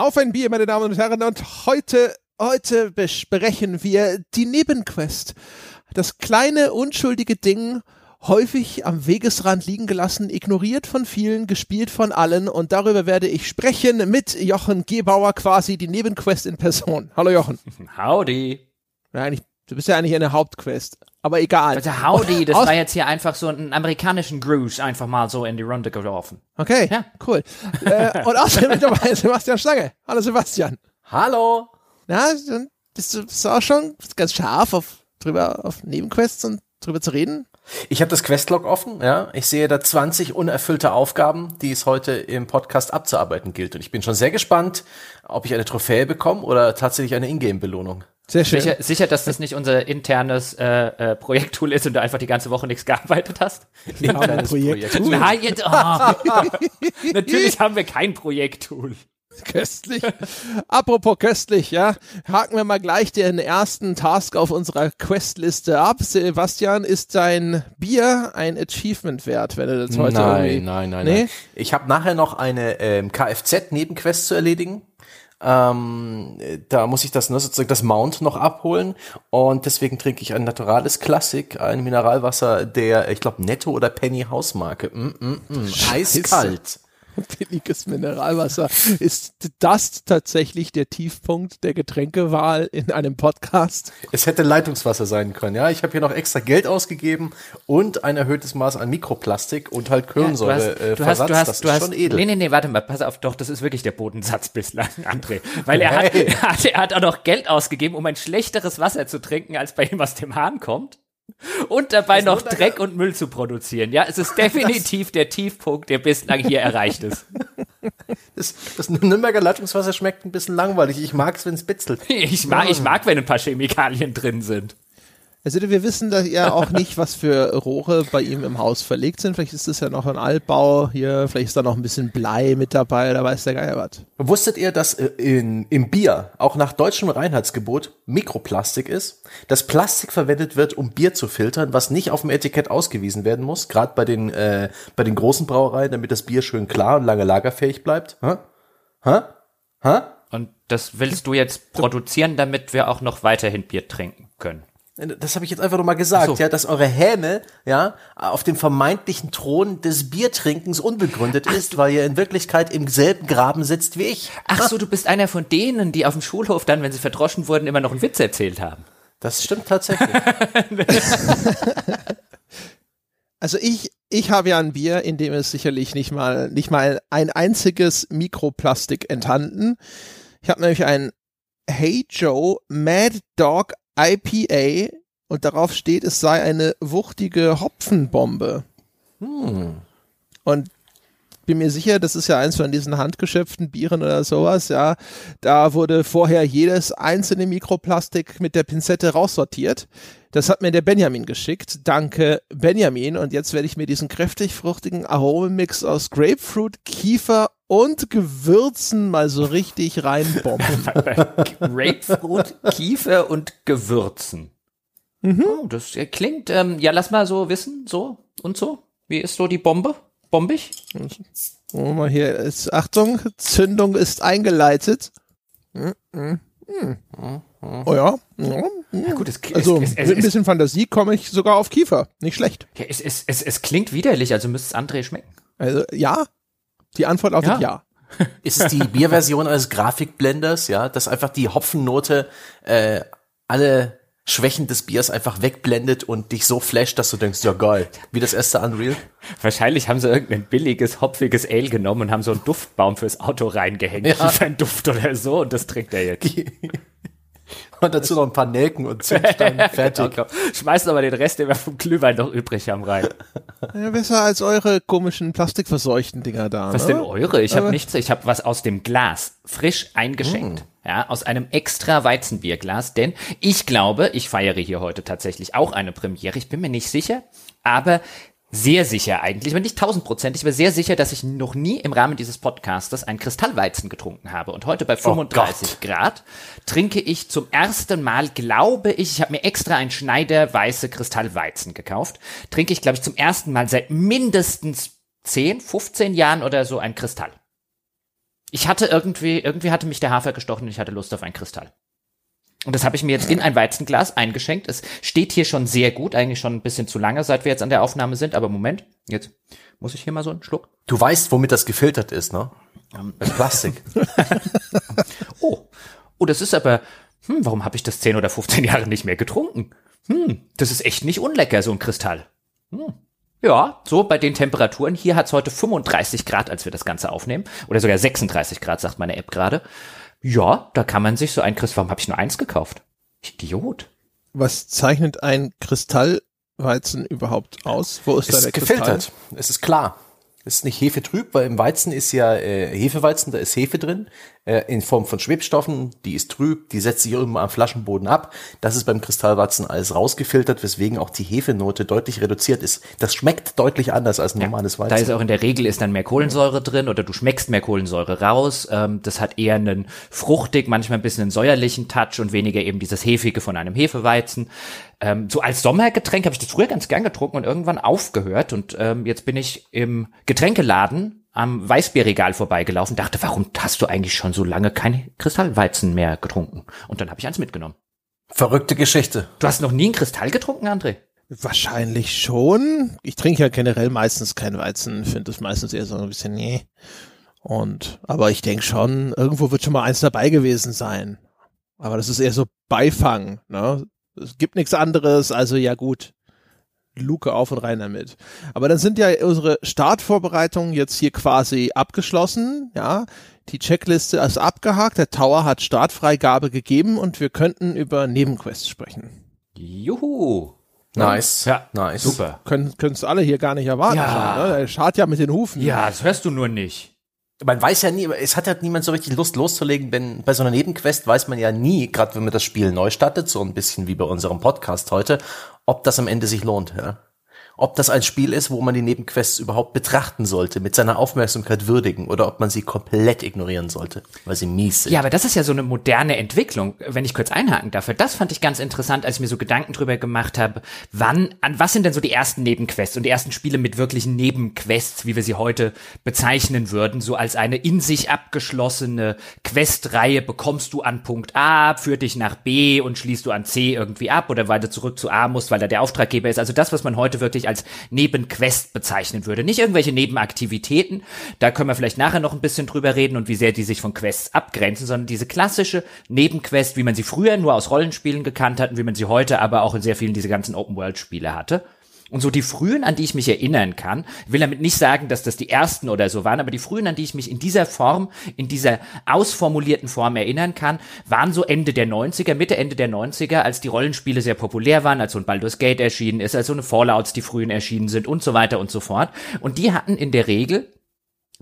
Auf ein Bier, meine Damen und Herren. Und heute, heute besprechen wir die Nebenquest. Das kleine, unschuldige Ding, häufig am Wegesrand liegen gelassen, ignoriert von vielen, gespielt von allen. Und darüber werde ich sprechen mit Jochen Gebauer, quasi die Nebenquest in Person. Hallo Jochen. Howdy. Ja, eigentlich, du bist ja eigentlich eine Hauptquest. Aber egal. Also Howdy, das war jetzt hier einfach so einen amerikanischen Gruß einfach mal so in die Runde geworfen. Okay, ja. cool. äh, und außerdem mit dabei Sebastian Stange. Hallo Sebastian. Hallo. Na, dann bist du, bist du auch schon ganz scharf auf drüber auf Nebenquests und drüber zu reden? Ich habe das Questlog offen, ja. Ich sehe da 20 unerfüllte Aufgaben, die es heute im Podcast abzuarbeiten gilt. Und ich bin schon sehr gespannt, ob ich eine Trophäe bekomme oder tatsächlich eine Ingame-Belohnung. Sehr schön. Sicher, sicher, dass das nicht unser internes äh, äh, Projekttool ist und du einfach die ganze Woche nichts gearbeitet hast? Internes Projekttool. Nein, jetzt, oh. Natürlich haben wir kein Projekttool. Köstlich. Apropos köstlich, ja. Haken wir mal gleich den ersten Task auf unserer Questliste ab. Sebastian, ist dein Bier ein Achievement wert, wenn du das heute Nein, irgendwie... nein, nein, nee? nein. Ich habe nachher noch eine ähm, Kfz-Nebenquest zu erledigen. Ähm, da muss ich das, ne, sozusagen das Mount noch abholen und deswegen trinke ich ein naturales Klassik, ein Mineralwasser der, ich glaube, Netto oder Penny Hausmarke. Mm, mm, mm. Eiskalt billiges Mineralwasser. Ist das tatsächlich der Tiefpunkt der Getränkewahl in einem Podcast? Es hätte Leitungswasser sein können, ja. Ich habe hier noch extra Geld ausgegeben und ein erhöhtes Maß an Mikroplastik und halt Kohlensäure. Ja, du hast, äh, du hast, du hast, das du ist hast, schon edel. Nee, nee, nee, warte mal, pass auf, doch, das ist wirklich der Bodensatz bislang, André. Weil er, hey. hat, er, hat, er hat auch noch Geld ausgegeben, um ein schlechteres Wasser zu trinken, als bei ihm aus dem Hahn kommt und dabei noch Dreck und Müll zu produzieren. Ja, es ist definitiv der Tiefpunkt, der bislang hier erreicht ist. Das, das Nürnberger Leitungswasser schmeckt ein bisschen langweilig. Ich mag es, wenn es bitzelt. Ich mag, ich mag, wenn ein paar Chemikalien drin sind. Also wir wissen da ja auch nicht, was für Rohre bei ihm im Haus verlegt sind. Vielleicht ist es ja noch ein Altbau hier, vielleicht ist da noch ein bisschen Blei mit dabei, da weiß der Geier was. Wusstet ihr, dass äh, in, im Bier auch nach deutschem Reinheitsgebot Mikroplastik ist? Dass Plastik verwendet wird, um Bier zu filtern, was nicht auf dem Etikett ausgewiesen werden muss, gerade bei den äh, bei den großen Brauereien, damit das Bier schön klar und lange lagerfähig bleibt. Hä? Hä? Hä? Und das willst du jetzt produzieren, damit wir auch noch weiterhin Bier trinken können? Das habe ich jetzt einfach nur mal gesagt, so. ja, dass eure Häme ja auf dem vermeintlichen Thron des Biertrinkens unbegründet Ach, ist, weil ihr in Wirklichkeit im selben Graben sitzt wie ich. Ach so, du bist einer von denen, die auf dem Schulhof dann, wenn sie verdroschen wurden, immer noch einen Witz erzählt haben. Das stimmt tatsächlich. also ich ich habe ja ein Bier, in dem es sicherlich nicht mal nicht mal ein einziges Mikroplastik enthalten. Ich habe nämlich ein Hey Joe Mad Dog IPA und darauf steht, es sei eine wuchtige Hopfenbombe. Hm. Und bin mir sicher, das ist ja eins von diesen handgeschöpften Bieren oder sowas, ja. Da wurde vorher jedes einzelne Mikroplastik mit der Pinzette raussortiert. Das hat mir der Benjamin geschickt. Danke, Benjamin. Und jetzt werde ich mir diesen kräftig fruchtigen Aromamix aus Grapefruit, Kiefer und Gewürzen mal so richtig reinbomben. Grapefruit, Kiefer und Gewürzen. Mhm. Oh, das klingt, ähm, ja, lass mal so wissen, so und so. Wie ist so die Bombe? bombig. Oh, mal hier ist, Achtung, Zündung ist eingeleitet. Hm, hm, hm. Oh ja. ja. ja gut, es, also es, es, mit ein bisschen Fantasie komme ich sogar auf Kiefer. Nicht schlecht. Ja, es, es, es, es klingt widerlich, also müsste es André schmecken. Also ja. Die Antwort lautet ja. ja. Ist es die Bierversion eines Grafikblenders, ja, dass einfach die Hopfennote äh, alle Schwächen des Biers einfach wegblendet und dich so flasht, dass du denkst, ja geil, wie das erste Unreal. Wahrscheinlich haben sie irgendein billiges, hopfiges Ale genommen und haben so einen Duftbaum fürs Auto reingehängt, ja. für einen Duft oder so und das trinkt er jetzt. Und dazu noch ein paar Nelken und Zündsteine, fertig. genau, Schmeißt aber den Rest, den wir vom Glühwein noch übrig haben, rein. Ja, besser als eure komischen plastikverseuchten Dinger da. Was ne? denn eure? Ich habe nichts, ich habe was aus dem Glas, frisch eingeschenkt. Mm. Ja, aus einem extra Weizenbierglas, denn ich glaube, ich feiere hier heute tatsächlich auch eine Premiere. Ich bin mir nicht sicher, aber sehr sicher eigentlich, aber nicht tausendprozentig, aber sehr sicher, dass ich noch nie im Rahmen dieses Podcastes einen Kristallweizen getrunken habe. Und heute bei 35 oh Grad trinke ich zum ersten Mal, glaube ich, ich habe mir extra ein Schneider weiße Kristallweizen gekauft, trinke ich, glaube ich, zum ersten Mal seit mindestens 10, 15 Jahren oder so ein Kristall. ich hatte irgendwie, irgendwie hatte mich der Hafer gestochen und ich hatte Lust auf einen Kristall. Und das habe ich mir jetzt in ein Weizenglas eingeschenkt. Es steht hier schon sehr gut, eigentlich schon ein bisschen zu lange, seit wir jetzt an der Aufnahme sind. Aber Moment, jetzt muss ich hier mal so einen Schluck. Du weißt, womit das gefiltert ist, ne? Ähm, Mit Plastik. oh, oh, das ist aber, hm, warum habe ich das 10 oder 15 Jahre nicht mehr getrunken? Hm, das ist echt nicht unlecker, so ein Kristall. Hm. Ja, so bei den Temperaturen. Hier hat's heute 35 Grad, als wir das Ganze aufnehmen. Oder sogar 36 Grad, sagt meine App gerade. Ja, da kann man sich so ein Kristall. Warum habe ich nur eins gekauft? Idiot. Was zeichnet ein Kristallweizen überhaupt aus? Wo ist Es da der ist gefiltert. Kristall? Es ist klar. Es ist nicht hefetrüb, weil im Weizen ist ja äh, Hefeweizen, da ist Hefe drin, äh, in Form von Schwebstoffen, die ist trüb, die setzt sich irgendwo am Flaschenboden ab. Das ist beim Kristallweizen alles rausgefiltert, weswegen auch die Hefenote deutlich reduziert ist. Das schmeckt deutlich anders als ein normales Weizen. Da ist auch in der Regel ist dann mehr Kohlensäure drin oder du schmeckst mehr Kohlensäure raus. Ähm, das hat eher einen fruchtig, manchmal ein bisschen einen säuerlichen Touch und weniger eben dieses Hefige von einem Hefeweizen. Ähm, so als Sommergetränk habe ich das früher ganz gern getrunken und irgendwann aufgehört und ähm, jetzt bin ich im Getränkeladen am Weißbierregal vorbeigelaufen, dachte, warum hast du eigentlich schon so lange kein Kristallweizen mehr getrunken? Und dann habe ich eins mitgenommen. Verrückte Geschichte. Du hast noch nie einen Kristall getrunken, André? Wahrscheinlich schon. Ich trinke ja generell meistens kein Weizen, finde es meistens eher so ein bisschen nee. Und, aber ich denke schon, irgendwo wird schon mal eins dabei gewesen sein. Aber das ist eher so Beifang, ne? Es gibt nichts anderes, also ja gut. Luke auf und rein damit. Aber dann sind ja unsere Startvorbereitungen jetzt hier quasi abgeschlossen, ja. Die Checkliste ist abgehakt, der Tower hat Startfreigabe gegeben und wir könnten über Nebenquests sprechen. Juhu. Nice. Ja, nice. Super. Können es alle hier gar nicht erwarten. Ja. schon, ne? Der schart ja mit den Hufen. Ja, das hörst du nur nicht. Man weiß ja nie, es hat halt niemand so richtig Lust loszulegen, denn bei so einer Nebenquest weiß man ja nie, gerade wenn man das Spiel neu startet, so ein bisschen wie bei unserem Podcast heute, ob das am Ende sich lohnt. Ja? Ob das ein Spiel ist, wo man die Nebenquests überhaupt betrachten sollte, mit seiner Aufmerksamkeit würdigen oder ob man sie komplett ignorieren sollte, weil sie mies sind. Ja, aber das ist ja so eine moderne Entwicklung, wenn ich kurz einhaken darf. Das fand ich ganz interessant, als ich mir so Gedanken drüber gemacht habe, wann, an was sind denn so die ersten Nebenquests und die ersten Spiele mit wirklichen Nebenquests, wie wir sie heute bezeichnen würden, so als eine in sich abgeschlossene Questreihe bekommst du an Punkt A, führt dich nach B und schließt du an C irgendwie ab oder weil du zurück zu A musst, weil da der Auftraggeber ist. Also das, was man heute wirklich als Nebenquest bezeichnen würde. Nicht irgendwelche Nebenaktivitäten, da können wir vielleicht nachher noch ein bisschen drüber reden und wie sehr die sich von Quests abgrenzen, sondern diese klassische Nebenquest, wie man sie früher nur aus Rollenspielen gekannt hat und wie man sie heute aber auch in sehr vielen dieser ganzen Open-World-Spiele hatte. Und so die frühen, an die ich mich erinnern kann, will damit nicht sagen, dass das die ersten oder so waren, aber die frühen, an die ich mich in dieser Form, in dieser ausformulierten Form erinnern kann, waren so Ende der 90er, Mitte, Ende der 90er, als die Rollenspiele sehr populär waren, als so ein Baldur's Gate erschienen ist, als so eine Fallouts, die frühen erschienen sind und so weiter und so fort. Und die hatten in der Regel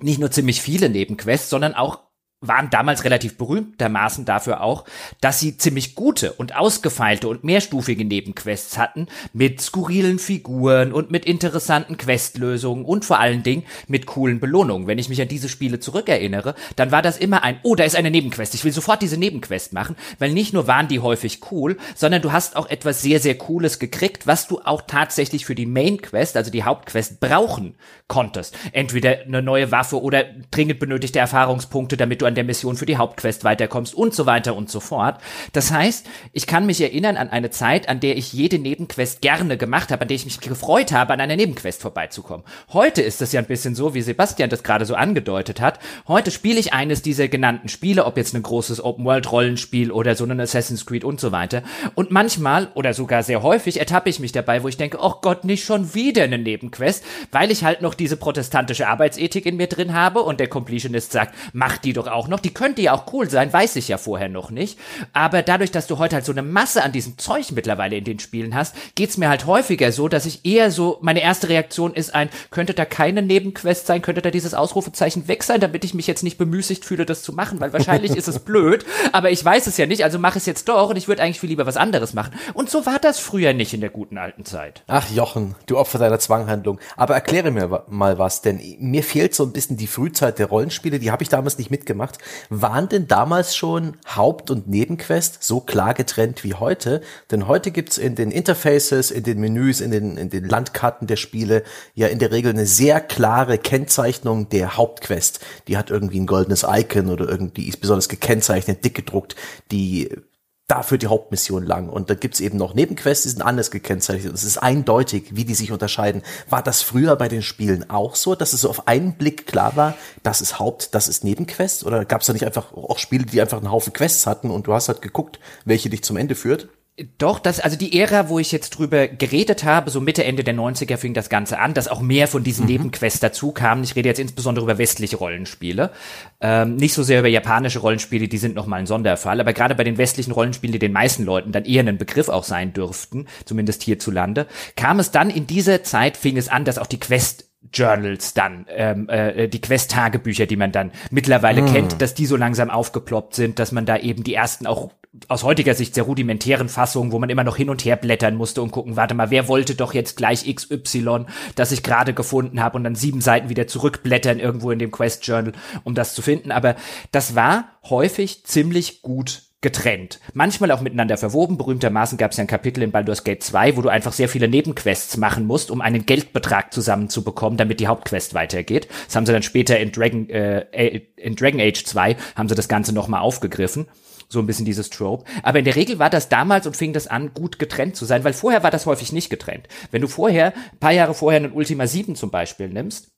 nicht nur ziemlich viele Nebenquests, sondern auch waren damals relativ berühmtermaßen dafür auch, dass sie ziemlich gute und ausgefeilte und mehrstufige Nebenquests hatten, mit skurrilen Figuren und mit interessanten Questlösungen und vor allen Dingen mit coolen Belohnungen. Wenn ich mich an diese Spiele zurückerinnere, dann war das immer ein, oh, da ist eine Nebenquest, ich will sofort diese Nebenquest machen, weil nicht nur waren die häufig cool, sondern du hast auch etwas sehr, sehr Cooles gekriegt, was du auch tatsächlich für die Main Quest, also die Hauptquest, brauchen konntest. Entweder eine neue Waffe oder dringend benötigte Erfahrungspunkte, damit du an der Mission für die Hauptquest weiterkommst und so weiter und so fort. Das heißt, ich kann mich erinnern an eine Zeit, an der ich jede Nebenquest gerne gemacht habe, an der ich mich gefreut habe, an einer Nebenquest vorbeizukommen. Heute ist es ja ein bisschen so, wie Sebastian das gerade so angedeutet hat. Heute spiele ich eines dieser genannten Spiele, ob jetzt ein großes Open-World-Rollenspiel oder so ein Assassin's Creed und so weiter. Und manchmal oder sogar sehr häufig ertappe ich mich dabei, wo ich denke, oh Gott, nicht schon wieder eine Nebenquest, weil ich halt noch diese protestantische Arbeitsethik in mir drin habe und der Completionist sagt, mach die doch auch noch. Die könnte ja auch cool sein, weiß ich ja vorher noch nicht. Aber dadurch, dass du heute halt so eine Masse an diesem Zeug mittlerweile in den Spielen hast, geht's mir halt häufiger so, dass ich eher so, meine erste Reaktion ist ein, könnte da keine Nebenquest sein, könnte da dieses Ausrufezeichen weg sein, damit ich mich jetzt nicht bemüßigt fühle, das zu machen, weil wahrscheinlich ist es blöd, aber ich weiß es ja nicht, also mache es jetzt doch und ich würde eigentlich viel lieber was anderes machen. Und so war das früher nicht in der guten alten Zeit. Ach Jochen, du Opfer deiner Zwanghandlung. Aber erkläre mir mal was, denn mir fehlt so ein bisschen die Frühzeit der Rollenspiele, die habe ich damals nicht mitgemacht. Gemacht. Waren denn damals schon Haupt- und Nebenquest so klar getrennt wie heute? Denn heute gibt's in den Interfaces, in den Menüs, in den, in den Landkarten der Spiele ja in der Regel eine sehr klare Kennzeichnung der Hauptquest. Die hat irgendwie ein goldenes Icon oder irgendwie ist besonders gekennzeichnet, dick gedruckt, die dafür die Hauptmission lang. Und da gibt's eben noch Nebenquests, die sind anders gekennzeichnet. Es ist eindeutig, wie die sich unterscheiden. War das früher bei den Spielen auch so, dass es so auf einen Blick klar war, das ist Haupt, das ist Nebenquest? Oder gab's da nicht einfach auch Spiele, die einfach einen Haufen Quests hatten und du hast halt geguckt, welche dich zum Ende führt? Doch, das, also die Ära, wo ich jetzt drüber geredet habe, so Mitte, Ende der 90er fing das Ganze an, dass auch mehr von diesen mhm. Nebenquests dazu kamen. Ich rede jetzt insbesondere über westliche Rollenspiele. Ähm, nicht so sehr über japanische Rollenspiele, die sind nochmal ein Sonderfall, aber gerade bei den westlichen Rollenspielen, die den meisten Leuten dann eher ein Begriff auch sein dürften, zumindest hierzulande, kam es dann in dieser Zeit, fing es an, dass auch die Quest Journals dann, ähm, äh, die Quest-Tagebücher, die man dann mittlerweile mm. kennt, dass die so langsam aufgeploppt sind, dass man da eben die ersten auch aus heutiger Sicht sehr rudimentären Fassungen, wo man immer noch hin und her blättern musste und gucken, warte mal, wer wollte doch jetzt gleich XY, das ich gerade gefunden habe und dann sieben Seiten wieder zurückblättern irgendwo in dem Quest Journal, um das zu finden. Aber das war häufig ziemlich gut getrennt. Manchmal auch miteinander verwoben. Berühmtermaßen gab es ja ein Kapitel in Baldur's Gate 2, wo du einfach sehr viele Nebenquests machen musst, um einen Geldbetrag zusammenzubekommen, damit die Hauptquest weitergeht. Das haben sie dann später in Dragon, äh, in Dragon Age 2 haben sie das Ganze nochmal aufgegriffen so ein bisschen dieses Trope. Aber in der Regel war das damals und fing das an, gut getrennt zu sein, weil vorher war das häufig nicht getrennt. Wenn du vorher, paar Jahre vorher einen Ultima 7 zum Beispiel nimmst,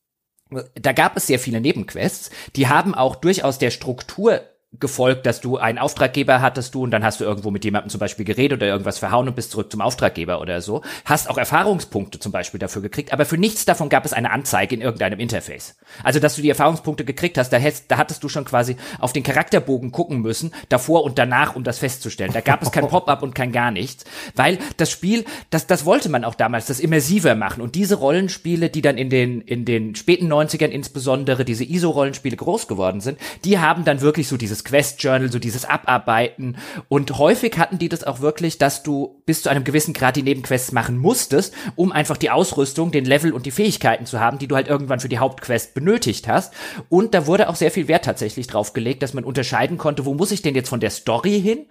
da gab es sehr viele Nebenquests, die haben auch durchaus der Struktur gefolgt, dass du einen Auftraggeber hattest du und dann hast du irgendwo mit jemandem zum Beispiel geredet oder irgendwas verhauen und bist zurück zum Auftraggeber oder so. Hast auch Erfahrungspunkte zum Beispiel dafür gekriegt, aber für nichts davon gab es eine Anzeige in irgendeinem Interface. Also, dass du die Erfahrungspunkte gekriegt hast, da, hättest, da hattest du schon quasi auf den Charakterbogen gucken müssen, davor und danach, um das festzustellen. Da gab es kein Pop-up und kein gar nichts, weil das Spiel, das, das wollte man auch damals, das immersiver machen und diese Rollenspiele, die dann in den, in den späten 90ern insbesondere, diese ISO-Rollenspiele groß geworden sind, die haben dann wirklich so dieses dieses Quest Journal, so dieses Abarbeiten. Und häufig hatten die das auch wirklich, dass du bis zu einem gewissen Grad die Nebenquests machen musstest, um einfach die Ausrüstung, den Level und die Fähigkeiten zu haben, die du halt irgendwann für die Hauptquest benötigt hast. Und da wurde auch sehr viel Wert tatsächlich drauf gelegt, dass man unterscheiden konnte, wo muss ich denn jetzt von der Story hin?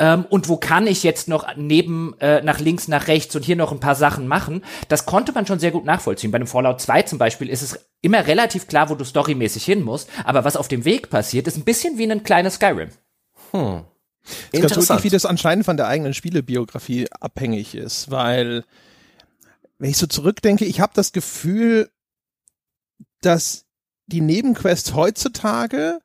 Ähm, und wo kann ich jetzt noch neben äh, nach links, nach rechts und hier noch ein paar Sachen machen. Das konnte man schon sehr gut nachvollziehen. Bei einem Fallout 2 zum Beispiel ist es immer relativ klar, wo du storymäßig hin musst, aber was auf dem Weg passiert, ist ein bisschen wie ein kleines Skyrim. Hm. Es ist ganz wie das anscheinend von der eigenen Spielebiografie abhängig ist, weil wenn ich so zurückdenke, ich habe das Gefühl, dass die Nebenquest heutzutage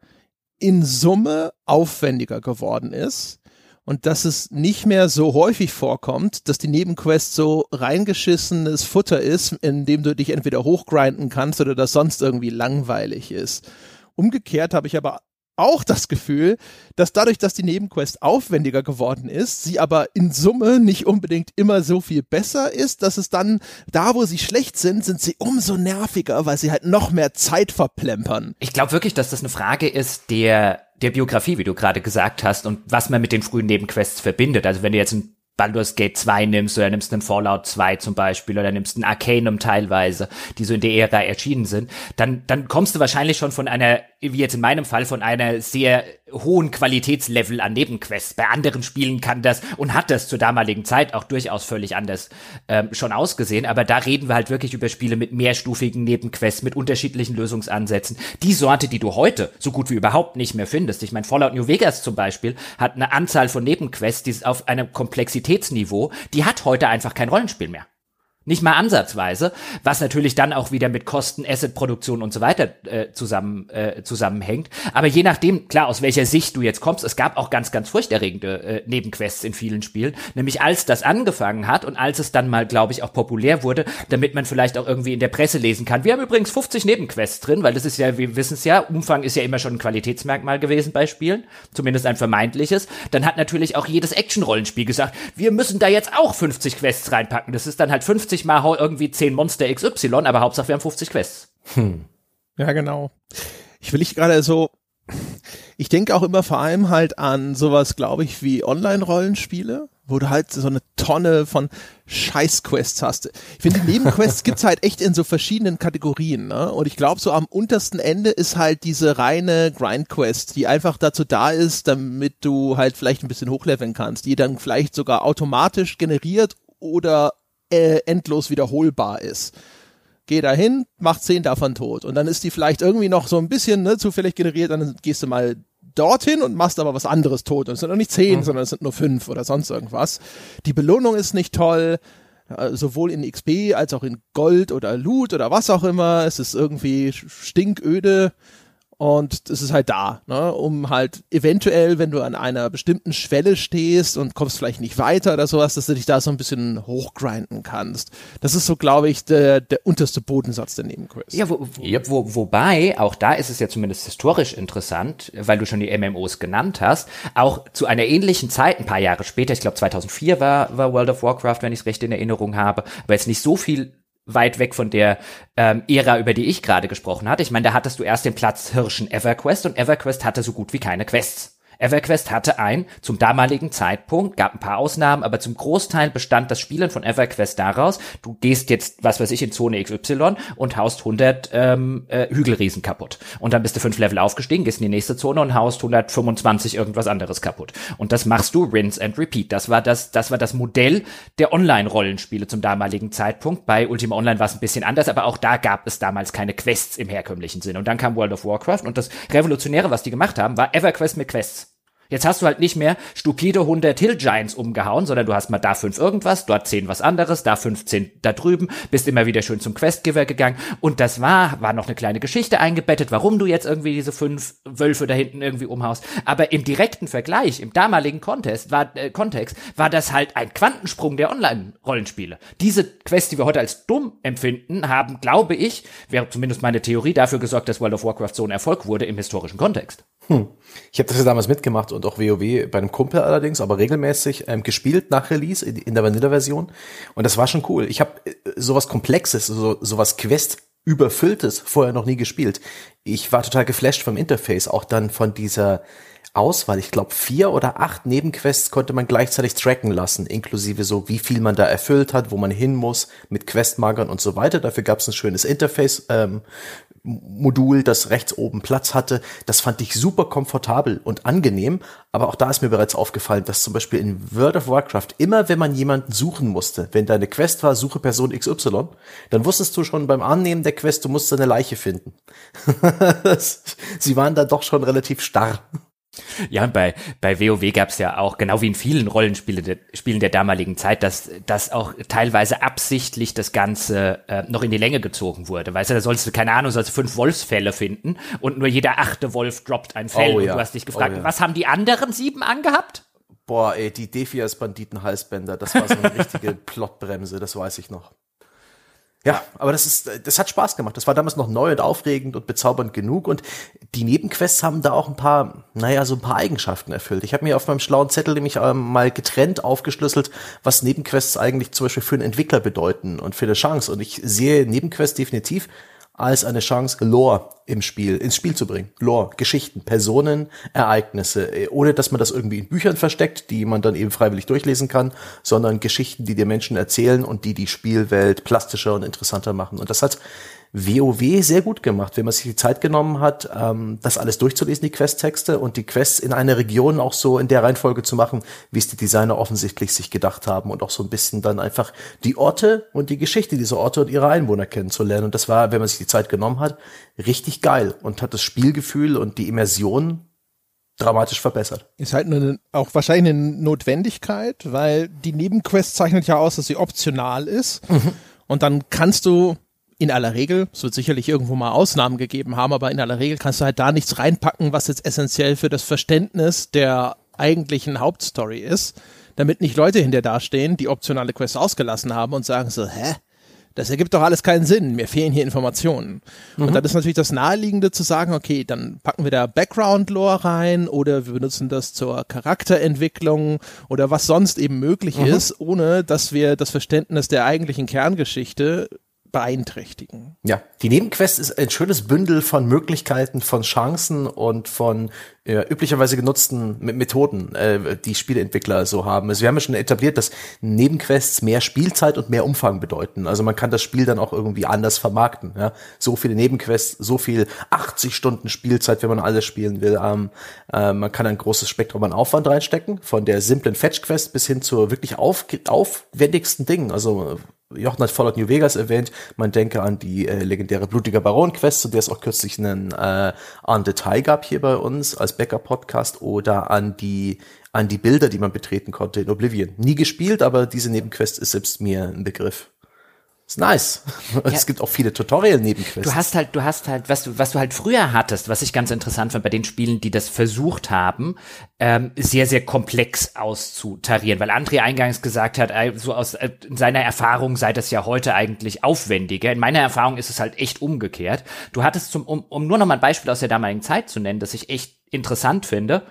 in Summe aufwendiger geworden ist und dass es nicht mehr so häufig vorkommt, dass die Nebenquest so reingeschissenes Futter ist, in dem du dich entweder hochgrinden kannst oder das sonst irgendwie langweilig ist. Umgekehrt habe ich aber auch das Gefühl, dass dadurch, dass die Nebenquest aufwendiger geworden ist, sie aber in Summe nicht unbedingt immer so viel besser ist, dass es dann da, wo sie schlecht sind, sind sie umso nerviger, weil sie halt noch mehr Zeit verplempern. Ich glaube wirklich, dass das eine Frage ist der der Biografie, wie du gerade gesagt hast, und was man mit den frühen Nebenquests verbindet. Also wenn du jetzt ein Baldur's Gate 2 nimmst oder nimmst einen Fallout 2 zum Beispiel oder nimmst einen Arcanum teilweise, die so in der Ära erschienen sind, dann, dann kommst du wahrscheinlich schon von einer, wie jetzt in meinem Fall, von einer sehr hohen Qualitätslevel an Nebenquests. Bei anderen Spielen kann das und hat das zur damaligen Zeit auch durchaus völlig anders ähm, schon ausgesehen. Aber da reden wir halt wirklich über Spiele mit mehrstufigen Nebenquests, mit unterschiedlichen Lösungsansätzen. Die Sorte, die du heute so gut wie überhaupt nicht mehr findest. Ich meine, Fallout New Vegas zum Beispiel hat eine Anzahl von Nebenquests, die ist auf einem Komplexitätsniveau, die hat heute einfach kein Rollenspiel mehr. Nicht mal ansatzweise, was natürlich dann auch wieder mit Kosten, Asset-Produktion und so weiter äh, zusammen, äh, zusammenhängt. Aber je nachdem, klar, aus welcher Sicht du jetzt kommst, es gab auch ganz, ganz furchterregende äh, Nebenquests in vielen Spielen. Nämlich als das angefangen hat und als es dann mal, glaube ich, auch populär wurde, damit man vielleicht auch irgendwie in der Presse lesen kann. Wir haben übrigens 50 Nebenquests drin, weil das ist ja, wir wissen es ja, Umfang ist ja immer schon ein Qualitätsmerkmal gewesen bei Spielen, zumindest ein vermeintliches. Dann hat natürlich auch jedes Action-Rollenspiel gesagt, wir müssen da jetzt auch 50 Quests reinpacken. Das ist dann halt 50 50 mal irgendwie 10 Monster XY, aber Hauptsache wir haben 50 Quests. Hm. Ja, genau. Ich will nicht gerade so, ich denke auch immer vor allem halt an sowas, glaube ich, wie Online-Rollenspiele, wo du halt so eine Tonne von Scheißquests hast. Ich finde, die Nebenquests gibt's halt echt in so verschiedenen Kategorien, ne? Und ich glaube, so am untersten Ende ist halt diese reine Grindquest, die einfach dazu da ist, damit du halt vielleicht ein bisschen hochleveln kannst, die dann vielleicht sogar automatisch generiert oder äh, endlos wiederholbar ist. Geh dahin, mach zehn davon tot. Und dann ist die vielleicht irgendwie noch so ein bisschen ne, zufällig generiert, dann gehst du mal dorthin und machst aber was anderes tot. Und es sind noch nicht zehn, mhm. sondern es sind nur fünf oder sonst irgendwas. Die Belohnung ist nicht toll, äh, sowohl in XP als auch in Gold oder Loot oder was auch immer. Es ist irgendwie stinköde. Und es ist halt da, ne, um halt eventuell, wenn du an einer bestimmten Schwelle stehst und kommst vielleicht nicht weiter oder sowas, dass du dich da so ein bisschen hochgrinden kannst. Das ist so, glaube ich, der, der unterste Bodensatz der Nebenquests. Ja, wo, wo, yep. wo, wobei, auch da ist es ja zumindest historisch interessant, weil du schon die MMOs genannt hast, auch zu einer ähnlichen Zeit, ein paar Jahre später, ich glaube 2004 war, war World of Warcraft, wenn ich es recht in Erinnerung habe, aber jetzt nicht so viel weit weg von der ähm, Ära, über die ich gerade gesprochen hatte. Ich meine, da hattest du erst den Platz Hirschen EverQuest und EverQuest hatte so gut wie keine Quests. EverQuest hatte ein, zum damaligen Zeitpunkt, gab ein paar Ausnahmen, aber zum Großteil bestand das Spielen von EverQuest daraus, du gehst jetzt, was weiß ich, in Zone XY und haust 100 ähm, äh, Hügelriesen kaputt. Und dann bist du fünf Level aufgestiegen, gehst in die nächste Zone und haust 125 irgendwas anderes kaputt. Und das machst du rinse and repeat. Das war das, das war das Modell der Online-Rollenspiele zum damaligen Zeitpunkt. Bei Ultima Online war es ein bisschen anders, aber auch da gab es damals keine Quests im herkömmlichen Sinn. Und dann kam World of Warcraft und das Revolutionäre, was die gemacht haben, war EverQuest mit Quests. Jetzt hast du halt nicht mehr stupide 100 Hill Giants umgehauen, sondern du hast mal da fünf irgendwas, dort zehn was anderes, da 15 da drüben, bist immer wieder schön zum Questgiver gegangen und das war, war noch eine kleine Geschichte eingebettet, warum du jetzt irgendwie diese fünf Wölfe da hinten irgendwie umhaust. Aber im direkten Vergleich, im damaligen Contest, war, äh, Kontext, war das halt ein Quantensprung der Online-Rollenspiele. Diese Quests, die wir heute als dumm empfinden, haben, glaube ich, wäre zumindest meine Theorie, dafür gesorgt, dass World of Warcraft so ein Erfolg wurde im historischen Kontext. Hm. Ich habe das ja damals mitgemacht und auch WoW bei einem Kumpel allerdings, aber regelmäßig ähm, gespielt nach Release in, in der Vanilla-Version. Und das war schon cool. Ich habe äh, sowas Komplexes, so, sowas Quest überfülltes vorher noch nie gespielt. Ich war total geflasht vom Interface, auch dann von dieser Auswahl. Ich glaube, vier oder acht Nebenquests konnte man gleichzeitig tracken lassen, inklusive so, wie viel man da erfüllt hat, wo man hin muss, mit Questmarkern und so weiter. Dafür gab es ein schönes Interface ähm, Modul, das rechts oben Platz hatte. Das fand ich super komfortabel und angenehm. Aber auch da ist mir bereits aufgefallen, dass zum Beispiel in World of Warcraft immer, wenn man jemanden suchen musste, wenn deine Quest war, suche Person XY, dann wusstest du schon beim Annehmen der Quest, du musst eine Leiche finden. Sie waren da doch schon relativ starr. Ja, bei, bei WoW gab es ja auch, genau wie in vielen Rollenspielen der, Spielen der damaligen Zeit, dass, dass auch teilweise absichtlich das Ganze äh, noch in die Länge gezogen wurde. Weißt du, da sollst du, keine Ahnung, sollst du fünf Wolfsfälle finden und nur jeder achte Wolf droppt ein Fell. Oh, ja. Und du hast dich gefragt, oh, ja. was haben die anderen sieben angehabt? Boah, ey, die Defias Banditen Halsbänder, das war so eine richtige Plotbremse, das weiß ich noch. Ja, aber das ist, das hat Spaß gemacht. Das war damals noch neu und aufregend und bezaubernd genug. Und die Nebenquests haben da auch ein paar, naja, so ein paar Eigenschaften erfüllt. Ich habe mir auf meinem schlauen Zettel nämlich ähm, mal getrennt aufgeschlüsselt, was Nebenquests eigentlich zum Beispiel für einen Entwickler bedeuten und für eine Chance. Und ich sehe Nebenquests definitiv als eine Chance, Lore im Spiel, ins Spiel zu bringen. Lore, Geschichten, Personen, Ereignisse, äh, ohne dass man das irgendwie in Büchern versteckt, die man dann eben freiwillig durchlesen kann, sondern Geschichten, die dir Menschen erzählen und die die Spielwelt plastischer und interessanter machen. Und das hat WoW sehr gut gemacht, wenn man sich die Zeit genommen hat, ähm, das alles durchzulesen, die Questtexte und die Quests in einer Region auch so in der Reihenfolge zu machen, wie es die Designer offensichtlich sich gedacht haben und auch so ein bisschen dann einfach die Orte und die Geschichte dieser Orte und ihre Einwohner kennenzulernen. Und das war, wenn man sich die Zeit genommen hat, richtig geil und hat das Spielgefühl und die Immersion dramatisch verbessert. Ist halt eine, auch wahrscheinlich eine Notwendigkeit, weil die Nebenquest zeichnet ja aus, dass sie optional ist. Mhm. Und dann kannst du in aller Regel, es wird sicherlich irgendwo mal Ausnahmen gegeben haben, aber in aller Regel kannst du halt da nichts reinpacken, was jetzt essentiell für das Verständnis der eigentlichen Hauptstory ist, damit nicht Leute hinter da stehen, die optionale Quests ausgelassen haben und sagen so, hä? Das ergibt doch alles keinen Sinn. Mir fehlen hier Informationen. Mhm. Und dann ist natürlich das Naheliegende zu sagen, okay, dann packen wir da Background-Lore rein oder wir benutzen das zur Charakterentwicklung oder was sonst eben möglich mhm. ist, ohne dass wir das Verständnis der eigentlichen Kerngeschichte beeinträchtigen. Ja, die Nebenquest ist ein schönes Bündel von Möglichkeiten, von Chancen und von ja, üblicherweise genutzten Methoden, äh, die Spieleentwickler so haben. Also wir haben ja schon etabliert, dass Nebenquests mehr Spielzeit und mehr Umfang bedeuten. Also man kann das Spiel dann auch irgendwie anders vermarkten. Ja? So viele Nebenquests, so viel 80 Stunden Spielzeit, wenn man alles spielen will. Ähm, äh, man kann ein großes Spektrum an Aufwand reinstecken, von der simplen Fetch-Quest bis hin zur wirklich auf, aufwendigsten Dingen. Also Jochen hat Fallout New Vegas erwähnt. Man denke an die äh, legendäre Blutiger Baron Quest, zu der es auch kürzlich einen äh, an Detail gab hier bei uns als Backup Podcast oder an die an die Bilder, die man betreten konnte in Oblivion. Nie gespielt, aber diese Nebenquest ist selbst mir ein Begriff. Ist nice. Ja. Es gibt auch viele Tutorial-Nebenquests. Du hast halt, du hast halt, was du, was du halt früher hattest, was ich ganz interessant fand bei den Spielen, die das versucht haben, ähm, sehr, sehr komplex auszutarieren, weil André eingangs gesagt hat, so aus äh, seiner Erfahrung sei das ja heute eigentlich aufwendiger. In meiner Erfahrung ist es halt echt umgekehrt. Du hattest zum, um, um nur noch mal ein Beispiel aus der damaligen Zeit zu nennen, das ich echt interessant finde,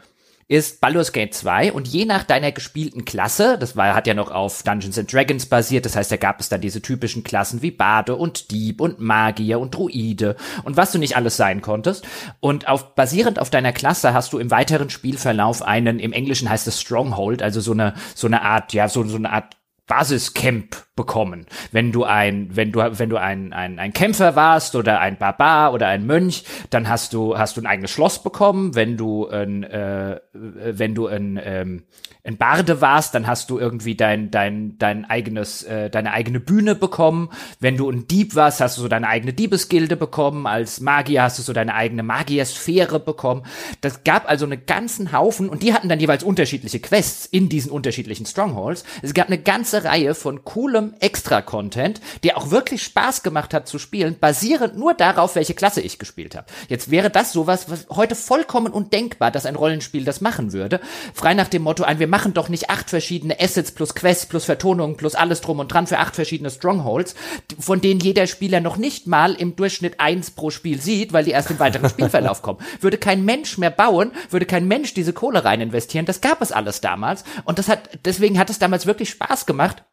ist Baldur's Gate 2 und je nach deiner gespielten Klasse, das war, hat ja noch auf Dungeons and Dragons basiert, das heißt, da gab es dann diese typischen Klassen wie Bade und Dieb und Magier und Druide und was du nicht alles sein konntest. Und auf, basierend auf deiner Klasse hast du im weiteren Spielverlauf einen, im Englischen heißt es Stronghold, also so eine, so eine Art, ja, so, so eine Art Basiscamp bekommen. Wenn du ein, wenn du, wenn du ein, ein, ein Kämpfer warst oder ein Barbar oder ein Mönch, dann hast du, hast du ein eigenes Schloss bekommen. Wenn du ein, äh, wenn du ein, ähm, ein Barde warst, dann hast du irgendwie dein, dein, dein eigenes, äh, deine eigene Bühne bekommen. Wenn du ein Dieb warst, hast du so deine eigene Diebesgilde bekommen. Als Magier hast du so deine eigene Magiersphäre bekommen. Das gab also einen ganzen Haufen und die hatten dann jeweils unterschiedliche Quests in diesen unterschiedlichen Strongholds. Es gab eine ganze Reihe von coolem Extra-Content, der auch wirklich Spaß gemacht hat zu spielen, basierend nur darauf, welche Klasse ich gespielt habe. Jetzt wäre das sowas, was heute vollkommen undenkbar, dass ein Rollenspiel das machen würde. Frei nach dem Motto, ein, wir machen doch nicht acht verschiedene Assets plus Quests plus Vertonungen plus alles drum und dran für acht verschiedene Strongholds, von denen jeder Spieler noch nicht mal im Durchschnitt eins pro Spiel sieht, weil die erst im weiteren Spielverlauf kommen. Würde kein Mensch mehr bauen, würde kein Mensch diese Kohle rein investieren. Das gab es alles damals. Und das hat, deswegen hat es damals wirklich Spaß gemacht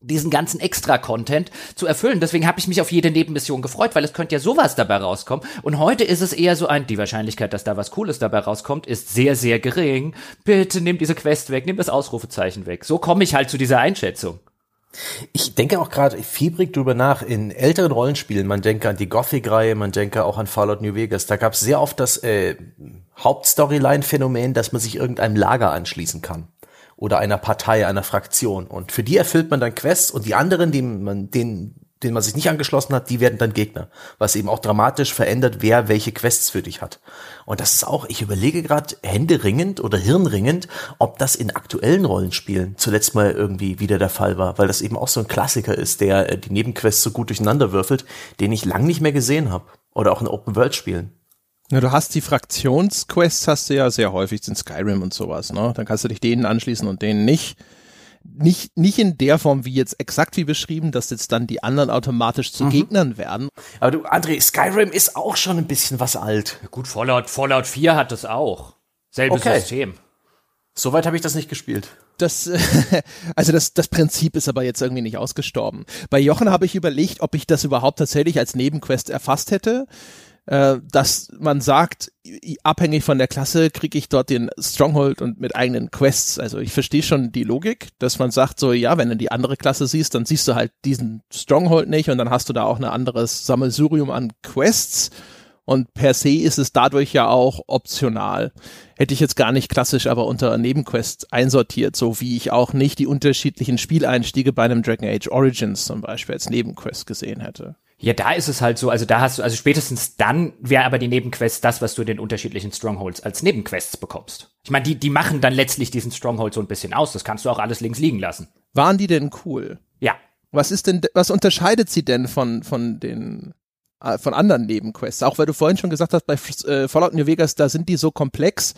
diesen ganzen Extra-Content zu erfüllen. Deswegen habe ich mich auf jede Nebenmission gefreut, weil es könnte ja sowas dabei rauskommen. Und heute ist es eher so ein, die Wahrscheinlichkeit, dass da was Cooles dabei rauskommt, ist sehr, sehr gering. Bitte nimm diese Quest weg, nimm das Ausrufezeichen weg. So komme ich halt zu dieser Einschätzung. Ich denke auch gerade fiebrig drüber nach. In älteren Rollenspielen, man denke an die Gothic-Reihe, man denke auch an Fallout New Vegas, da gab es sehr oft das äh, Hauptstoryline-Phänomen, dass man sich irgendeinem Lager anschließen kann oder einer Partei, einer Fraktion. Und für die erfüllt man dann Quests und die anderen, die man, denen, denen man sich nicht angeschlossen hat, die werden dann Gegner. Was eben auch dramatisch verändert, wer welche Quests für dich hat. Und das ist auch, ich überlege gerade händeringend oder hirnringend, ob das in aktuellen Rollenspielen zuletzt mal irgendwie wieder der Fall war, weil das eben auch so ein Klassiker ist, der äh, die Nebenquests so gut durcheinander würfelt, den ich lang nicht mehr gesehen habe. Oder auch in Open-World-Spielen. Ja, du hast die Fraktionsquests, hast du ja sehr häufig in Skyrim und sowas, ne? Dann kannst du dich denen anschließen und denen nicht. Nicht, nicht in der Form wie jetzt exakt wie beschrieben, dass jetzt dann die anderen automatisch zu mhm. Gegnern werden. Aber du, André, Skyrim ist auch schon ein bisschen was alt. gut, Fallout, Fallout 4 hat das auch. Selbes okay. System. Soweit habe ich das nicht gespielt. Das, also das, das Prinzip ist aber jetzt irgendwie nicht ausgestorben. Bei Jochen habe ich überlegt, ob ich das überhaupt tatsächlich als Nebenquest erfasst hätte äh, dass man sagt, abhängig von der Klasse kriege ich dort den Stronghold und mit eigenen Quests. Also ich verstehe schon die Logik, dass man sagt so, ja, wenn du die andere Klasse siehst, dann siehst du halt diesen Stronghold nicht und dann hast du da auch ein anderes Sammelsurium an Quests. Und per se ist es dadurch ja auch optional. Hätte ich jetzt gar nicht klassisch aber unter Nebenquests einsortiert, so wie ich auch nicht die unterschiedlichen Spieleinstiege bei einem Dragon Age Origins zum Beispiel als Nebenquest gesehen hätte. Ja, da ist es halt so, also da hast du, also spätestens dann wäre aber die Nebenquest das, was du in den unterschiedlichen Strongholds als Nebenquests bekommst. Ich meine, die, die machen dann letztlich diesen Stronghold so ein bisschen aus. Das kannst du auch alles links liegen lassen. Waren die denn cool? Ja. Was ist denn, was unterscheidet sie denn von, von den, äh, von anderen Nebenquests? Auch weil du vorhin schon gesagt hast, bei äh, Fallout New Vegas, da sind die so komplex.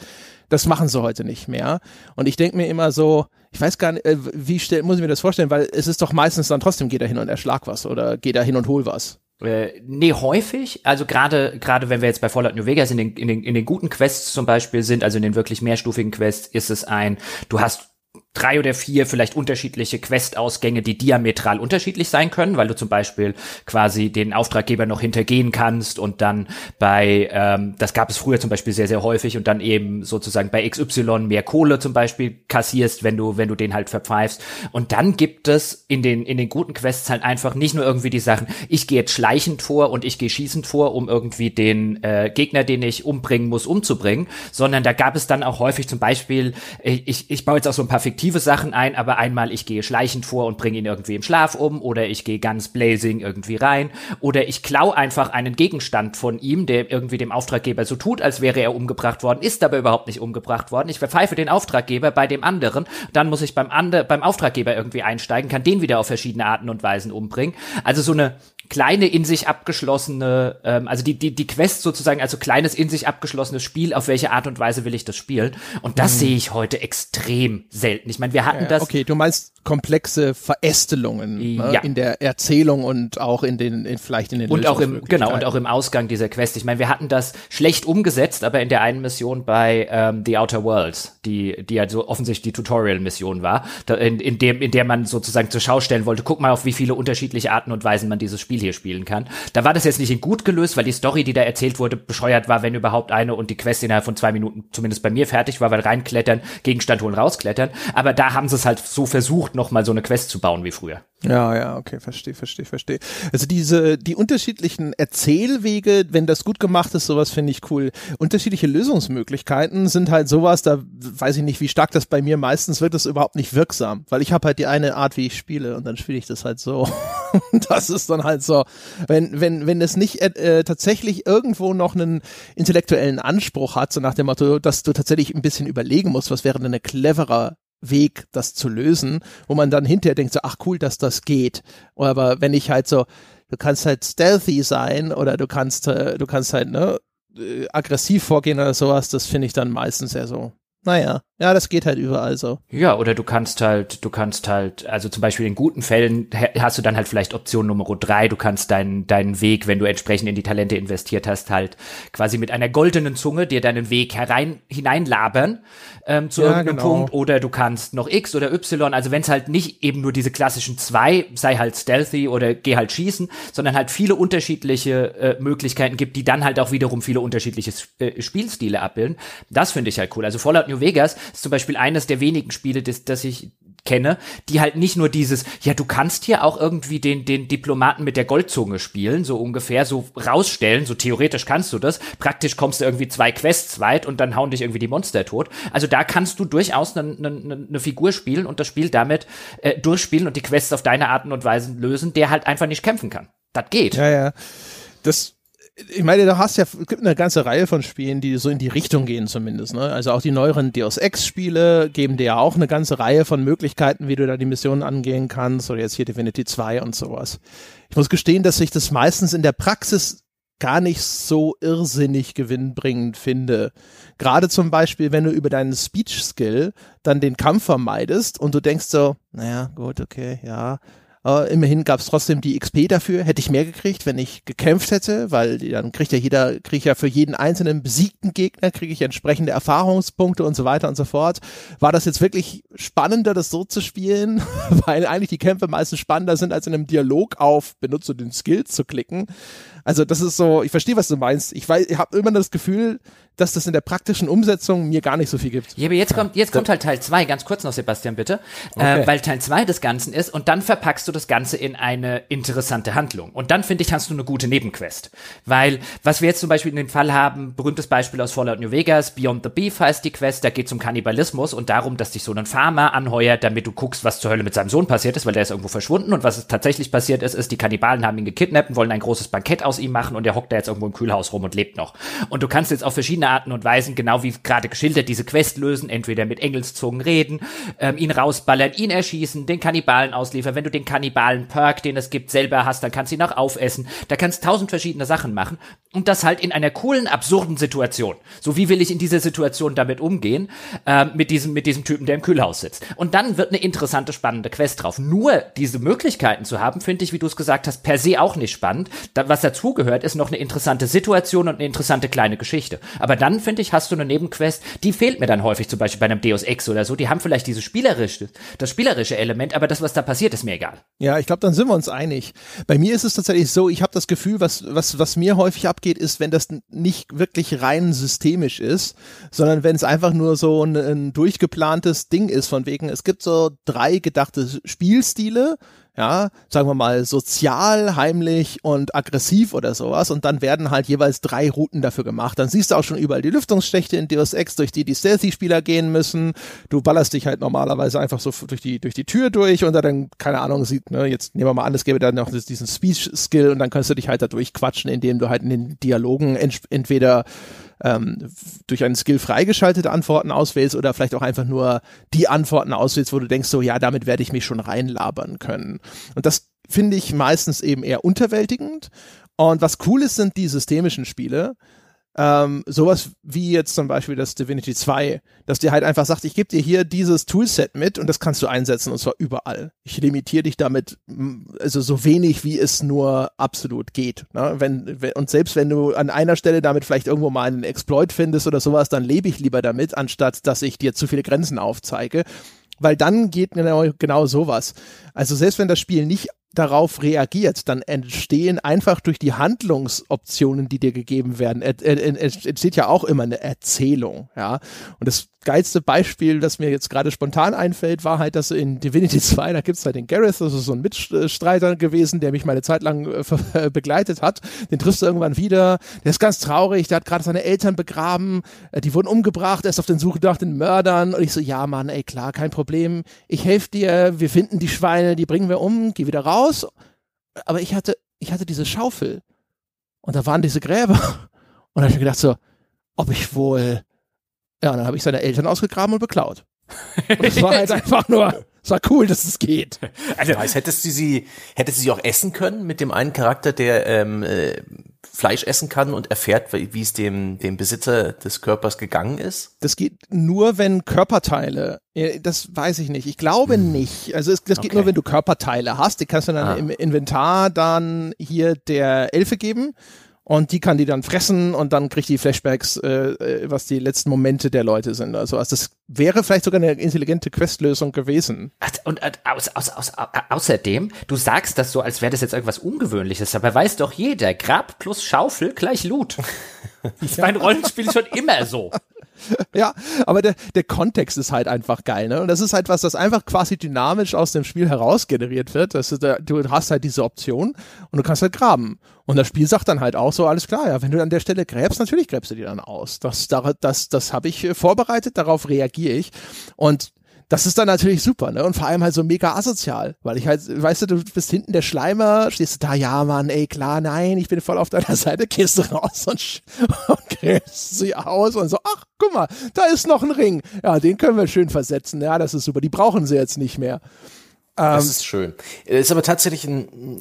Das machen sie heute nicht mehr. Und ich denke mir immer so, ich weiß gar nicht, äh, wie stell, muss ich mir das vorstellen, weil es ist doch meistens dann trotzdem, geh da hin und erschlag was oder geh da hin und hol was. Äh, nee, häufig. Also gerade gerade wenn wir jetzt bei Fallout New Vegas in den, in, den, in den guten Quests zum Beispiel sind, also in den wirklich mehrstufigen Quests, ist es ein, du hast drei oder vier vielleicht unterschiedliche Quest-Ausgänge, die diametral unterschiedlich sein können, weil du zum Beispiel quasi den Auftraggeber noch hintergehen kannst und dann bei, ähm, das gab es früher zum Beispiel sehr, sehr häufig und dann eben sozusagen bei XY mehr Kohle zum Beispiel kassierst, wenn du, wenn du den halt verpfeifst. Und dann gibt es in den, in den guten Quests halt einfach nicht nur irgendwie die Sachen, ich gehe jetzt schleichend vor und ich gehe schießend vor, um irgendwie den äh, Gegner, den ich umbringen muss, umzubringen, sondern da gab es dann auch häufig zum Beispiel, äh, ich, ich baue jetzt auch so ein paar fiktive Sachen ein, aber einmal ich gehe schleichend vor und bringe ihn irgendwie im Schlaf um oder ich gehe ganz blazing irgendwie rein oder ich klau einfach einen Gegenstand von ihm, der irgendwie dem Auftraggeber so tut, als wäre er umgebracht worden, ist aber überhaupt nicht umgebracht worden. Ich verpfeife den Auftraggeber bei dem anderen, dann muss ich beim, ander, beim Auftraggeber irgendwie einsteigen, kann den wieder auf verschiedene Arten und Weisen umbringen. Also so eine kleine in sich abgeschlossene, ähm, also die, die, die Quest sozusagen, also kleines in sich abgeschlossenes Spiel, auf welche Art und Weise will ich das spielen? Und das mhm. sehe ich heute extrem selten. Ich meine, wir hatten ja, das. Okay, du meinst komplexe Verästelungen ne, ja. in der Erzählung und auch in den, in, vielleicht in den Und auch im, genau, und auch im Ausgang dieser Quest. Ich meine, wir hatten das schlecht umgesetzt, aber in der einen Mission bei ähm, The Outer Worlds, die, die ja so offensichtlich die Tutorial-Mission war, da, in, in, dem, in der man sozusagen zur Schau stellen wollte, guck mal, auf wie viele unterschiedliche Arten und Weisen man dieses Spiel hier spielen kann. Da war das jetzt nicht gut gelöst, weil die Story, die da erzählt wurde, bescheuert war, wenn überhaupt eine und die Quest innerhalb von zwei Minuten zumindest bei mir fertig war, weil reinklettern, Gegenstand holen, rausklettern. Aber da haben sie es halt so versucht, nochmal so eine Quest zu bauen wie früher. Ja, ja, okay, verstehe, verstehe, verstehe. Also diese, die unterschiedlichen Erzählwege, wenn das gut gemacht ist, sowas finde ich cool. Unterschiedliche Lösungsmöglichkeiten sind halt sowas, da weiß ich nicht, wie stark das bei mir meistens wird, das überhaupt nicht wirksam, weil ich habe halt die eine Art, wie ich spiele und dann spiele ich das halt so. das ist dann halt so, wenn, wenn, wenn es nicht äh, tatsächlich irgendwo noch einen intellektuellen Anspruch hat, so nach dem Motto, dass du tatsächlich ein bisschen überlegen musst, was wäre denn eine cleverer Weg, das zu lösen, wo man dann hinterher denkt so, ach cool, dass das geht. Aber wenn ich halt so, du kannst halt stealthy sein oder du kannst, äh, du kannst halt, ne, äh, aggressiv vorgehen oder sowas, das finde ich dann meistens ja so, naja, ja, das geht halt überall so. Ja, oder du kannst halt, du kannst halt, also zum Beispiel in guten Fällen hast du dann halt vielleicht Option Nummer drei, du kannst deinen, deinen Weg, wenn du entsprechend in die Talente investiert hast, halt quasi mit einer goldenen Zunge dir deinen Weg herein, hineinlabern ähm, zu ja, irgendeinem genau. Punkt, oder du kannst noch X oder Y, also wenn es halt nicht eben nur diese klassischen zwei, sei halt stealthy oder geh halt schießen, sondern halt viele unterschiedliche äh, Möglichkeiten gibt, die dann halt auch wiederum viele unterschiedliche äh, Spielstile abbilden. Das finde ich halt cool. Also Fallout New Vegas ist zum Beispiel eines der wenigen Spiele, das, das ich kenne, die halt nicht nur dieses, ja, du kannst hier auch irgendwie den, den Diplomaten mit der Goldzunge spielen, so ungefähr, so rausstellen, so theoretisch kannst du das. Praktisch kommst du irgendwie zwei Quests weit und dann hauen dich irgendwie die Monster tot. Also da kannst du durchaus eine ne, ne Figur spielen und das Spiel damit äh, durchspielen und die Quests auf deine Arten und Weisen lösen, der halt einfach nicht kämpfen kann. Das geht. Ja, ja. Das ich meine, du hast ja, gibt eine ganze Reihe von Spielen, die so in die Richtung gehen zumindest. Ne? Also auch die neueren Deus Ex-Spiele geben dir ja auch eine ganze Reihe von Möglichkeiten, wie du da die Missionen angehen kannst. Oder jetzt hier Divinity 2 und sowas. Ich muss gestehen, dass ich das meistens in der Praxis gar nicht so irrsinnig gewinnbringend finde. Gerade zum Beispiel, wenn du über deinen Speech-Skill dann den Kampf vermeidest und du denkst so, naja, gut, okay, ja, äh, immerhin gab es trotzdem die XP dafür. Hätte ich mehr gekriegt, wenn ich gekämpft hätte, weil dann kriegt ja jeder, kriege ich ja für jeden einzelnen besiegten Gegner, kriege ich entsprechende Erfahrungspunkte und so weiter und so fort. War das jetzt wirklich spannender, das so zu spielen? weil eigentlich die Kämpfe meistens spannender sind, als in einem Dialog auf benutze den Skill zu klicken. Also das ist so, ich verstehe, was du meinst. Ich weiß, ich habe immer das Gefühl, dass das in der praktischen Umsetzung mir gar nicht so viel gibt. Ja, aber jetzt kommt, jetzt kommt halt Teil zwei. ganz kurz noch, Sebastian, bitte. Äh, okay. Äh, weil Teil zwei des Ganzen ist und dann verpackst du das Ganze in eine interessante Handlung. Und dann, finde ich, hast du eine gute Nebenquest. Weil, was wir jetzt zum Beispiel in dem Fall haben, berühmtes Beispiel aus Fallout New Vegas, Beyond the Beef heißt die Quest, da geht es um Kannibalismus und darum, dass dich so ein Farmer anheuert, damit du guckst, was zur Hölle mit seinem Sohn passiert ist, weil der ist irgendwo verschwunden und was tatsächlich passiert ist, ist, die Kannibalen haben ihn gekidnappt und wollen ein großes Bankett aus ihm machen und der hockt da jetzt irgendwo im Kühlhaus rum und lebt noch. Und du kannst jetzt auf verschiedene Arten und Weisen genau wie gerade geschildert, diese Quest lösen, entweder mit Engelszungen reden, ähm, ihn rausballern, ihn erschießen, den Kannibalen ausliefern. Wenn du den Kannibalen-Perk, den es gibt, selber hast, dann kannst du ihn auch aufessen. Da kannst tausend verschiedene Sachen machen. Und das halt in einer coolen, absurden Situation. So wie will ich in dieser Situation damit umgehen, äh, mit diesem, mit diesem Typen, der im Kühlhaus sitzt. Und dann wird eine interessante, spannende Quest drauf. Nur diese Möglichkeiten zu haben, finde ich, wie du es gesagt hast, per se auch nicht spannend. Da, was dazugehört, ist noch eine interessante Situation und eine interessante kleine Geschichte. Aber dann, finde ich, hast du eine Nebenquest, die fehlt mir dann häufig, zum Beispiel bei einem Deus Ex oder so. Die haben vielleicht diese spielerische, das spielerische Element, aber das, was da passiert, ist mir egal. Ja, ich glaube, dann sind wir uns einig. Bei mir ist es tatsächlich so, ich habe das Gefühl, was, was, was mir häufig ab abgeht, ist, wenn das nicht wirklich rein systemisch ist, sondern wenn es einfach nur so ein, ein durchgeplantes Ding ist, von wegen, es gibt so drei gedachte Spielstile, ja, sagen wir mal sozial, heimlich und aggressiv oder sowas und dann werden halt jeweils drei Routen dafür gemacht. Dann siehst du auch schon überall die Lüftungsschächte in Deus Ex, durch die die Stealthy-Spieler gehen müssen. Du ballerst dich halt normalerweise einfach so durch die durch die Tür durch und dann keine Ahnung sieht, ne, jetzt nehmen wir mal an, es gäbe dann noch diesen Speech-Skill und dann kannst du dich halt da durchquatschen, indem du halt in den Dialogen ent entweder ähm, durch einen Skill freigeschaltete Antworten auswählst oder vielleicht auch einfach nur die Antworten auswählst, wo du denkst, so ja, damit werde ich mich schon reinlabern können. Und das finde ich meistens eben eher unterwältigend. Und was cool ist, sind die systemischen Spiele, ähm, sowas wie jetzt zum Beispiel das Divinity 2, dass dir halt einfach sagt, ich gebe dir hier dieses Toolset mit und das kannst du einsetzen und zwar überall. Ich limitiere dich damit, also so wenig wie es nur absolut geht. Ne? Wenn, wenn, und selbst wenn du an einer Stelle damit vielleicht irgendwo mal einen Exploit findest oder sowas, dann lebe ich lieber damit, anstatt dass ich dir zu viele Grenzen aufzeige weil dann geht genau, genau sowas. Also selbst wenn das Spiel nicht darauf reagiert, dann entstehen einfach durch die Handlungsoptionen, die dir gegeben werden, entsteht ja auch immer eine Erzählung, ja. Und das geilste Beispiel, das mir jetzt gerade spontan einfällt, war halt, dass in Divinity 2, da gibt's halt den Gareth, das ist so ein Mitstreiter gewesen, der mich meine Zeit lang äh, begleitet hat. Den triffst du irgendwann wieder. Der ist ganz traurig, der hat gerade seine Eltern begraben, äh, die wurden umgebracht, er ist auf den Suche nach den Mördern. Und ich so, ja Mann, ey klar, kein Problem. Ich helfe dir, wir finden die Schweine, die bringen wir um, geh wieder raus. Aber ich hatte, ich hatte diese Schaufel. Und da waren diese Gräber. Und da habe ich mir gedacht so, ob ich wohl ja, und dann habe ich seine Eltern ausgegraben und beklaut. Und es war halt einfach nur, es war cool, dass es geht. Also, heißt, hättest du sie, hättest du sie auch essen können mit dem einen Charakter, der ähm, äh, Fleisch essen kann und erfährt, wie es dem, dem Besitzer des Körpers gegangen ist? Das geht nur, wenn Körperteile, das weiß ich nicht. Ich glaube hm. nicht. Also es, das geht okay. nur, wenn du Körperteile hast. Die kannst du dann ah. im Inventar dann hier der Elfe geben und die kann die dann fressen und dann kriegt die Flashbacks, äh, äh was die letzten Momente der Leute sind. Also, also das wäre vielleicht sogar eine intelligente Questlösung gewesen. Und äh, aus, aus, aus, außerdem, du sagst das so, als wäre das jetzt irgendwas Ungewöhnliches, aber weiß doch jeder, Grab plus Schaufel gleich Loot. Das ist mein Rollenspiel schon immer so. ja, aber der, der Kontext ist halt einfach geil, ne? Und das ist halt was, das einfach quasi dynamisch aus dem Spiel heraus generiert wird. Das ist, du hast halt diese Option und du kannst halt graben. Und das Spiel sagt dann halt auch so, alles klar, ja, wenn du an der Stelle gräbst, natürlich gräbst du die dann aus. Das, das, das, das habe ich vorbereitet, darauf reagiere ich. Und das ist dann natürlich super, ne? Und vor allem halt so mega asozial, weil ich halt, weißt du, du bist hinten der Schleimer, stehst du da, ja, Mann, ey, klar, nein, ich bin voll auf deiner Seite, gehst du raus und, und gräbst sie aus und so, ach, guck mal, da ist noch ein Ring. Ja, den können wir schön versetzen. Ja, das ist super. Die brauchen sie jetzt nicht mehr. Das ähm, ist schön. Es ist aber tatsächlich ein,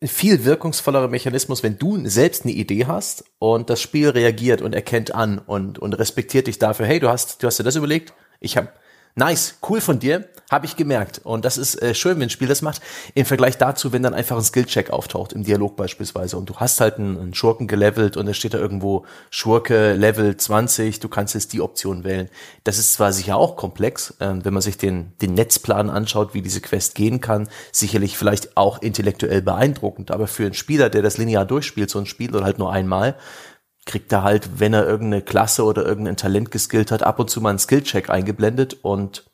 ein, viel wirkungsvollerer Mechanismus, wenn du selbst eine Idee hast und das Spiel reagiert und erkennt an und, und respektiert dich dafür. Hey, du hast, du hast dir das überlegt? Ich habe Nice, cool von dir, habe ich gemerkt. Und das ist äh, schön, wenn ein Spiel das macht, im Vergleich dazu, wenn dann einfach ein Skillcheck auftaucht, im Dialog beispielsweise. Und du hast halt einen, einen Schurken gelevelt und es steht da irgendwo Schurke Level 20, du kannst jetzt die Option wählen. Das ist zwar sicher auch komplex, äh, wenn man sich den, den Netzplan anschaut, wie diese Quest gehen kann, sicherlich vielleicht auch intellektuell beeindruckend, aber für einen Spieler, der das linear durchspielt, so ein Spiel oder halt nur einmal, kriegt er halt, wenn er irgendeine Klasse oder irgendein Talent geskillt hat, ab und zu mal einen Skillcheck eingeblendet und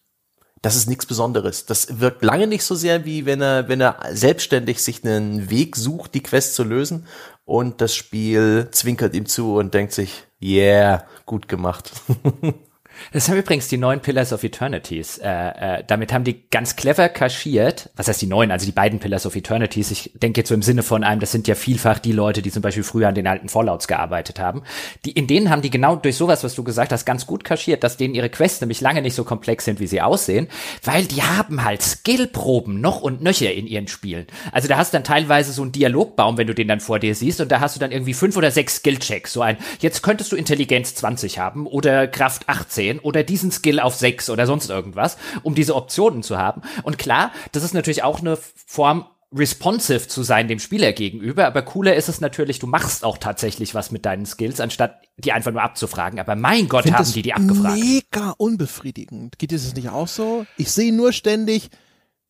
das ist nichts Besonderes. Das wirkt lange nicht so sehr, wie wenn er, wenn er selbstständig sich einen Weg sucht, die Quest zu lösen und das Spiel zwinkert ihm zu und denkt sich, yeah, gut gemacht. Das haben übrigens die neuen Pillars of Eternities. Äh, äh, damit haben die ganz clever kaschiert. Was heißt die neuen? Also die beiden Pillars of Eternities. Ich denke jetzt so im Sinne von einem, das sind ja vielfach die Leute, die zum Beispiel früher an den alten Fallouts gearbeitet haben. Die, in denen haben die genau durch sowas, was du gesagt hast, ganz gut kaschiert, dass denen ihre Quests nämlich lange nicht so komplex sind, wie sie aussehen, weil die haben halt Skillproben noch und nöcher in ihren Spielen. Also da hast du dann teilweise so einen Dialogbaum, wenn du den dann vor dir siehst, und da hast du dann irgendwie fünf oder sechs Skillchecks. So ein, jetzt könntest du Intelligenz 20 haben oder Kraft 18 10 oder diesen Skill auf 6 oder sonst irgendwas, um diese Optionen zu haben. Und klar, das ist natürlich auch eine Form, responsive zu sein dem Spieler gegenüber, aber cooler ist es natürlich, du machst auch tatsächlich was mit deinen Skills, anstatt die einfach nur abzufragen. Aber mein Gott, haben die die abgefragt. Mega unbefriedigend. Geht es nicht auch so? Ich sehe nur ständig,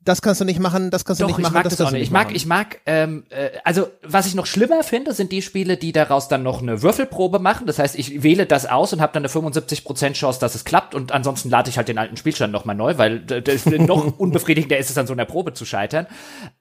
das kannst du nicht machen, das kannst du Doch, nicht machen. Ich mag das, das auch nicht. Ich mag, ich mag, ähm, äh, also was ich noch schlimmer finde, sind die Spiele, die daraus dann noch eine Würfelprobe machen. Das heißt, ich wähle das aus und habe dann eine 75% Chance, dass es klappt und ansonsten lade ich halt den alten Spielstand nochmal neu, weil noch unbefriedigender ist es, an so einer Probe zu scheitern.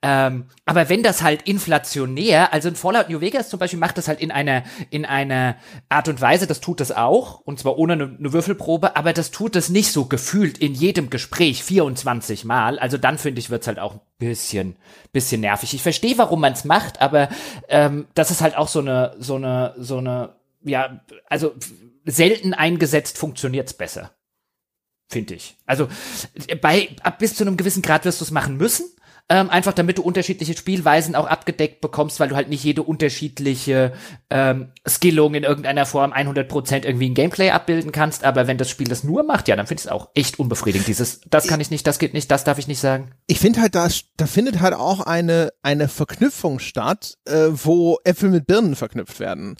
Ähm, aber wenn das halt inflationär, also in Fallout New Vegas zum Beispiel macht das halt in einer, in einer Art und Weise, das tut das auch, und zwar ohne eine, eine Würfelprobe, aber das tut es nicht so gefühlt in jedem Gespräch 24 Mal. Also dann finde ich, wird's halt auch ein bisschen, bisschen nervig. Ich verstehe, warum man es macht, aber ähm, das ist halt auch so eine, so eine, so eine, ja, also selten eingesetzt funktioniert's besser. Finde ich. Also bei ab bis zu einem gewissen Grad wirst du es machen müssen, ähm, einfach damit du unterschiedliche Spielweisen auch abgedeckt bekommst, weil du halt nicht jede unterschiedliche ähm, Skillung in irgendeiner Form 100% irgendwie ein Gameplay abbilden kannst, aber wenn das Spiel das nur macht, ja, dann finde ich es auch echt unbefriedigend. Dieses, das kann ich nicht, das geht nicht, das darf ich nicht sagen. Ich finde halt, da, da findet halt auch eine, eine Verknüpfung statt, äh, wo Äpfel mit Birnen verknüpft werden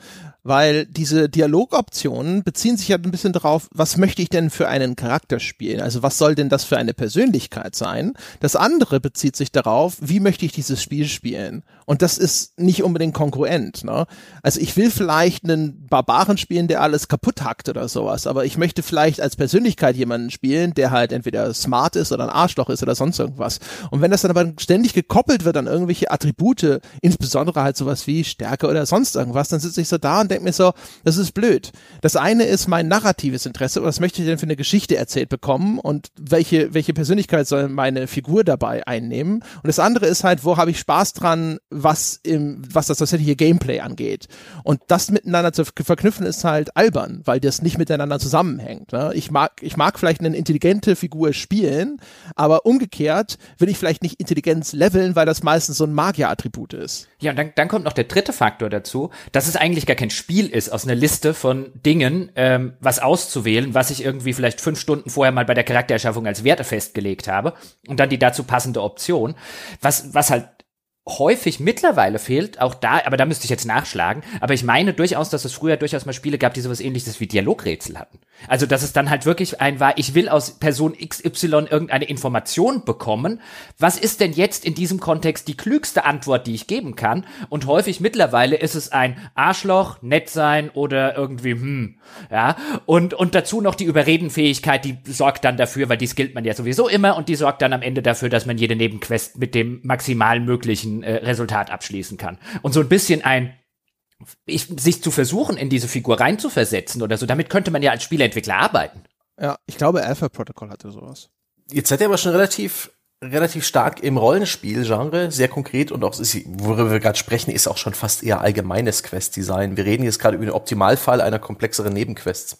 weil diese Dialogoptionen beziehen sich ja ein bisschen darauf, was möchte ich denn für einen Charakter spielen? Also was soll denn das für eine Persönlichkeit sein? Das andere bezieht sich darauf, wie möchte ich dieses Spiel spielen? Und das ist nicht unbedingt konkurrent. Ne? Also ich will vielleicht einen Barbaren spielen, der alles kaputt hackt oder sowas, aber ich möchte vielleicht als Persönlichkeit jemanden spielen, der halt entweder smart ist oder ein Arschloch ist oder sonst irgendwas. Und wenn das dann aber ständig gekoppelt wird an irgendwelche Attribute, insbesondere halt sowas wie Stärke oder sonst irgendwas, dann sitze ich so da und denke mir so, das ist blöd. Das eine ist mein narratives Interesse, was möchte ich denn für eine Geschichte erzählt bekommen und welche, welche Persönlichkeit soll meine Figur dabei einnehmen? Und das andere ist halt, wo habe ich Spaß dran, was im, was das tatsächliche Gameplay angeht. Und das miteinander zu verknüpfen ist halt albern, weil das nicht miteinander zusammenhängt. Ne? Ich mag, ich mag vielleicht eine intelligente Figur spielen, aber umgekehrt will ich vielleicht nicht Intelligenz leveln, weil das meistens so ein Magier-Attribut ist. Ja, und dann, dann kommt noch der dritte Faktor dazu, dass es eigentlich gar kein Spiel ist, aus einer Liste von Dingen ähm, was auszuwählen, was ich irgendwie vielleicht fünf Stunden vorher mal bei der Charaktererschaffung als Werte festgelegt habe und dann die dazu passende Option. Was, was halt häufig mittlerweile fehlt, auch da, aber da müsste ich jetzt nachschlagen, aber ich meine durchaus, dass es früher durchaus mal Spiele gab, die sowas ähnliches wie Dialogrätsel hatten. Also, dass es dann halt wirklich ein war, ich will aus Person XY irgendeine Information bekommen. Was ist denn jetzt in diesem Kontext die klügste Antwort, die ich geben kann? Und häufig mittlerweile ist es ein Arschloch, nett sein oder irgendwie, hm, ja. Und, und dazu noch die Überredenfähigkeit, die sorgt dann dafür, weil die skillt man ja sowieso immer und die sorgt dann am Ende dafür, dass man jede Nebenquest mit dem maximal möglichen äh, Resultat abschließen kann. Und so ein bisschen ein ich, sich zu versuchen, in diese Figur reinzuversetzen oder so, damit könnte man ja als Spieleentwickler arbeiten. Ja, ich glaube, Alpha Protocol hatte sowas. Jetzt seid ihr aber schon relativ relativ stark im Rollenspiel-Genre, sehr konkret und auch, worüber wir gerade sprechen, ist auch schon fast eher allgemeines Quest-Design. Wir reden jetzt gerade über den Optimalfall einer komplexeren Nebenquests.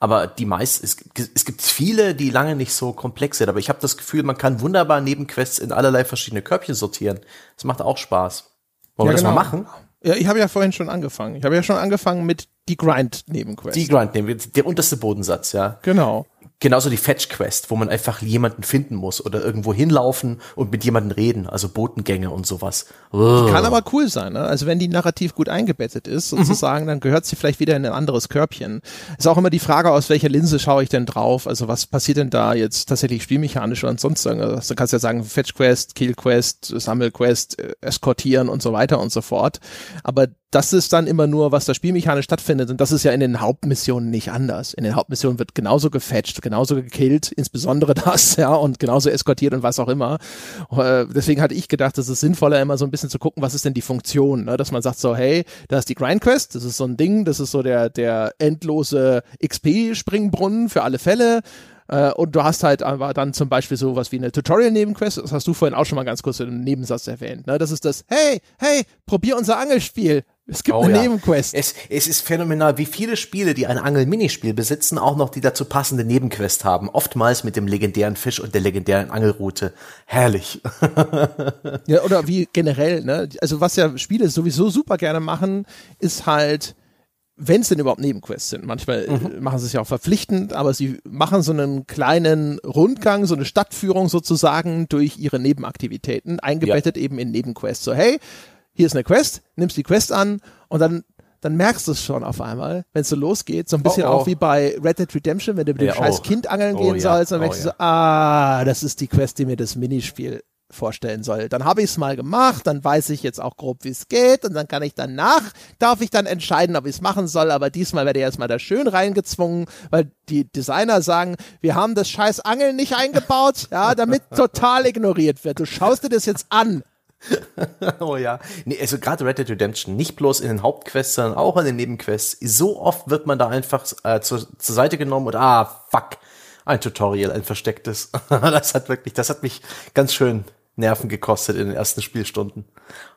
Aber die meisten, es, es gibt viele, die lange nicht so komplex sind, aber ich habe das Gefühl, man kann wunderbar Nebenquests in allerlei verschiedene Körbchen sortieren. Das macht auch Spaß. Wollen ja, wir das genau. mal machen? Ja, ich habe ja vorhin schon angefangen. Ich habe ja schon angefangen mit die Grind-Nebenquest. Die Grind-Nebenquest, der unterste Bodensatz, ja. Genau. Genauso die Fetch-Quest, wo man einfach jemanden finden muss oder irgendwo hinlaufen und mit jemandem reden, also Botengänge und sowas. Oh. Kann aber cool sein, ne? Also wenn die narrativ gut eingebettet ist, mhm. sozusagen, mhm. dann gehört sie vielleicht wieder in ein anderes Körbchen. Ist auch immer die Frage, aus welcher Linse schaue ich denn drauf? Also was passiert denn da jetzt tatsächlich spielmechanisch oder sonst irgendwas? Du kannst ja sagen, Fetch-Quest, Kill-Quest, Sammel-Quest, äh, eskortieren und so weiter und so fort. Aber das ist dann immer nur, was da spielmechanisch stattfindet. Und das ist ja in den Hauptmissionen nicht anders. In den Hauptmissionen wird genauso gefetcht, genauso gekillt, insbesondere das, ja, und genauso eskortiert und was auch immer. Äh, deswegen hatte ich gedacht, es ist sinnvoller, immer so ein bisschen zu gucken, was ist denn die Funktion, ne? dass man sagt so, hey, da ist die Grind Quest, das ist so ein Ding, das ist so der, der endlose XP-Springbrunnen für alle Fälle. Äh, und du hast halt aber dann zum Beispiel sowas wie eine Tutorial-Nebenquest, das hast du vorhin auch schon mal ganz kurz in einem Nebensatz erwähnt. Ne? Das ist das, hey, hey, probier unser Angelspiel. Es gibt oh, eine ja. Nebenquest. Es, es ist phänomenal, wie viele Spiele, die ein Angel-Minispiel besitzen, auch noch die dazu passende Nebenquest haben. Oftmals mit dem legendären Fisch und der legendären Angelroute. Herrlich. ja, oder wie generell, ne? Also was ja Spiele sowieso super gerne machen, ist halt wenn es denn überhaupt Nebenquests sind. Manchmal äh, mhm. machen sie es ja auch verpflichtend, aber sie machen so einen kleinen Rundgang, so eine Stadtführung sozusagen durch ihre Nebenaktivitäten, eingebettet ja. eben in Nebenquests. So, hey, hier ist eine Quest, nimmst die Quest an und dann dann merkst du es schon auf einmal, wenn es so losgeht. So ein bisschen oh, oh. auch wie bei Red Dead Redemption, wenn du mit dem ja, scheiß oh. Kind angeln oh, gehen ja. sollst, dann merkst du so, ah, das ist die Quest, die mir das Minispiel vorstellen soll. Dann habe ich es mal gemacht, dann weiß ich jetzt auch grob, wie es geht und dann kann ich danach, darf ich dann entscheiden, ob ich es machen soll, aber diesmal werde ich erstmal da schön reingezwungen, weil die Designer sagen, wir haben das scheiß Angeln nicht eingebaut, ja, damit total ignoriert wird. Du schaust dir das jetzt an. oh ja. Nee, also gerade Red Dead Redemption, nicht bloß in den Hauptquests, sondern auch in den Nebenquests. So oft wird man da einfach äh, zur, zur Seite genommen und ah, fuck, ein Tutorial, ein verstecktes. das hat wirklich, das hat mich ganz schön Nerven gekostet in den ersten Spielstunden.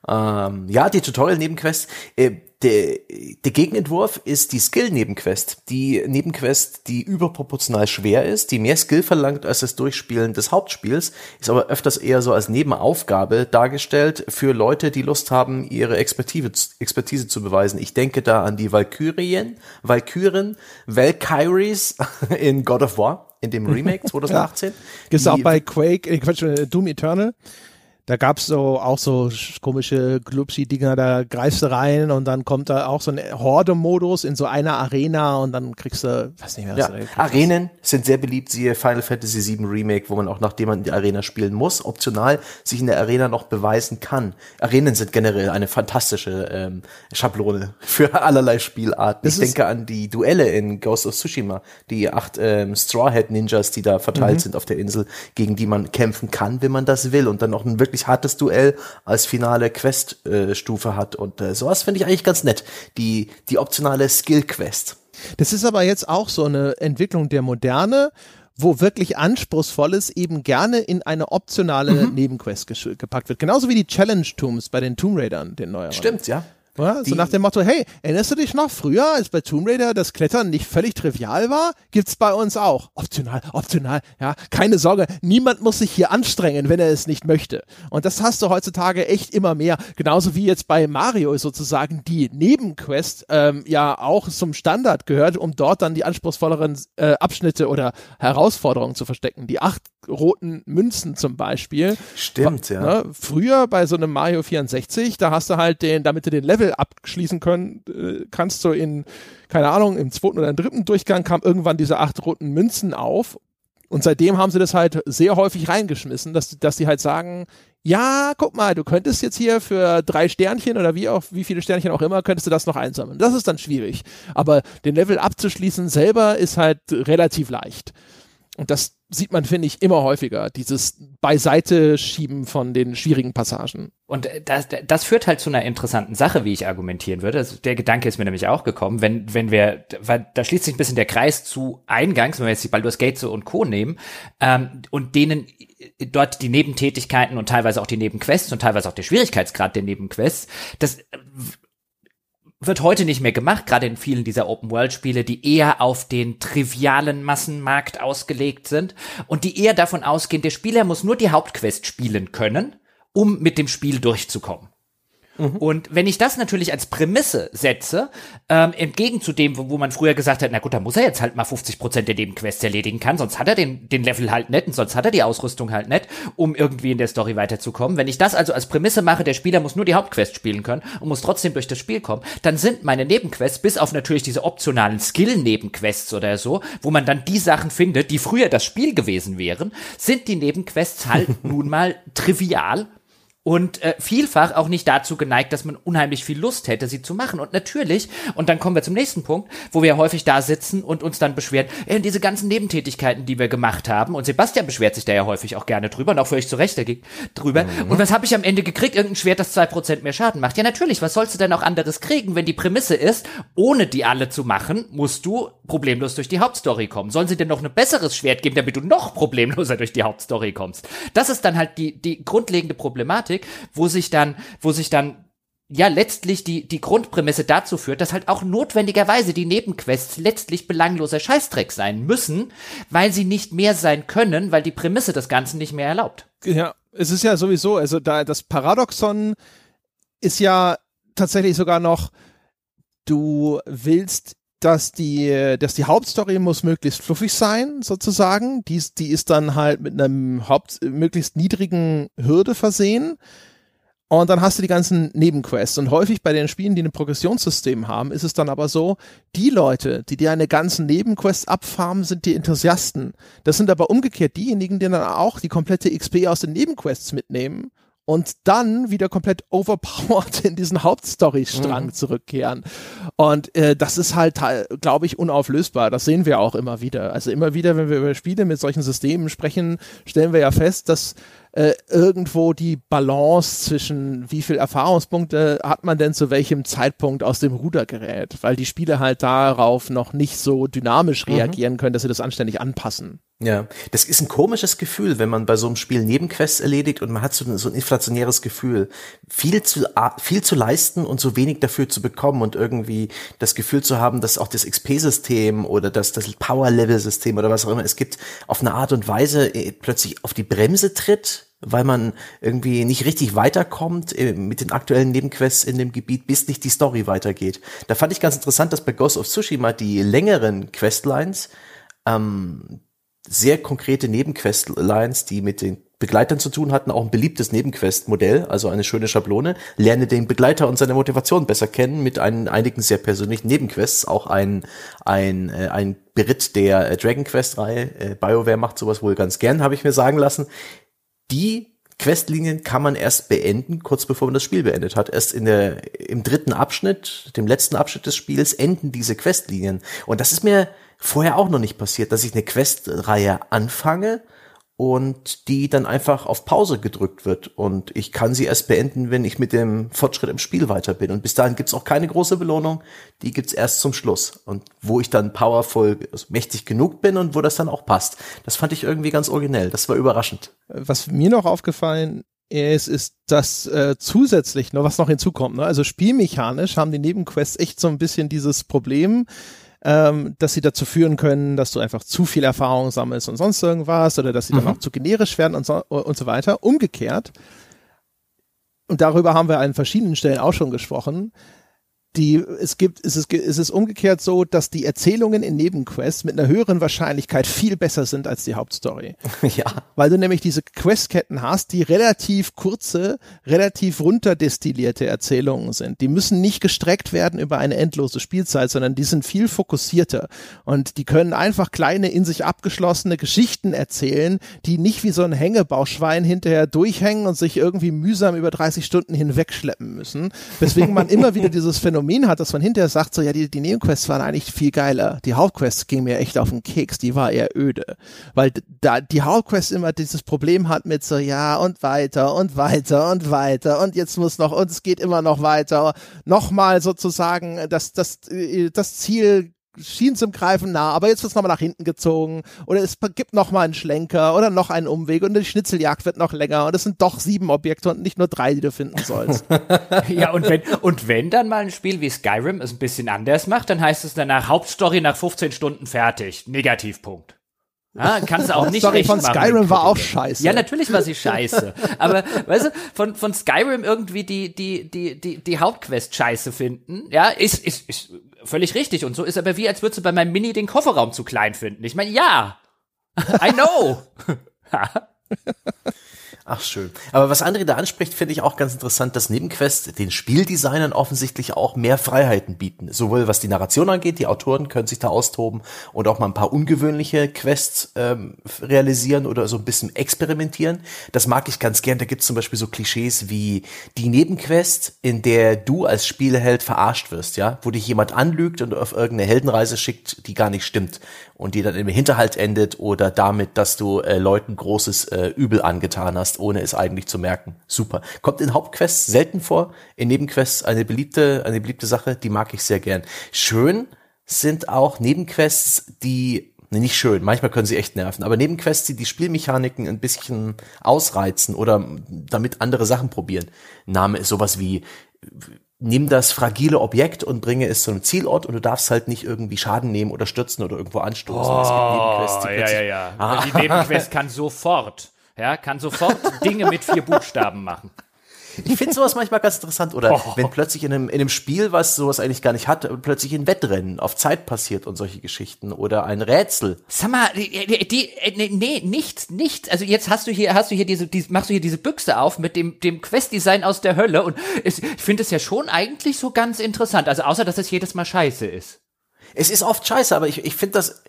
Ähm, ja, die Tutorial-Nebenquest. Äh, der, der Gegenentwurf ist die Skill-Nebenquest. Die Nebenquest, die überproportional schwer ist, die mehr Skill verlangt als das Durchspielen des Hauptspiels, ist aber öfters eher so als Nebenaufgabe dargestellt für Leute, die Lust haben, ihre Expertise, Expertise zu beweisen. Ich denke da an die Valkyrien, Valkyren, Valkyries in God of War in dem Remake 2018. ja. Gibt's auch bei Quake, äh, Quatsch, äh, Doom Eternal. Da gab's so auch so komische Glubschi-Dinger, da greifst du rein und dann kommt da auch so ein Horde-Modus in so einer Arena und dann kriegst du, weiß nicht mehr, was ja. du Arenen sind sehr beliebt, siehe Final Fantasy VII Remake, wo man auch nachdem man in die Arena spielen muss, optional sich in der Arena noch beweisen kann. Arenen sind generell eine fantastische ähm, Schablone für allerlei Spielarten. Das ich denke an die Duelle in Ghost of Tsushima, die acht ähm, Straw Hat Ninjas, die da verteilt mhm. sind auf der Insel, gegen die man kämpfen kann, wenn man das will und dann noch ein wirklich wirklich hartes Duell als finale Quest-Stufe äh, hat. Und äh, sowas finde ich eigentlich ganz nett. Die, die optionale Skill-Quest. Das ist aber jetzt auch so eine Entwicklung der Moderne, wo wirklich Anspruchsvolles eben gerne in eine optionale mhm. Nebenquest gepackt wird. Genauso wie die Challenge-Tombs bei den Tomb Raidern, den neueren. Stimmt, ja. Ja, so nach dem Motto, hey, erinnerst du dich noch früher, als bei Tomb Raider das Klettern nicht völlig trivial war? Gibt's bei uns auch. Optional, optional, ja. Keine Sorge, niemand muss sich hier anstrengen, wenn er es nicht möchte. Und das hast du heutzutage echt immer mehr. Genauso wie jetzt bei Mario sozusagen die Nebenquest ähm, ja auch zum Standard gehört, um dort dann die anspruchsvolleren äh, Abschnitte oder Herausforderungen zu verstecken. Die acht roten Münzen zum Beispiel. Stimmt, ja. Ne, früher bei so einem Mario 64, da hast du halt den, damit du den Level abschließen können, äh, kannst du in, keine Ahnung, im zweiten oder im dritten Durchgang kam irgendwann diese acht roten Münzen auf. Und seitdem haben sie das halt sehr häufig reingeschmissen, dass, dass die halt sagen, ja, guck mal, du könntest jetzt hier für drei Sternchen oder wie auch, wie viele Sternchen auch immer, könntest du das noch einsammeln. Das ist dann schwierig. Aber den Level abzuschließen selber ist halt relativ leicht. Und das sieht man, finde ich, immer häufiger, dieses Beiseite schieben von den schwierigen Passagen. Und das, das führt halt zu einer interessanten Sache, wie ich argumentieren würde. Also der Gedanke ist mir nämlich auch gekommen, wenn, wenn wir, weil da schließt sich ein bisschen der Kreis zu Eingangs, wenn wir jetzt die Baldur's Gate und Co. nehmen, ähm, und denen dort die Nebentätigkeiten und teilweise auch die Nebenquests und teilweise auch der Schwierigkeitsgrad der Nebenquests, das wird heute nicht mehr gemacht, gerade in vielen dieser Open-World-Spiele, die eher auf den trivialen Massenmarkt ausgelegt sind und die eher davon ausgehen, der Spieler muss nur die Hauptquest spielen können, um mit dem Spiel durchzukommen. Mhm. Und wenn ich das natürlich als Prämisse setze, ähm, entgegen zu dem, wo, wo, man früher gesagt hat, na gut, da muss er jetzt halt mal 50 Prozent der Nebenquests erledigen kann, sonst hat er den, den Level halt nicht und sonst hat er die Ausrüstung halt nicht, um irgendwie in der Story weiterzukommen. Wenn ich das also als Prämisse mache, der Spieler muss nur die Hauptquest spielen können und muss trotzdem durch das Spiel kommen, dann sind meine Nebenquests, bis auf natürlich diese optionalen Skill-Nebenquests oder so, wo man dann die Sachen findet, die früher das Spiel gewesen wären, sind die Nebenquests halt nun mal trivial und äh, vielfach auch nicht dazu geneigt, dass man unheimlich viel Lust hätte, sie zu machen. Und natürlich, und dann kommen wir zum nächsten Punkt, wo wir häufig da sitzen und uns dann beschweren, äh, diese ganzen Nebentätigkeiten, die wir gemacht haben, und Sebastian beschwert sich da ja häufig auch gerne drüber und auch völlig zu Recht drüber. Mhm. Und was habe ich am Ende gekriegt? Irgendein Schwert, das zwei Prozent mehr Schaden macht. Ja, natürlich, was sollst du denn auch anderes kriegen, wenn die Prämisse ist, ohne die alle zu machen, musst du problemlos durch die Hauptstory kommen. Sollen sie denn noch ein besseres Schwert geben, damit du noch problemloser durch die Hauptstory kommst? Das ist dann halt die, die grundlegende Problematik Thematik, wo sich dann, wo sich dann ja letztlich die, die Grundprämisse dazu führt, dass halt auch notwendigerweise die Nebenquests letztlich belangloser Scheißdreck sein müssen, weil sie nicht mehr sein können, weil die Prämisse das Ganze nicht mehr erlaubt. Ja, es ist ja sowieso, also da das Paradoxon ist ja tatsächlich sogar noch, du willst dass die, dass die Hauptstory muss möglichst fluffig sein, sozusagen. Die, die ist dann halt mit einem Haupt, möglichst niedrigen Hürde versehen. Und dann hast du die ganzen Nebenquests. Und häufig bei den Spielen, die ein Progressionssystem haben, ist es dann aber so, die Leute, die dir eine ganzen Nebenquest abfarmen, sind die Enthusiasten. Das sind aber umgekehrt diejenigen, die dann auch die komplette XP aus den Nebenquests mitnehmen und dann wieder komplett overpowered in diesen Hauptstory-Strang mhm. zurückkehren. Und äh, das ist halt, glaube ich, unauflösbar. Das sehen wir auch immer wieder. Also immer wieder, wenn wir über Spiele mit solchen Systemen sprechen, stellen wir ja fest, dass äh, irgendwo die Balance zwischen wie viel Erfahrungspunkte hat man denn zu welchem Zeitpunkt aus dem Ruder gerät, weil die Spiele halt darauf noch nicht so dynamisch mhm. reagieren können, dass sie das anständig anpassen. Ja, das ist ein komisches Gefühl, wenn man bei so einem Spiel Nebenquests erledigt und man hat so, so ein inflationäres Gefühl, viel zu, viel zu leisten und so wenig dafür zu bekommen und irgendwie das Gefühl zu haben, dass auch das XP-System oder das, das Power-Level-System oder was auch immer es gibt, auf eine Art und Weise äh, plötzlich auf die Bremse tritt, weil man irgendwie nicht richtig weiterkommt äh, mit den aktuellen Nebenquests in dem Gebiet, bis nicht die Story weitergeht. Da fand ich ganz interessant, dass bei Ghost of Tsushima die längeren Questlines ähm, sehr konkrete Nebenquestlines, die mit den Begleitern zu tun hatten, auch ein beliebtes Nebenquest-Modell, also eine schöne Schablone. Lerne den Begleiter und seine Motivation besser kennen mit ein, einigen sehr persönlichen Nebenquests, auch ein, ein, äh, ein Beritt der äh, Dragon Quest-Reihe. Äh, BioWare macht sowas wohl ganz gern, habe ich mir sagen lassen. Die Questlinien kann man erst beenden, kurz bevor man das Spiel beendet hat. Erst in der, im dritten Abschnitt, dem letzten Abschnitt des Spiels, enden diese Questlinien. Und das ist mir vorher auch noch nicht passiert, dass ich eine Questreihe anfange und die dann einfach auf Pause gedrückt wird und ich kann sie erst beenden, wenn ich mit dem Fortschritt im Spiel weiter bin. Und bis dahin gibt's auch keine große Belohnung, die gibt's erst zum Schluss. Und wo ich dann powerful, also mächtig genug bin und wo das dann auch passt. Das fand ich irgendwie ganz originell, das war überraschend. Was mir noch aufgefallen ist, ist, dass äh, zusätzlich noch was noch hinzukommt. Ne? Also spielmechanisch haben die Nebenquests echt so ein bisschen dieses Problem, ähm, dass sie dazu führen können, dass du einfach zu viel Erfahrung sammelst und sonst irgendwas oder dass sie mhm. dann auch zu generisch werden und so, und so weiter. Umgekehrt, und darüber haben wir an verschiedenen Stellen auch schon gesprochen, die, es gibt, es ist, es ist umgekehrt so, dass die Erzählungen in Nebenquests mit einer höheren Wahrscheinlichkeit viel besser sind als die Hauptstory. Ja. Weil du nämlich diese Questketten hast, die relativ kurze, relativ runterdestillierte Erzählungen sind. Die müssen nicht gestreckt werden über eine endlose Spielzeit, sondern die sind viel fokussierter. Und die können einfach kleine, in sich abgeschlossene Geschichten erzählen, die nicht wie so ein Hängebauschwein hinterher durchhängen und sich irgendwie mühsam über 30 Stunden hinwegschleppen müssen. Weswegen man immer wieder dieses Phänomen Phänomen hat, dass man hinterher sagt, so ja, die, die Nebenquests waren eigentlich viel geiler. Die Hauptquests gingen mir echt auf den Keks, die war eher öde. Weil da die Hauptquest immer dieses Problem hat mit so, ja, und weiter und weiter und weiter und jetzt muss noch, und es geht immer noch weiter. Nochmal sozusagen das, das, das Ziel schien zum Greifen nah, aber jetzt wird es nochmal nach hinten gezogen oder es gibt nochmal einen Schlenker oder noch einen Umweg und die Schnitzeljagd wird noch länger und es sind doch sieben Objekte und nicht nur drei, die du finden sollst. ja, und wenn, und wenn dann mal ein Spiel wie Skyrim es ein bisschen anders macht, dann heißt es danach Hauptstory nach 15 Stunden fertig. Negativpunkt. Ja, kannst du auch nicht Story von Skyrim war auch scheiße. Ja, natürlich war sie scheiße. Aber weißt du, von, von Skyrim irgendwie die, die, die, die, die Hauptquest scheiße finden, ja, ist, ist, ist völlig richtig. Und so ist aber wie, als würdest du bei meinem Mini den Kofferraum zu klein finden. Ich meine, ja. I know. Ach schön. Aber was André da anspricht, finde ich auch ganz interessant, dass Nebenquests den Spieldesignern offensichtlich auch mehr Freiheiten bieten. Sowohl was die Narration angeht, die Autoren können sich da austoben und auch mal ein paar ungewöhnliche Quests ähm, realisieren oder so ein bisschen experimentieren. Das mag ich ganz gern. Da gibt es zum Beispiel so Klischees wie die Nebenquest, in der du als Spieleheld verarscht wirst, ja, wo dich jemand anlügt und auf irgendeine Heldenreise schickt, die gar nicht stimmt und die dann im Hinterhalt endet oder damit, dass du äh, Leuten großes äh, Übel angetan hast, ohne es eigentlich zu merken. Super. Kommt in Hauptquests selten vor, in Nebenquests eine beliebte, eine beliebte Sache, die mag ich sehr gern. Schön sind auch Nebenquests, die Nee, nicht schön. Manchmal können sie echt nerven. Aber Nebenquests, die die Spielmechaniken ein bisschen ausreizen oder damit andere Sachen probieren. Name ist sowas wie nimm das fragile Objekt und bringe es zu einem Zielort und du darfst halt nicht irgendwie Schaden nehmen oder stürzen oder irgendwo anstoßen. Oh, es gibt Nebenquests, die ja, ja, ja. Ah. Die Nebenquest kann sofort, ja, kann sofort Dinge mit vier Buchstaben machen. Ich finde sowas manchmal ganz interessant. Oder oh. wenn plötzlich in einem, in einem Spiel, was sowas eigentlich gar nicht hat, plötzlich ein Wettrennen auf Zeit passiert und solche Geschichten. Oder ein Rätsel. Sag mal, die, die, nee, nee, nichts, nichts. Also jetzt hast du hier, hast du hier diese, diese machst du hier diese Büchse auf mit dem, dem Quest-Design aus der Hölle. Und ich finde es ja schon eigentlich so ganz interessant. Also außer, dass es jedes Mal scheiße ist. Es ist oft scheiße, aber ich, ich finde das,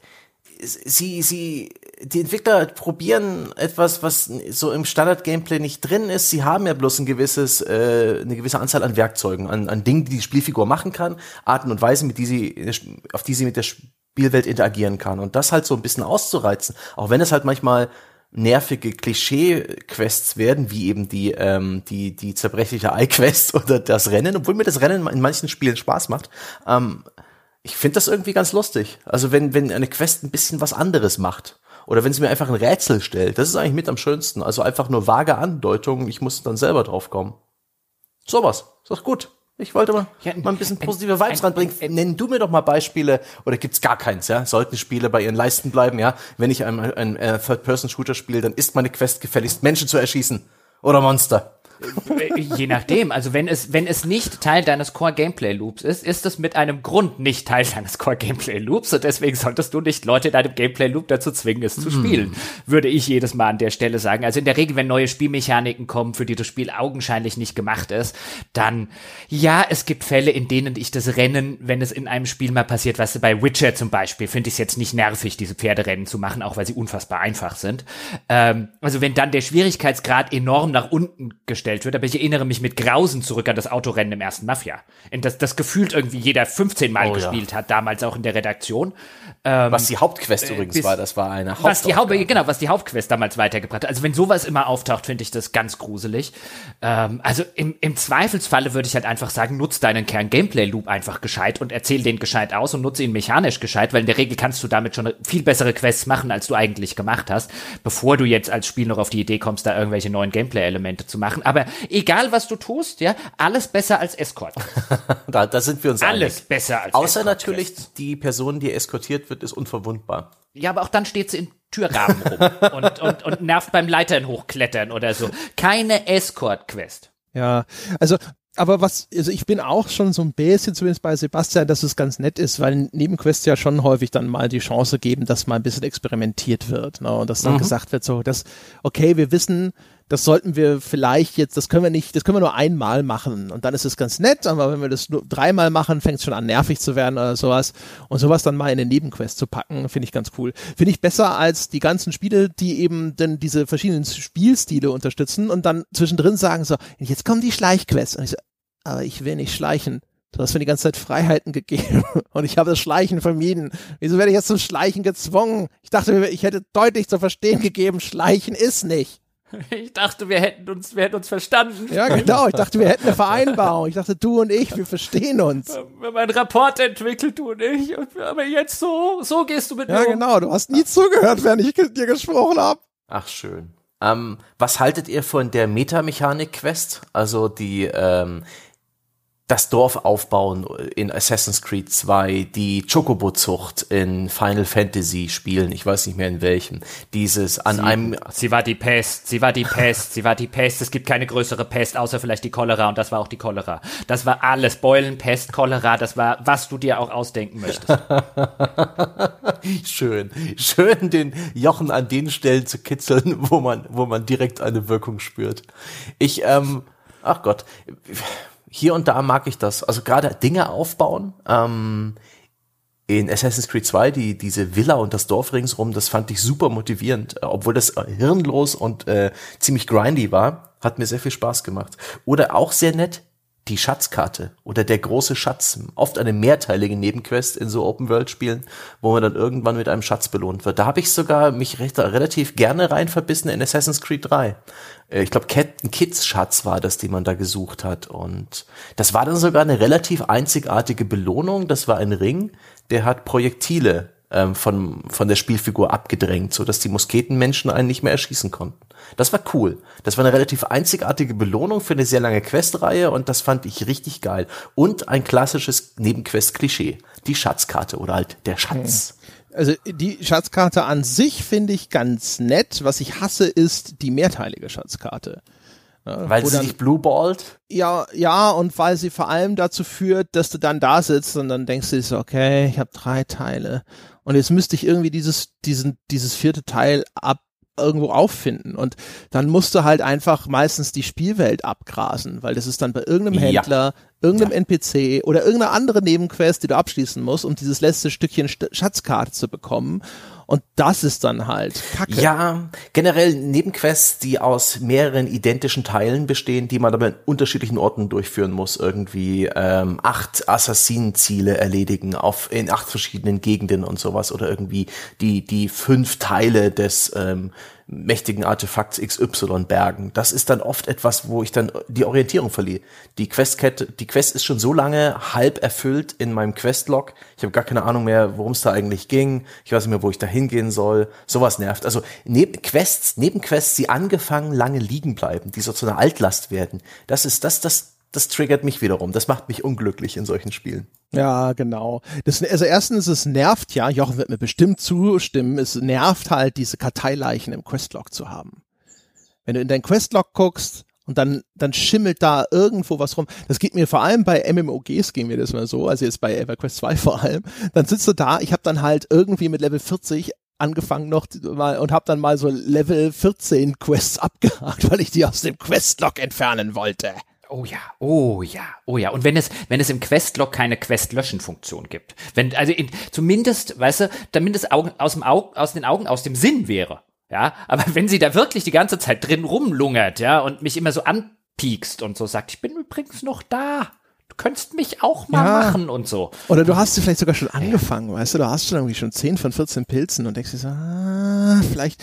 sie, sie, die Entwickler probieren etwas, was so im Standard-Gameplay nicht drin ist. Sie haben ja bloß ein gewisses, äh, eine gewisse Anzahl an Werkzeugen, an, an Dingen, die die Spielfigur machen kann, Arten und Weisen, mit die sie, auf die sie mit der Spielwelt interagieren kann. Und das halt so ein bisschen auszureizen, auch wenn es halt manchmal nervige Klischee-Quests werden, wie eben die, ähm, die, die zerbrechliche Eye-Quest oder das Rennen, obwohl mir das Rennen in manchen Spielen Spaß macht. Ähm, ich finde das irgendwie ganz lustig. Also wenn, wenn eine Quest ein bisschen was anderes macht. Oder wenn sie mir einfach ein Rätsel stellt. Das ist eigentlich mit am schönsten. Also einfach nur vage Andeutungen. Ich muss dann selber drauf kommen. Sowas. Ist doch gut. Ich wollte mal, ja, mal ein bisschen positive Vibes ein, ranbringen. Nenn du mir doch mal Beispiele, oder gibt's gar keins, ja? Sollten Spiele bei ihren Leisten bleiben, ja? Wenn ich ein, ein, ein äh, Third-Person-Shooter spiele, dann ist meine Quest gefälligst, Menschen zu erschießen. Oder Monster. Je nachdem. Also wenn es, wenn es nicht Teil deines Core Gameplay Loops ist, ist es mit einem Grund nicht Teil deines Core Gameplay Loops und deswegen solltest du nicht Leute in deinem Gameplay Loop dazu zwingen, es zu hm. spielen. Würde ich jedes Mal an der Stelle sagen. Also in der Regel, wenn neue Spielmechaniken kommen, für die das Spiel augenscheinlich nicht gemacht ist, dann ja, es gibt Fälle, in denen ich das Rennen, wenn es in einem Spiel mal passiert, was bei Witcher zum Beispiel, finde ich es jetzt nicht nervig, diese Pferderennen zu machen, auch weil sie unfassbar einfach sind. Ähm, also wenn dann der Schwierigkeitsgrad enorm nach unten gestellt wird, aber ich erinnere mich mit Grausen zurück an das Autorennen im ersten Mafia. Und das, das gefühlt irgendwie jeder 15 Mal oh, gespielt ja. hat, damals auch in der Redaktion. Ähm, was die Hauptquest äh, übrigens bis, war, das war eine Hauptquest. Was die Haupt, genau, was die Hauptquest damals weitergebracht hat. Also wenn sowas immer auftaucht, finde ich das ganz gruselig. Ähm, also im, im Zweifelsfalle würde ich halt einfach sagen, nutz deinen Kern-Gameplay-Loop einfach gescheit und erzähl den gescheit aus und nutze ihn mechanisch gescheit, weil in der Regel kannst du damit schon viel bessere Quests machen, als du eigentlich gemacht hast, bevor du jetzt als Spiel noch auf die Idee kommst, da irgendwelche neuen Gameplay-Elemente zu machen. Aber egal was du tust, ja, alles besser als Escort. da, da sind wir uns Alles einig. besser als Außer natürlich die Person, die eskortiert wird, ist unverwundbar. Ja, aber auch dann steht sie in Türrahmen rum und, und, und nervt beim Leitern hochklettern oder so. Keine Escort-Quest. Ja, also aber was, also ich bin auch schon so ein bisschen zumindest bei Sebastian, dass es ganz nett ist, weil Nebenquests ja schon häufig dann mal die Chance geben, dass mal ein bisschen experimentiert wird. Ne? Und dass dann mhm. gesagt wird, so, dass, okay, wir wissen, das sollten wir vielleicht jetzt, das können wir nicht, das können wir nur einmal machen und dann ist es ganz nett, aber wenn wir das nur dreimal machen, fängt es schon an nervig zu werden oder sowas und sowas dann mal in den Nebenquest zu packen, finde ich ganz cool. Finde ich besser als die ganzen Spiele, die eben dann diese verschiedenen Spielstile unterstützen und dann zwischendrin sagen so, jetzt kommen die Schleichquests und ich so, aber ich will nicht schleichen. Du hast mir die ganze Zeit Freiheiten gegeben und ich habe das Schleichen vermieden. Wieso werde ich jetzt zum Schleichen gezwungen? Ich dachte, ich hätte deutlich zu verstehen gegeben, Schleichen ist nicht. Ich dachte, wir hätten uns, wir hätten uns verstanden. Ja, genau. Ich dachte, wir hätten eine Vereinbarung. Ich dachte, du und ich, wir verstehen uns. Wir haben einen Rapport entwickelt, du und ich. Aber jetzt so, so gehst du mit mir. Ja, genau. Du hast nie zugehört, während ich dir gesprochen habe. Ach, schön. Ähm, was haltet ihr von der Metamechanik-Quest? Also die, ähm, das Dorf aufbauen in Assassin's Creed 2, die Chocobo-Zucht in Final Fantasy spielen, ich weiß nicht mehr in welchem, dieses an sie, einem... Sie war die Pest, sie war die Pest, sie war die Pest, es gibt keine größere Pest, außer vielleicht die Cholera und das war auch die Cholera. Das war alles, Beulen, Pest, Cholera, das war, was du dir auch ausdenken möchtest. schön, schön den Jochen an den Stellen zu kitzeln, wo man, wo man direkt eine Wirkung spürt. Ich, ähm, ach Gott, hier und da mag ich das. Also gerade Dinge aufbauen. Ähm, in Assassin's Creed 2, die, diese Villa und das Dorf ringsrum, das fand ich super motivierend. Äh, obwohl das äh, hirnlos und äh, ziemlich grindy war, hat mir sehr viel Spaß gemacht. Oder auch sehr nett, die Schatzkarte oder der große Schatz. Oft eine mehrteilige Nebenquest in so Open-World-Spielen, wo man dann irgendwann mit einem Schatz belohnt wird. Da habe ich sogar mich recht, relativ gerne rein verbissen in Assassin's Creed 3. Äh, ich glaube, Captain Kids Schatz war das, den man da gesucht hat. Und das war dann sogar eine relativ einzigartige Belohnung. Das war ein Ring, der hat Projektile ähm, von, von der Spielfigur abgedrängt, so dass die Musketenmenschen einen nicht mehr erschießen konnten. Das war cool. Das war eine relativ einzigartige Belohnung für eine sehr lange Questreihe und das fand ich richtig geil. Und ein klassisches Nebenquest-Klischee. Die Schatzkarte oder halt der Schatz. Also die Schatzkarte an sich finde ich ganz nett. Was ich hasse, ist die mehrteilige Schatzkarte. Ja, weil sie sich blueballt? Ja, ja, und weil sie vor allem dazu führt, dass du dann da sitzt und dann denkst du so, okay, ich habe drei Teile und jetzt müsste ich irgendwie dieses, diesen, dieses vierte Teil ab irgendwo auffinden. Und dann musst du halt einfach meistens die Spielwelt abgrasen, weil das ist dann bei irgendeinem Händler, ja. Irgendeinem ja. NPC oder irgendeiner andere Nebenquest, die du abschließen musst, um dieses letzte Stückchen Schatzkarte zu bekommen. Und das ist dann halt Kacke. Ja, generell Nebenquests, die aus mehreren identischen Teilen bestehen, die man aber in unterschiedlichen Orten durchführen muss. Irgendwie ähm, acht Assassinenziele erledigen auf in acht verschiedenen Gegenden und sowas oder irgendwie die die fünf Teile des ähm, mächtigen Artefakts XY bergen. Das ist dann oft etwas, wo ich dann die Orientierung verliere. Die Questkette, die Quest ist schon so lange halb erfüllt in meinem Questlog. Ich habe gar keine Ahnung mehr, worum es da eigentlich ging. Ich weiß nicht mehr, wo ich da hingehen soll. Sowas nervt. Also neben Quests, Nebenquests, die angefangen lange liegen bleiben, die so zu einer Altlast werden. Das ist das, das, das triggert mich wiederum. Das macht mich unglücklich in solchen Spielen. Ja, genau. Das, also erstens, es nervt ja, Jochen wird mir bestimmt zustimmen, es nervt halt, diese Karteileichen im Questlog zu haben. Wenn du in dein Questlog guckst und dann, dann schimmelt da irgendwo was rum. Das geht mir vor allem bei MMOGs ging mir das mal so, also jetzt bei EverQuest 2 vor allem. Dann sitzt du da, ich habe dann halt irgendwie mit Level 40 angefangen noch mal und habe dann mal so Level 14 Quests abgehakt, weil ich die aus dem Questlog entfernen wollte. Oh ja, oh ja, oh ja. Und wenn es, wenn es im Questlog keine Quest-Löschen-Funktion gibt, wenn, also in, zumindest, weißt du, damit es Augen, aus dem Augen, aus den Augen, aus dem Sinn wäre, ja. Aber wenn sie da wirklich die ganze Zeit drin rumlungert, ja, und mich immer so anpiekst und so sagt, ich bin übrigens noch da. Du könntest mich auch mal ja. machen und so. Oder du hast vielleicht sogar schon angefangen, ja. weißt du, du hast schon irgendwie schon 10 von 14 Pilzen und denkst dir so, ah, vielleicht,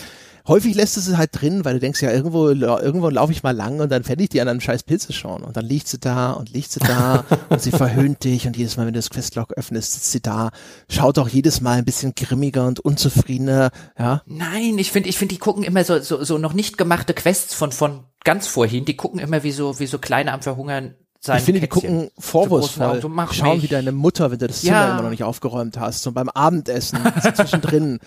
häufig lässt es halt drin, weil du denkst ja, irgendwo, irgendwo laufe ich mal lang und dann fände ich die anderen scheiß Pilze schon. Und dann liegt sie da und liegt sie da und sie verhöhnt dich und jedes Mal, wenn du das Questlog öffnest, sitzt sie da, schaut auch jedes Mal ein bisschen grimmiger und unzufriedener, ja. Nein, ich finde, ich finde, die gucken immer so, so, so noch nicht gemachte Quests von, von ganz vorhin, die gucken immer wie so, wie so kleine am Verhungern sein ich finde, Kätzchen. die gucken vorwurfsvoll. So, Schauen wie deine Mutter, wenn du das Zimmer ja. immer noch nicht aufgeräumt hast. Und beim Abendessen zwischendrin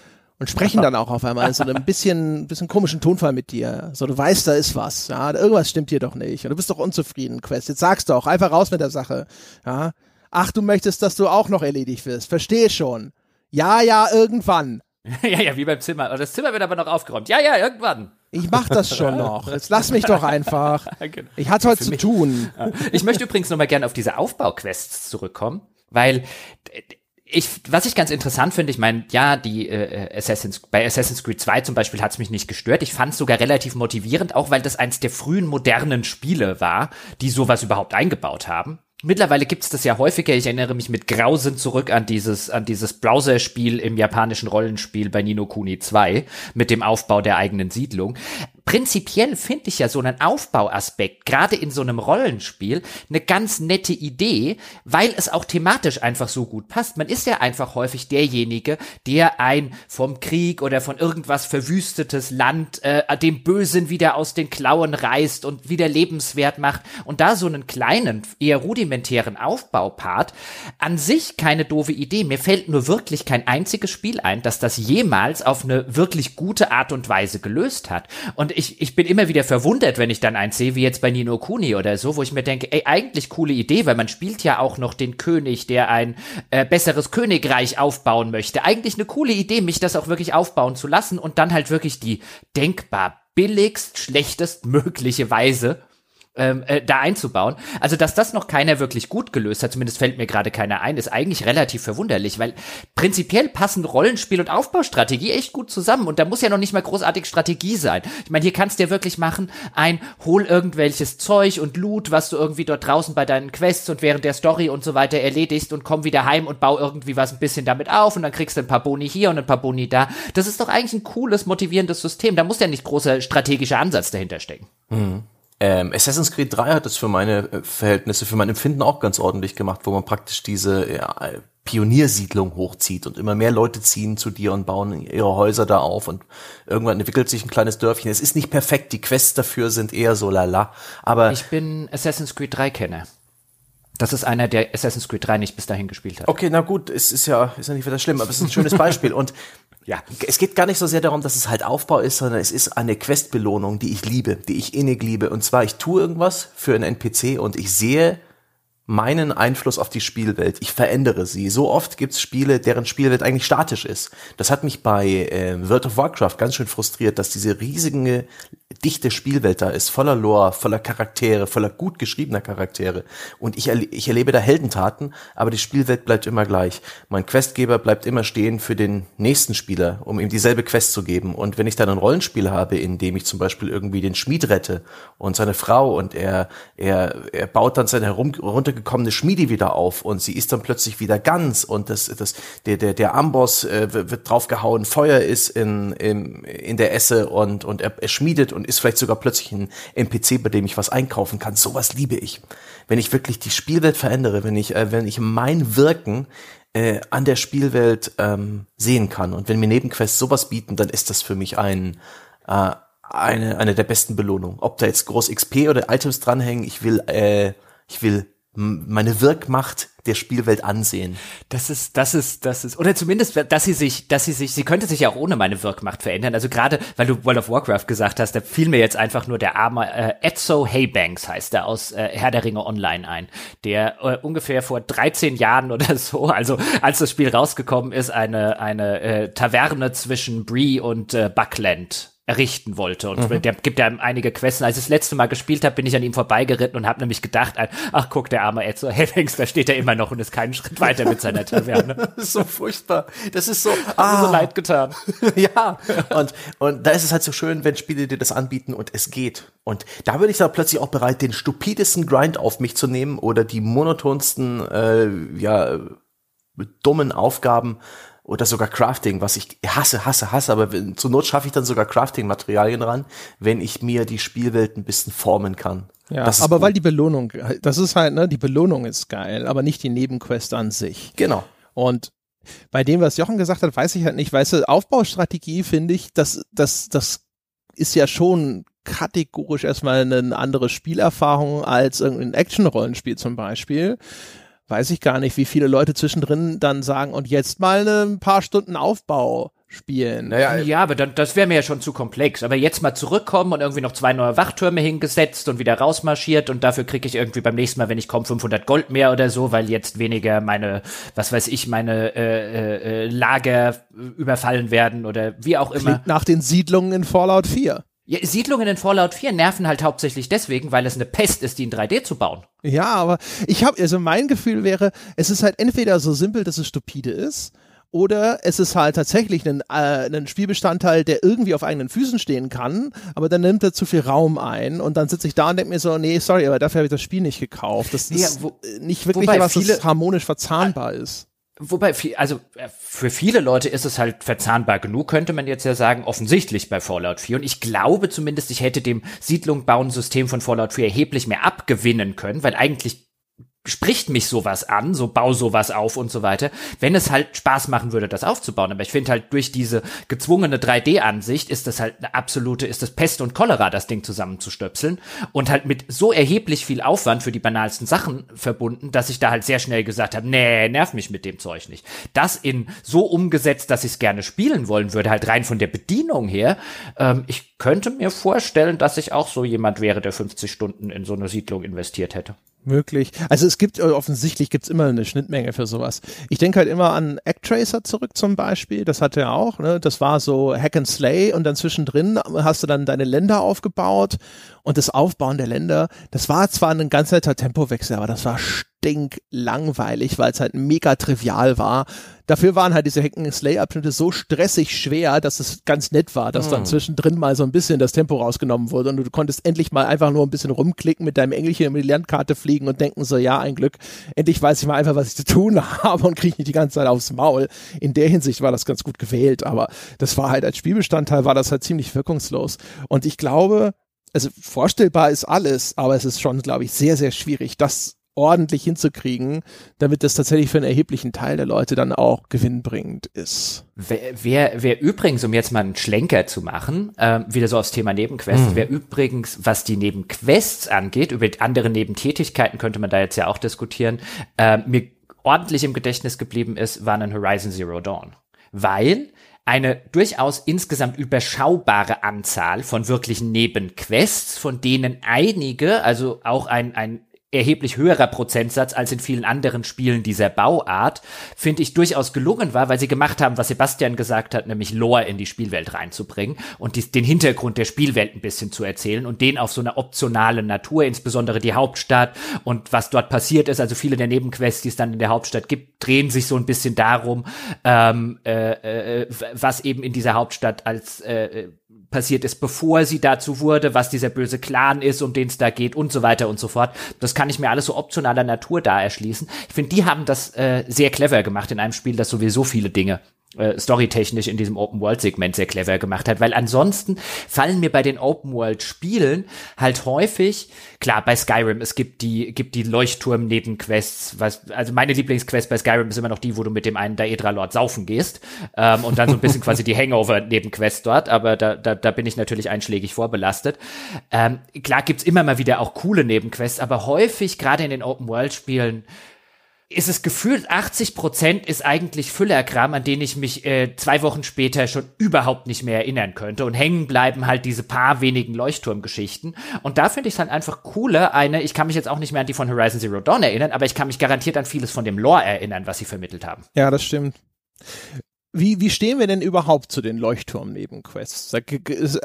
und sprechen dann auch auf einmal so ein bisschen, bisschen komischen Tonfall mit dir. So, du weißt, da ist was, ja, irgendwas stimmt hier doch nicht. Und du bist doch unzufrieden, Quest. Jetzt sag's doch, einfach raus mit der Sache, ja. Ach, du möchtest, dass du auch noch erledigt wirst. Verstehe schon. Ja, ja, irgendwann. ja, ja, wie beim Zimmer. Das Zimmer wird aber noch aufgeräumt. Ja, ja, irgendwann. Ich mach das schon noch. Jetzt lass mich doch einfach. Genau. Ich hatte heute zu tun. Ich möchte übrigens noch mal gerne auf diese Aufbauquests zurückkommen, weil ich, was ich ganz interessant finde, ich meine, ja, die äh, Assassin's, bei Assassin's Creed 2 zum Beispiel hat es mich nicht gestört. Ich fand es sogar relativ motivierend, auch weil das eins der frühen modernen Spiele war, die sowas überhaupt eingebaut haben. Mittlerweile gibt's das ja häufiger. Ich erinnere mich mit Grausen zurück an dieses, an dieses Browser-Spiel im japanischen Rollenspiel bei Nino Kuni 2 mit dem Aufbau der eigenen Siedlung. Prinzipiell finde ich ja so einen Aufbauaspekt, gerade in so einem Rollenspiel, eine ganz nette Idee, weil es auch thematisch einfach so gut passt. Man ist ja einfach häufig derjenige, der ein vom Krieg oder von irgendwas verwüstetes Land äh, dem Bösen wieder aus den Klauen reißt und wieder lebenswert macht und da so einen kleinen, eher rudimentären Aufbaupart an sich keine doofe Idee. Mir fällt nur wirklich kein einziges Spiel ein, dass das jemals auf eine wirklich gute Art und Weise gelöst hat. Ich, ich bin immer wieder verwundert, wenn ich dann eins sehe, wie jetzt bei Nino Kuni oder so, wo ich mir denke, ey, eigentlich coole Idee, weil man spielt ja auch noch den König, der ein äh, besseres Königreich aufbauen möchte. Eigentlich eine coole Idee, mich das auch wirklich aufbauen zu lassen und dann halt wirklich die denkbar billigst, schlechtest mögliche Weise ähm, äh, da einzubauen. Also, dass das noch keiner wirklich gut gelöst hat, zumindest fällt mir gerade keiner ein, ist eigentlich relativ verwunderlich, weil prinzipiell passen Rollenspiel und Aufbaustrategie echt gut zusammen und da muss ja noch nicht mal großartig Strategie sein. Ich meine, hier kannst du ja wirklich machen, ein hol irgendwelches Zeug und Loot, was du irgendwie dort draußen bei deinen Quests und während der Story und so weiter erledigst und komm wieder heim und bau irgendwie was ein bisschen damit auf und dann kriegst du ein paar Boni hier und ein paar Boni da. Das ist doch eigentlich ein cooles, motivierendes System. Da muss ja nicht großer strategischer Ansatz dahinter stecken. Mhm. Ähm, Assassin's Creed 3 hat das für meine äh, Verhältnisse, für mein Empfinden auch ganz ordentlich gemacht, wo man praktisch diese ja, Pioniersiedlung hochzieht und immer mehr Leute ziehen zu dir und bauen ihre Häuser da auf und irgendwann entwickelt sich ein kleines Dörfchen. Es ist nicht perfekt, die Quests dafür sind eher so lala, aber ich bin Assassin's Creed 3 Kenner. Das ist einer, der Assassin's Creed 3 nicht bis dahin gespielt hat. Okay, na gut, es ist ja, ist ja nicht wieder schlimm, aber es ist ein schönes Beispiel. Und ja, es geht gar nicht so sehr darum, dass es halt Aufbau ist, sondern es ist eine Questbelohnung, die ich liebe, die ich innig liebe. Und zwar, ich tue irgendwas für einen NPC und ich sehe meinen Einfluss auf die Spielwelt. Ich verändere sie. So oft gibt's Spiele, deren Spielwelt eigentlich statisch ist. Das hat mich bei äh, World of Warcraft ganz schön frustriert, dass diese riesige, dichte Spielwelt da ist, voller Lore, voller Charaktere, voller gut geschriebener Charaktere. Und ich, erle ich erlebe da Heldentaten, aber die Spielwelt bleibt immer gleich. Mein Questgeber bleibt immer stehen für den nächsten Spieler, um ihm dieselbe Quest zu geben. Und wenn ich dann ein Rollenspiel habe, in dem ich zum Beispiel irgendwie den Schmied rette und seine Frau und er, er, er baut dann seine herum, runtergekommene Schmiede wieder auf und sie ist dann plötzlich wieder ganz und das, das, der, der, der Amboss äh, wird draufgehauen, Feuer ist in, in, in der Esse und, und er, er schmiedet und ist vielleicht sogar plötzlich ein NPC, bei dem ich was einkaufen kann. Sowas liebe ich. Wenn ich wirklich die Spielwelt verändere, wenn ich, äh, wenn ich mein Wirken äh, an der Spielwelt ähm, sehen kann und wenn mir Nebenquests sowas bieten, dann ist das für mich ein äh, eine, eine der besten Belohnungen. Ob da jetzt groß XP oder Items dranhängen, ich will, äh, ich will meine Wirkmacht der Spielwelt ansehen. Das ist, das ist, das ist, oder zumindest, dass sie sich, dass sie sich, sie könnte sich ja auch ohne meine Wirkmacht verändern. Also gerade, weil du World of Warcraft gesagt hast, da fiel mir jetzt einfach nur der arme äh, Etzo Haybanks heißt der aus äh, Herr der Ringe Online ein, der äh, ungefähr vor 13 Jahren oder so, also als das Spiel rausgekommen ist, eine eine äh, Taverne zwischen Bree und äh, Buckland errichten wollte. Und mhm. der gibt ja einige Quests. Als ich das letzte Mal gespielt habe, bin ich an ihm vorbeigeritten und habe nämlich gedacht, ach guck, der arme Ezzo Hellings, da steht er immer noch und ist keinen Schritt weiter mit seiner Taverne. das ist so furchtbar. Das ist so, ah. so leid getan. ja. Und, und da ist es halt so schön, wenn Spiele dir das anbieten und es geht. Und da würde ich dann plötzlich auch bereit, den stupidesten Grind auf mich zu nehmen oder die monotonsten, äh, ja, dummen Aufgaben oder sogar Crafting, was ich hasse, hasse, hasse, aber zur Not schaffe ich dann sogar Crafting-Materialien ran, wenn ich mir die Spielwelt ein bisschen formen kann. Ja, aber gut. weil die Belohnung, das ist halt, ne, die Belohnung ist geil, aber nicht die Nebenquest an sich. Genau. Und bei dem, was Jochen gesagt hat, weiß ich halt nicht, weißt du, Aufbaustrategie finde ich, das, das, das ist ja schon kategorisch erstmal eine andere Spielerfahrung als irgendein Action-Rollenspiel zum Beispiel weiß ich gar nicht, wie viele Leute zwischendrin dann sagen, und jetzt mal ein paar Stunden Aufbau spielen. Naja, ja, aber dann, das wäre mir ja schon zu komplex. Aber jetzt mal zurückkommen und irgendwie noch zwei neue Wachtürme hingesetzt und wieder rausmarschiert und dafür kriege ich irgendwie beim nächsten Mal, wenn ich komme, 500 Gold mehr oder so, weil jetzt weniger meine, was weiß ich, meine äh, äh, Lager überfallen werden oder wie auch immer. Klingt nach den Siedlungen in Fallout 4. Ja, Siedlungen in Fallout 4 nerven halt hauptsächlich deswegen, weil es eine Pest ist, die in 3D zu bauen. Ja, aber ich habe, also mein Gefühl wäre, es ist halt entweder so simpel, dass es stupide ist, oder es ist halt tatsächlich ein, äh, ein Spielbestandteil, der irgendwie auf eigenen Füßen stehen kann, aber dann nimmt er zu viel Raum ein und dann sitze ich da und denke mir so, nee, sorry, aber dafür habe ich das Spiel nicht gekauft. Das ist ja, wo, nicht wirklich was, das harmonisch verzahnbar ist Wobei, also äh, für viele Leute ist es halt verzahnbar genug, könnte man jetzt ja sagen, offensichtlich bei Fallout 4. Und ich glaube zumindest, ich hätte dem Siedlung-Bauen-System von Fallout 4 erheblich mehr abgewinnen können, weil eigentlich spricht mich sowas an, so bau sowas auf und so weiter, wenn es halt Spaß machen würde, das aufzubauen. Aber ich finde halt durch diese gezwungene 3D-Ansicht ist das halt eine absolute, ist das Pest und Cholera, das Ding zusammenzustöpseln und halt mit so erheblich viel Aufwand für die banalsten Sachen verbunden, dass ich da halt sehr schnell gesagt habe, nee, nerv mich mit dem Zeug nicht. Das in so umgesetzt, dass ich es gerne spielen wollen würde, halt rein von der Bedienung her. Ähm, ich könnte mir vorstellen, dass ich auch so jemand wäre, der 50 Stunden in so eine Siedlung investiert hätte möglich. Also es gibt äh, offensichtlich gibt's immer eine Schnittmenge für sowas. Ich denke halt immer an Actracer zurück zum Beispiel. Das hatte er auch. Ne? Das war so Hack and Slay und dann zwischendrin hast du dann deine Länder aufgebaut und das Aufbauen der Länder. Das war zwar ein ganz netter Tempowechsel, aber das war stinklangweilig, weil es halt mega trivial war. Dafür waren halt diese Hacken Slay Abschnitte so stressig schwer, dass es ganz nett war, dass mm. dann zwischendrin mal so ein bisschen das Tempo rausgenommen wurde und du konntest endlich mal einfach nur ein bisschen rumklicken mit deinem Engelchen in die Landkarte fliegen und denken so, ja, ein Glück, endlich weiß ich mal einfach, was ich zu tun habe und kriege nicht die ganze Zeit aufs Maul. In der Hinsicht war das ganz gut gewählt, aber das war halt als Spielbestandteil war das halt ziemlich wirkungslos und ich glaube, also vorstellbar ist alles, aber es ist schon, glaube ich, sehr, sehr schwierig, das ordentlich hinzukriegen, damit das tatsächlich für einen erheblichen Teil der Leute dann auch gewinnbringend ist. Wer, wer, wer übrigens, um jetzt mal einen Schlenker zu machen, äh, wieder so aufs Thema Nebenquests, mhm. wer übrigens, was die Nebenquests angeht, über andere Nebentätigkeiten könnte man da jetzt ja auch diskutieren, äh, mir ordentlich im Gedächtnis geblieben ist, war ein Horizon Zero Dawn. Weil eine durchaus insgesamt überschaubare Anzahl von wirklichen Nebenquests, von denen einige, also auch ein, ein erheblich höherer Prozentsatz als in vielen anderen Spielen dieser Bauart, finde ich durchaus gelungen war, weil sie gemacht haben, was Sebastian gesagt hat, nämlich Lore in die Spielwelt reinzubringen und die, den Hintergrund der Spielwelt ein bisschen zu erzählen und den auf so einer optionalen Natur, insbesondere die Hauptstadt und was dort passiert ist, also viele der Nebenquests, die es dann in der Hauptstadt gibt, drehen sich so ein bisschen darum, ähm, äh, äh, was eben in dieser Hauptstadt als äh, passiert ist, bevor sie dazu wurde, was dieser böse Clan ist, um den es da geht und so weiter und so fort. Das kann ich mir alles so optionaler Natur da erschließen. Ich finde, die haben das äh, sehr clever gemacht in einem Spiel, das sowieso viele Dinge äh, storytechnisch in diesem Open-World-Segment sehr clever gemacht hat, weil ansonsten fallen mir bei den Open-World-Spielen halt häufig, klar, bei Skyrim, es gibt die, gibt die Leuchtturm-Nebenquests, was, also meine Lieblingsquest bei Skyrim ist immer noch die, wo du mit dem einen Daedra-Lord saufen gehst, ähm, und dann so ein bisschen quasi die Hangover-Nebenquest dort, aber da, da, da bin ich natürlich einschlägig vorbelastet. Ähm, klar gibt's immer mal wieder auch coole Nebenquests, aber häufig, gerade in den Open-World-Spielen, ist es gefühlt 80 Prozent ist eigentlich Füllerkram, an den ich mich äh, zwei Wochen später schon überhaupt nicht mehr erinnern könnte. Und hängen bleiben halt diese paar wenigen Leuchtturmgeschichten. Und da finde ich es halt einfach cooler, eine, ich kann mich jetzt auch nicht mehr an die von Horizon Zero Dawn erinnern, aber ich kann mich garantiert an vieles von dem Lore erinnern, was sie vermittelt haben. Ja, das stimmt. Wie, wie stehen wir denn überhaupt zu den Leuchtturm-Nebenquests?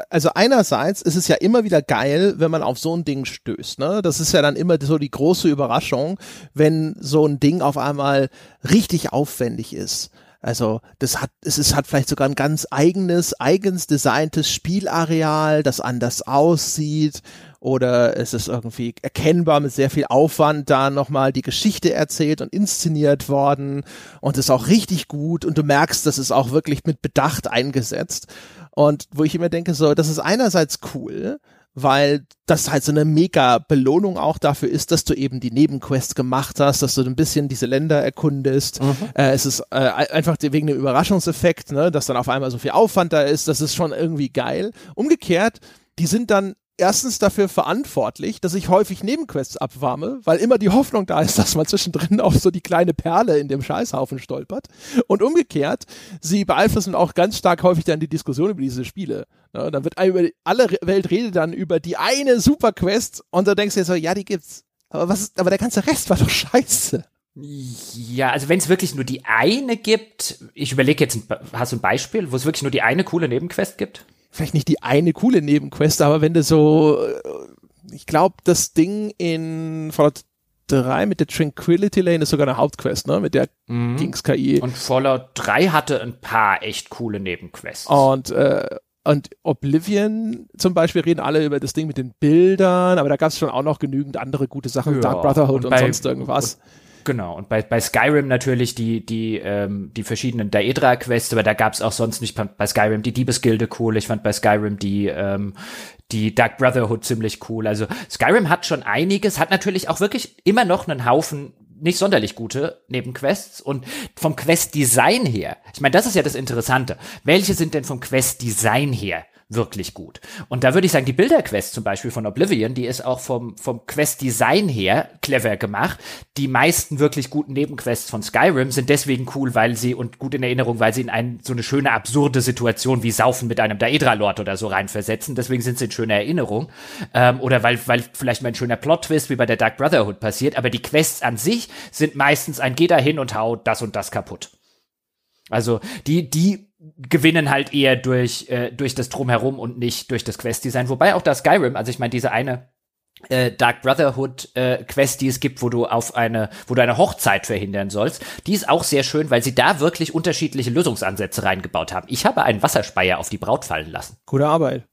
Also einerseits ist es ja immer wieder geil, wenn man auf so ein Ding stößt. Ne? Das ist ja dann immer so die große Überraschung, wenn so ein Ding auf einmal richtig aufwendig ist. Also das hat, es ist, hat vielleicht sogar ein ganz eigenes, eigens designtes Spielareal, das anders aussieht. Oder es ist irgendwie erkennbar mit sehr viel Aufwand da nochmal die Geschichte erzählt und inszeniert worden. Und ist auch richtig gut. Und du merkst, das ist auch wirklich mit Bedacht eingesetzt. Und wo ich immer denke, so, das ist einerseits cool, weil das halt so eine mega Belohnung auch dafür ist, dass du eben die Nebenquests gemacht hast, dass du ein bisschen diese Länder erkundest. Mhm. Äh, es ist äh, einfach wegen dem Überraschungseffekt, ne, dass dann auf einmal so viel Aufwand da ist, das ist schon irgendwie geil. Umgekehrt, die sind dann erstens dafür verantwortlich, dass ich häufig Nebenquests abwarme, weil immer die Hoffnung da ist, dass man zwischendrin auf so die kleine Perle in dem Scheißhaufen stolpert. Und umgekehrt, sie beeinflussen auch ganz stark häufig dann die Diskussion über diese Spiele. Ja, dann wird über alle Welt redet dann über die eine Superquest und da denkst du dir so, ja, die gibt's. Aber was ist, aber der ganze Rest war doch scheiße. Ja, also wenn es wirklich nur die eine gibt, ich überlege jetzt, hast du ein Beispiel, wo es wirklich nur die eine coole Nebenquest gibt? vielleicht nicht die eine coole Nebenquest, aber wenn du so, äh, ich glaube, das Ding in Fallout 3 mit der Tranquility Lane ist sogar eine Hauptquest, ne? Mit der mhm. Kings KI. Und Fallout 3 hatte ein paar echt coole Nebenquests. Und äh, und Oblivion zum Beispiel reden alle über das Ding mit den Bildern, aber da gab es schon auch noch genügend andere gute Sachen, ja, Dark Brotherhood und, bei, und sonst irgendwas. Und Genau, und bei, bei Skyrim natürlich die, die, ähm, die verschiedenen Daedra-Quests, aber da gab's auch sonst nicht bei Skyrim die Diebesgilde cool, ich fand bei Skyrim die, ähm, die Dark Brotherhood ziemlich cool. Also Skyrim hat schon einiges, hat natürlich auch wirklich immer noch einen Haufen nicht sonderlich gute Nebenquests und vom Quest-Design her, ich meine, das ist ja das Interessante. Welche sind denn vom Quest-Design her wirklich gut. Und da würde ich sagen, die Bilderquest zum Beispiel von Oblivion, die ist auch vom, vom Quest-Design her clever gemacht. Die meisten wirklich guten Nebenquests von Skyrim sind deswegen cool, weil sie und gut in Erinnerung, weil sie in ein, so eine schöne absurde Situation wie Saufen mit einem Daedra-Lord oder so reinversetzen. Deswegen sind sie in schöner Erinnerung. Ähm, oder weil, weil vielleicht mal ein schöner Plot-Twist wie bei der Dark Brotherhood passiert. Aber die Quests an sich sind meistens ein Geh da hin und hau das und das kaputt. Also die, die gewinnen halt eher durch, äh, durch das Drumherum und nicht durch das Quest-Design. Wobei auch das Skyrim, also ich meine, diese eine äh, Dark Brotherhood äh, Quest, die es gibt, wo du auf eine, wo du eine Hochzeit verhindern sollst, die ist auch sehr schön, weil sie da wirklich unterschiedliche Lösungsansätze reingebaut haben. Ich habe einen Wasserspeier auf die Braut fallen lassen. Gute Arbeit.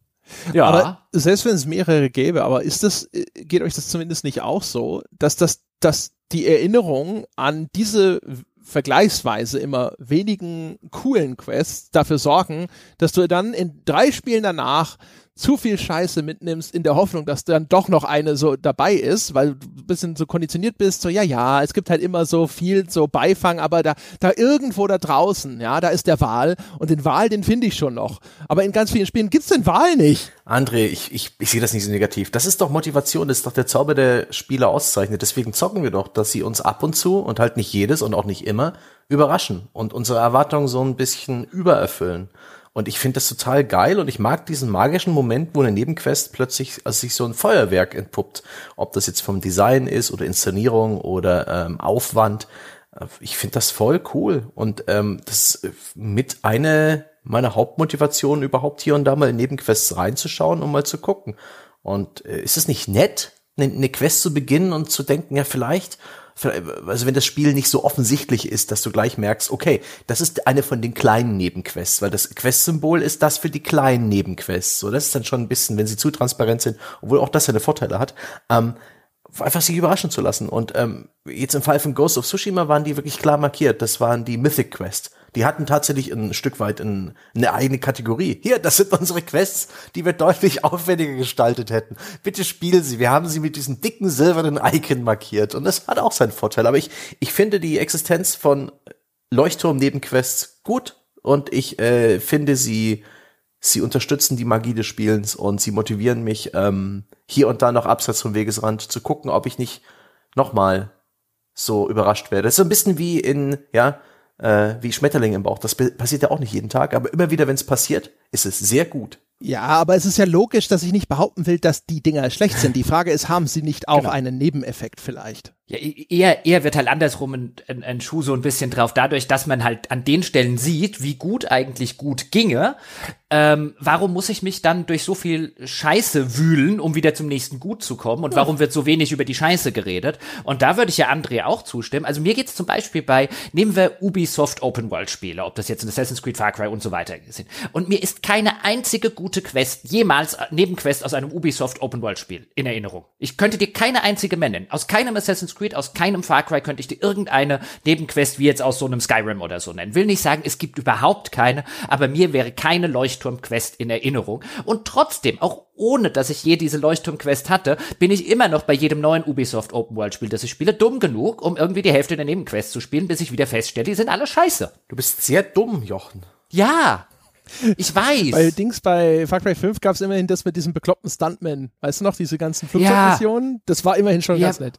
Ja. Aber selbst wenn es mehrere gäbe, aber ist das, äh, geht euch das zumindest nicht auch so, dass das, dass die Erinnerung an diese vergleichsweise immer wenigen coolen Quests dafür sorgen, dass du dann in drei Spielen danach zu viel Scheiße mitnimmst in der Hoffnung, dass dann doch noch eine so dabei ist, weil du ein bisschen so konditioniert bist, so ja, ja, es gibt halt immer so viel so Beifang, aber da, da irgendwo da draußen, ja, da ist der Wahl und den Wahl, den finde ich schon noch. Aber in ganz vielen Spielen gibt's den Wahl nicht. André, ich, ich, ich sehe das nicht so negativ. Das ist doch Motivation, das ist doch der Zauber, der Spieler auszeichnet. Deswegen zocken wir doch, dass sie uns ab und zu und halt nicht jedes und auch nicht immer überraschen und unsere Erwartungen so ein bisschen übererfüllen. Und ich finde das total geil und ich mag diesen magischen Moment, wo eine Nebenquest plötzlich als sich so ein Feuerwerk entpuppt. Ob das jetzt vom Design ist oder Inszenierung oder ähm, Aufwand. Äh, ich finde das voll cool. Und ähm, das mit eine meiner Hauptmotivationen überhaupt hier und da mal in Nebenquests reinzuschauen und mal zu gucken. Und äh, ist es nicht nett, eine, eine Quest zu beginnen und zu denken, ja, vielleicht also wenn das Spiel nicht so offensichtlich ist, dass du gleich merkst, okay, das ist eine von den kleinen Nebenquests, weil das Quest-Symbol ist das für die kleinen Nebenquests. So, das ist dann schon ein bisschen, wenn sie zu transparent sind, obwohl auch das seine Vorteile hat, ähm, einfach sich überraschen zu lassen. Und ähm, jetzt im Fall von Ghost of Tsushima waren die wirklich klar markiert. Das waren die Mythic Quest. Die hatten tatsächlich ein Stück weit ein, eine eigene Kategorie. Hier, das sind unsere Quests, die wir deutlich aufwendiger gestaltet hätten. Bitte spiel sie. Wir haben sie mit diesem dicken silbernen Icon markiert. Und das hat auch seinen Vorteil. Aber ich, ich finde die Existenz von Leuchtturm-Nebenquests gut. Und ich äh, finde sie, sie unterstützen die Magie des Spielens und sie motivieren mich, ähm, hier und da noch abseits vom Wegesrand zu gucken, ob ich nicht nochmal so überrascht werde. Das ist so ein bisschen wie in, ja, äh, wie Schmetterlinge im Bauch. Das passiert ja auch nicht jeden Tag, aber immer wieder, wenn es passiert, ist es sehr gut. Ja, aber es ist ja logisch, dass ich nicht behaupten will, dass die Dinger schlecht sind. Die Frage ist, haben sie nicht auch genau. einen Nebeneffekt vielleicht? Ja, e-, eher, eher wird halt andersrum ein, ein, ein Schuh so ein bisschen drauf, dadurch, dass man halt an den Stellen sieht, wie gut eigentlich gut ginge. Ähm, warum muss ich mich dann durch so viel Scheiße wühlen, um wieder zum nächsten Gut zu kommen? Und warum wird so wenig über die Scheiße geredet? Und da würde ich ja André auch zustimmen. Also mir geht's zum Beispiel bei, nehmen wir Ubisoft Open World Spiele, ob das jetzt in Assassin's Creed, Far Cry und so weiter sind. Und mir ist keine einzige gute Quest jemals äh, Nebenquest aus einem Ubisoft Open World Spiel in Erinnerung. Ich könnte dir keine einzige nennen. Aus keinem Assassin's Creed, aus keinem Far Cry könnte ich dir irgendeine Nebenquest wie jetzt aus so einem Skyrim oder so nennen. Will nicht sagen, es gibt überhaupt keine, aber mir wäre keine Leuchtturm-Quest in Erinnerung. Und trotzdem, auch ohne dass ich je diese Leuchtturm-Quest hatte, bin ich immer noch bei jedem neuen Ubisoft Open World Spiel, das ich spiele, dumm genug, um irgendwie die Hälfte der Nebenquests zu spielen, bis ich wieder feststelle, die sind alle scheiße. Du bist sehr dumm, Jochen. Ja, ich weiß. Bei Dings bei Far Cry 5 gab es immerhin das mit diesem bekloppten Stuntman. Weißt du noch, diese ganzen Flugzeugmissionen? Ja. Das war immerhin schon ja. ganz nett.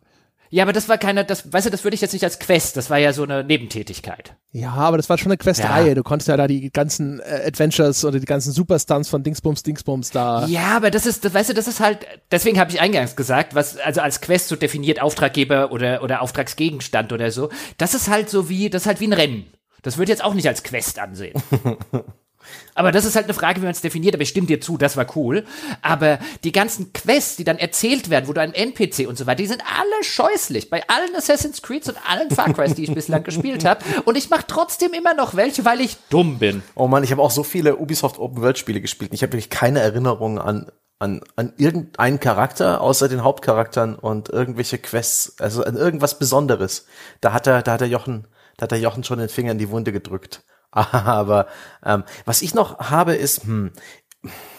Ja, aber das war keine, das, weißt du, das würde ich jetzt nicht als Quest, das war ja so eine Nebentätigkeit. Ja, aber das war schon eine Quest-Reihe. Ja. Du konntest ja da die ganzen äh, Adventures oder die ganzen Superstunts von Dingsbums, Dingsbums da. Ja, aber das ist, das, weißt du, das ist halt, deswegen habe ich eingangs gesagt, was, also als Quest so definiert Auftraggeber oder, oder Auftragsgegenstand oder so, das ist halt so wie, das ist halt wie ein Rennen. Das würde jetzt auch nicht als Quest ansehen. Aber das ist halt eine Frage, wie man es definiert. Aber ich stimme dir zu, das war cool. Aber die ganzen Quests, die dann erzählt werden, wo du ein NPC und so weiter, die sind alle scheußlich. Bei allen Assassin's Creeds und allen Far Crys, die ich bislang gespielt habe. Und ich mache trotzdem immer noch welche, weil ich dumm bin. Oh man, ich habe auch so viele Ubisoft Open World Spiele gespielt. Ich habe wirklich keine Erinnerung an an, an irgendeinen Charakter außer den Hauptcharakteren und irgendwelche Quests, also an irgendwas Besonderes. Da hat er, da hat er Jochen, da hat er Jochen schon den Finger in die Wunde gedrückt. Aber ähm, was ich noch habe ist, hm,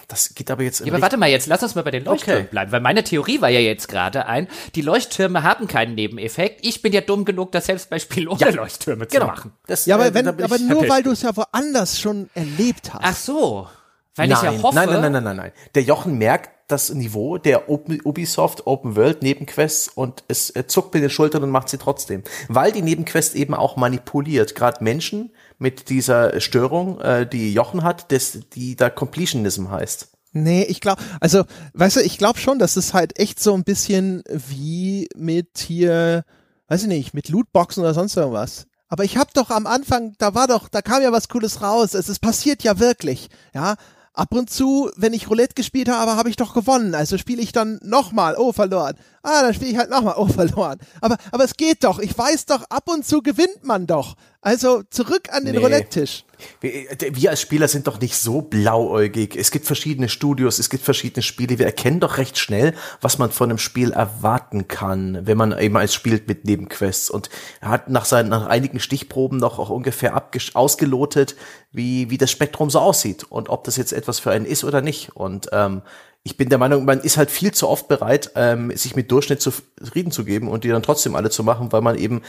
das geht aber jetzt. Ja, aber warte mal, jetzt lass uns mal bei den Leuchttürmen okay. bleiben, weil meine Theorie war ja jetzt gerade ein, die Leuchttürme haben keinen Nebeneffekt. Ich bin ja dumm genug, das selbst bei Spiel ohne ja, Leuchttürme genau. zu machen. Das, ja, aber, äh, wenn, aber nur weil du es ja woanders schon erlebt hast. Ach so. Weil nein, ich ja hoffe. Nein, nein, nein, nein, nein, nein. Der Jochen merkt das Niveau der Ubisoft Open World Nebenquests und es zuckt mit den Schultern und macht sie trotzdem. Weil die Nebenquest eben auch manipuliert. Gerade Menschen mit dieser Störung, äh, die Jochen hat, das, die da Completionism heißt. Nee, ich glaube, also, weißt du, ich glaube schon, dass es halt echt so ein bisschen wie mit hier, weiß ich nicht, mit Lootboxen oder sonst irgendwas. Aber ich hab doch am Anfang, da war doch, da kam ja was Cooles raus. Es, es passiert ja wirklich, ja. Ab und zu, wenn ich Roulette gespielt habe, habe ich doch gewonnen. Also spiele ich dann nochmal, oh, verloren. Ah, dann spiele ich halt nochmal, oh, verloren. Aber, aber es geht doch. Ich weiß doch, ab und zu gewinnt man doch. Also zurück an den nee. Roulette-Tisch. Wir, wir, als Spieler sind doch nicht so blauäugig. Es gibt verschiedene Studios, es gibt verschiedene Spiele. Wir erkennen doch recht schnell, was man von einem Spiel erwarten kann, wenn man eben als spielt mit Nebenquests. Und er hat nach seinen nach einigen Stichproben noch auch ungefähr ausgelotet, wie, wie das Spektrum so aussieht und ob das jetzt etwas für einen ist oder nicht. Und ähm, ich bin der Meinung, man ist halt viel zu oft bereit, ähm, sich mit Durchschnitt zufrieden zu geben und die dann trotzdem alle zu machen, weil man eben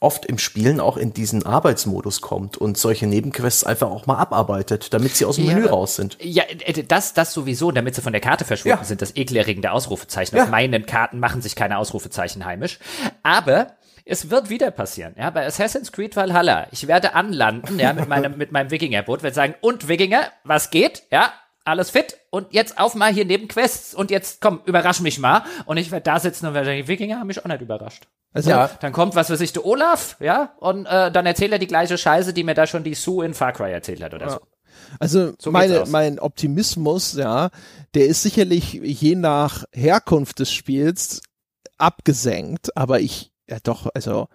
oft im Spielen auch in diesen Arbeitsmodus kommt und solche Nebenquests einfach auch mal abarbeitet, damit sie aus dem ja, Menü raus sind. Ja, äh, das, das sowieso, damit sie von der Karte verschwunden ja. sind, das ekelerregende Ausrufezeichen. Ja. Auf meinen Karten machen sich keine Ausrufezeichen heimisch. Aber es wird wieder passieren, ja, bei Assassin's Creed Valhalla. Ich werde anlanden, ja, mit meinem, mit meinem Wikingerboot, werde sagen, und Wikinger, was geht? Ja, alles fit und jetzt auf mal hier neben Quests und jetzt komm, überrasch mich mal. Und ich werde da sitzen und werde sagen, die Wikinger haben mich auch nicht überrascht. Also, ja. dann kommt, was weiß ich, der Olaf, ja, und äh, dann erzählt er die gleiche Scheiße, die mir da schon die Sue in Far Cry erzählt hat oder ja. so. Also so meine, mein Optimismus, ja, der ist sicherlich je nach Herkunft des Spiels abgesenkt, aber ich, ja doch, also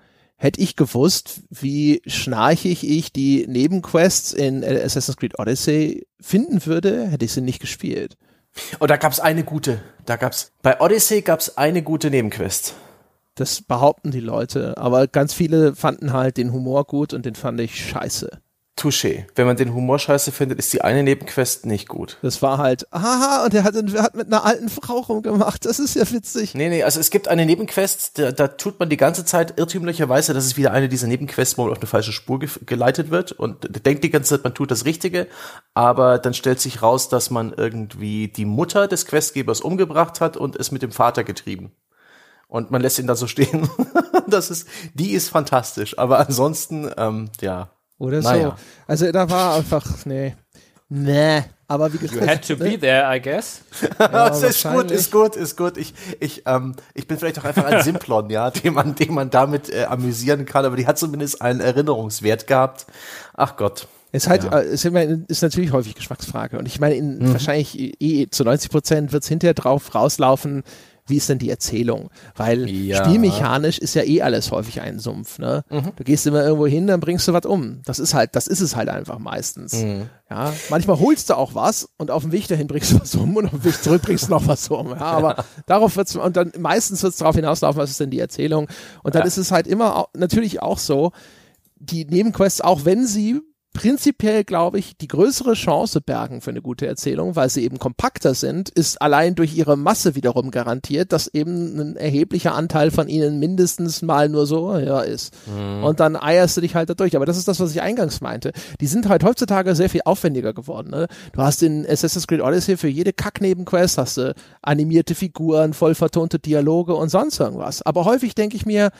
hätte ich gewusst, wie schnarchig ich die Nebenquests in Assassin's Creed Odyssey finden würde, hätte ich sie nicht gespielt. Oh, da gab's eine gute. Da gab's bei Odyssey gab's eine gute Nebenquest. Das behaupten die Leute, aber ganz viele fanden halt den Humor gut und den fand ich scheiße. Touché. Wenn man den Humor scheiße findet, ist die eine Nebenquest nicht gut. Das war halt, haha, und er hat, hat mit einer alten Frau rumgemacht. Das ist ja witzig. Nee, nee, also es gibt eine Nebenquest, da, da tut man die ganze Zeit irrtümlicherweise, dass es wieder eine dieser Nebenquests, wo man auf eine falsche Spur ge geleitet wird und denkt die ganze Zeit, man tut das Richtige, aber dann stellt sich raus, dass man irgendwie die Mutter des Questgebers umgebracht hat und es mit dem Vater getrieben und man lässt ihn da so stehen. das ist, die ist fantastisch. Aber ansonsten, ähm, ja. Oder naja. so. Also da war einfach, nee. Nee. Aber wie gesagt. You had to ne? be there, I guess. Ja, ist gut, ist gut, ist gut. Ich, ich, ähm, ich bin vielleicht auch einfach ein Simplon, ja, den man, den man damit äh, amüsieren kann, aber die hat zumindest einen Erinnerungswert gehabt. Ach Gott. Es halt, ja. ist, immer, ist natürlich häufig Geschmacksfrage. Und ich meine, in, mhm. wahrscheinlich eh zu 90 Prozent wird es hinterher drauf rauslaufen, wie ist denn die Erzählung? Weil ja. spielmechanisch ist ja eh alles häufig ein Sumpf. Ne? Mhm. Du gehst immer irgendwo hin, dann bringst du was um. Das ist halt, das ist es halt einfach meistens. Mhm. Ja, manchmal holst du auch was und auf dem Weg dahin bringst du was um und auf dem Weg zurück bringst du noch was um. Ja, aber darauf wird's und dann meistens wird's darauf hinauslaufen, was ist denn die Erzählung? Und dann ja. ist es halt immer auch, natürlich auch so, die Nebenquests, auch wenn sie prinzipiell, glaube ich, die größere Chance bergen für eine gute Erzählung, weil sie eben kompakter sind, ist allein durch ihre Masse wiederum garantiert, dass eben ein erheblicher Anteil von ihnen mindestens mal nur so ja, ist. Mhm. Und dann eierst du dich halt dadurch. Aber das ist das, was ich eingangs meinte. Die sind halt heutzutage sehr viel aufwendiger geworden. Ne? Du hast in Assassin's Creed Odyssey für jede Kack-Nebenquest hast du animierte Figuren, voll vertonte Dialoge und sonst irgendwas. Aber häufig denke ich mir,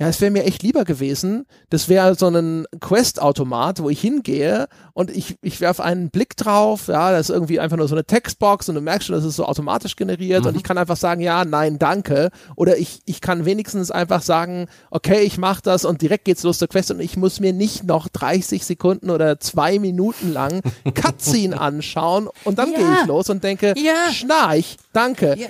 ja, es wäre mir echt lieber gewesen. Das wäre so ein Quest-Automat, wo ich hingehe und ich, ich werfe einen Blick drauf. Ja, das ist irgendwie einfach nur so eine Textbox und du merkst schon, das ist so automatisch generiert mhm. und ich kann einfach sagen, ja, nein, danke. Oder ich, ich kann wenigstens einfach sagen, okay, ich mache das und direkt geht's los zur Quest und ich muss mir nicht noch 30 Sekunden oder zwei Minuten lang Cutscene anschauen und dann ja. gehe ich los und denke, ja. schnarch, danke. Ja.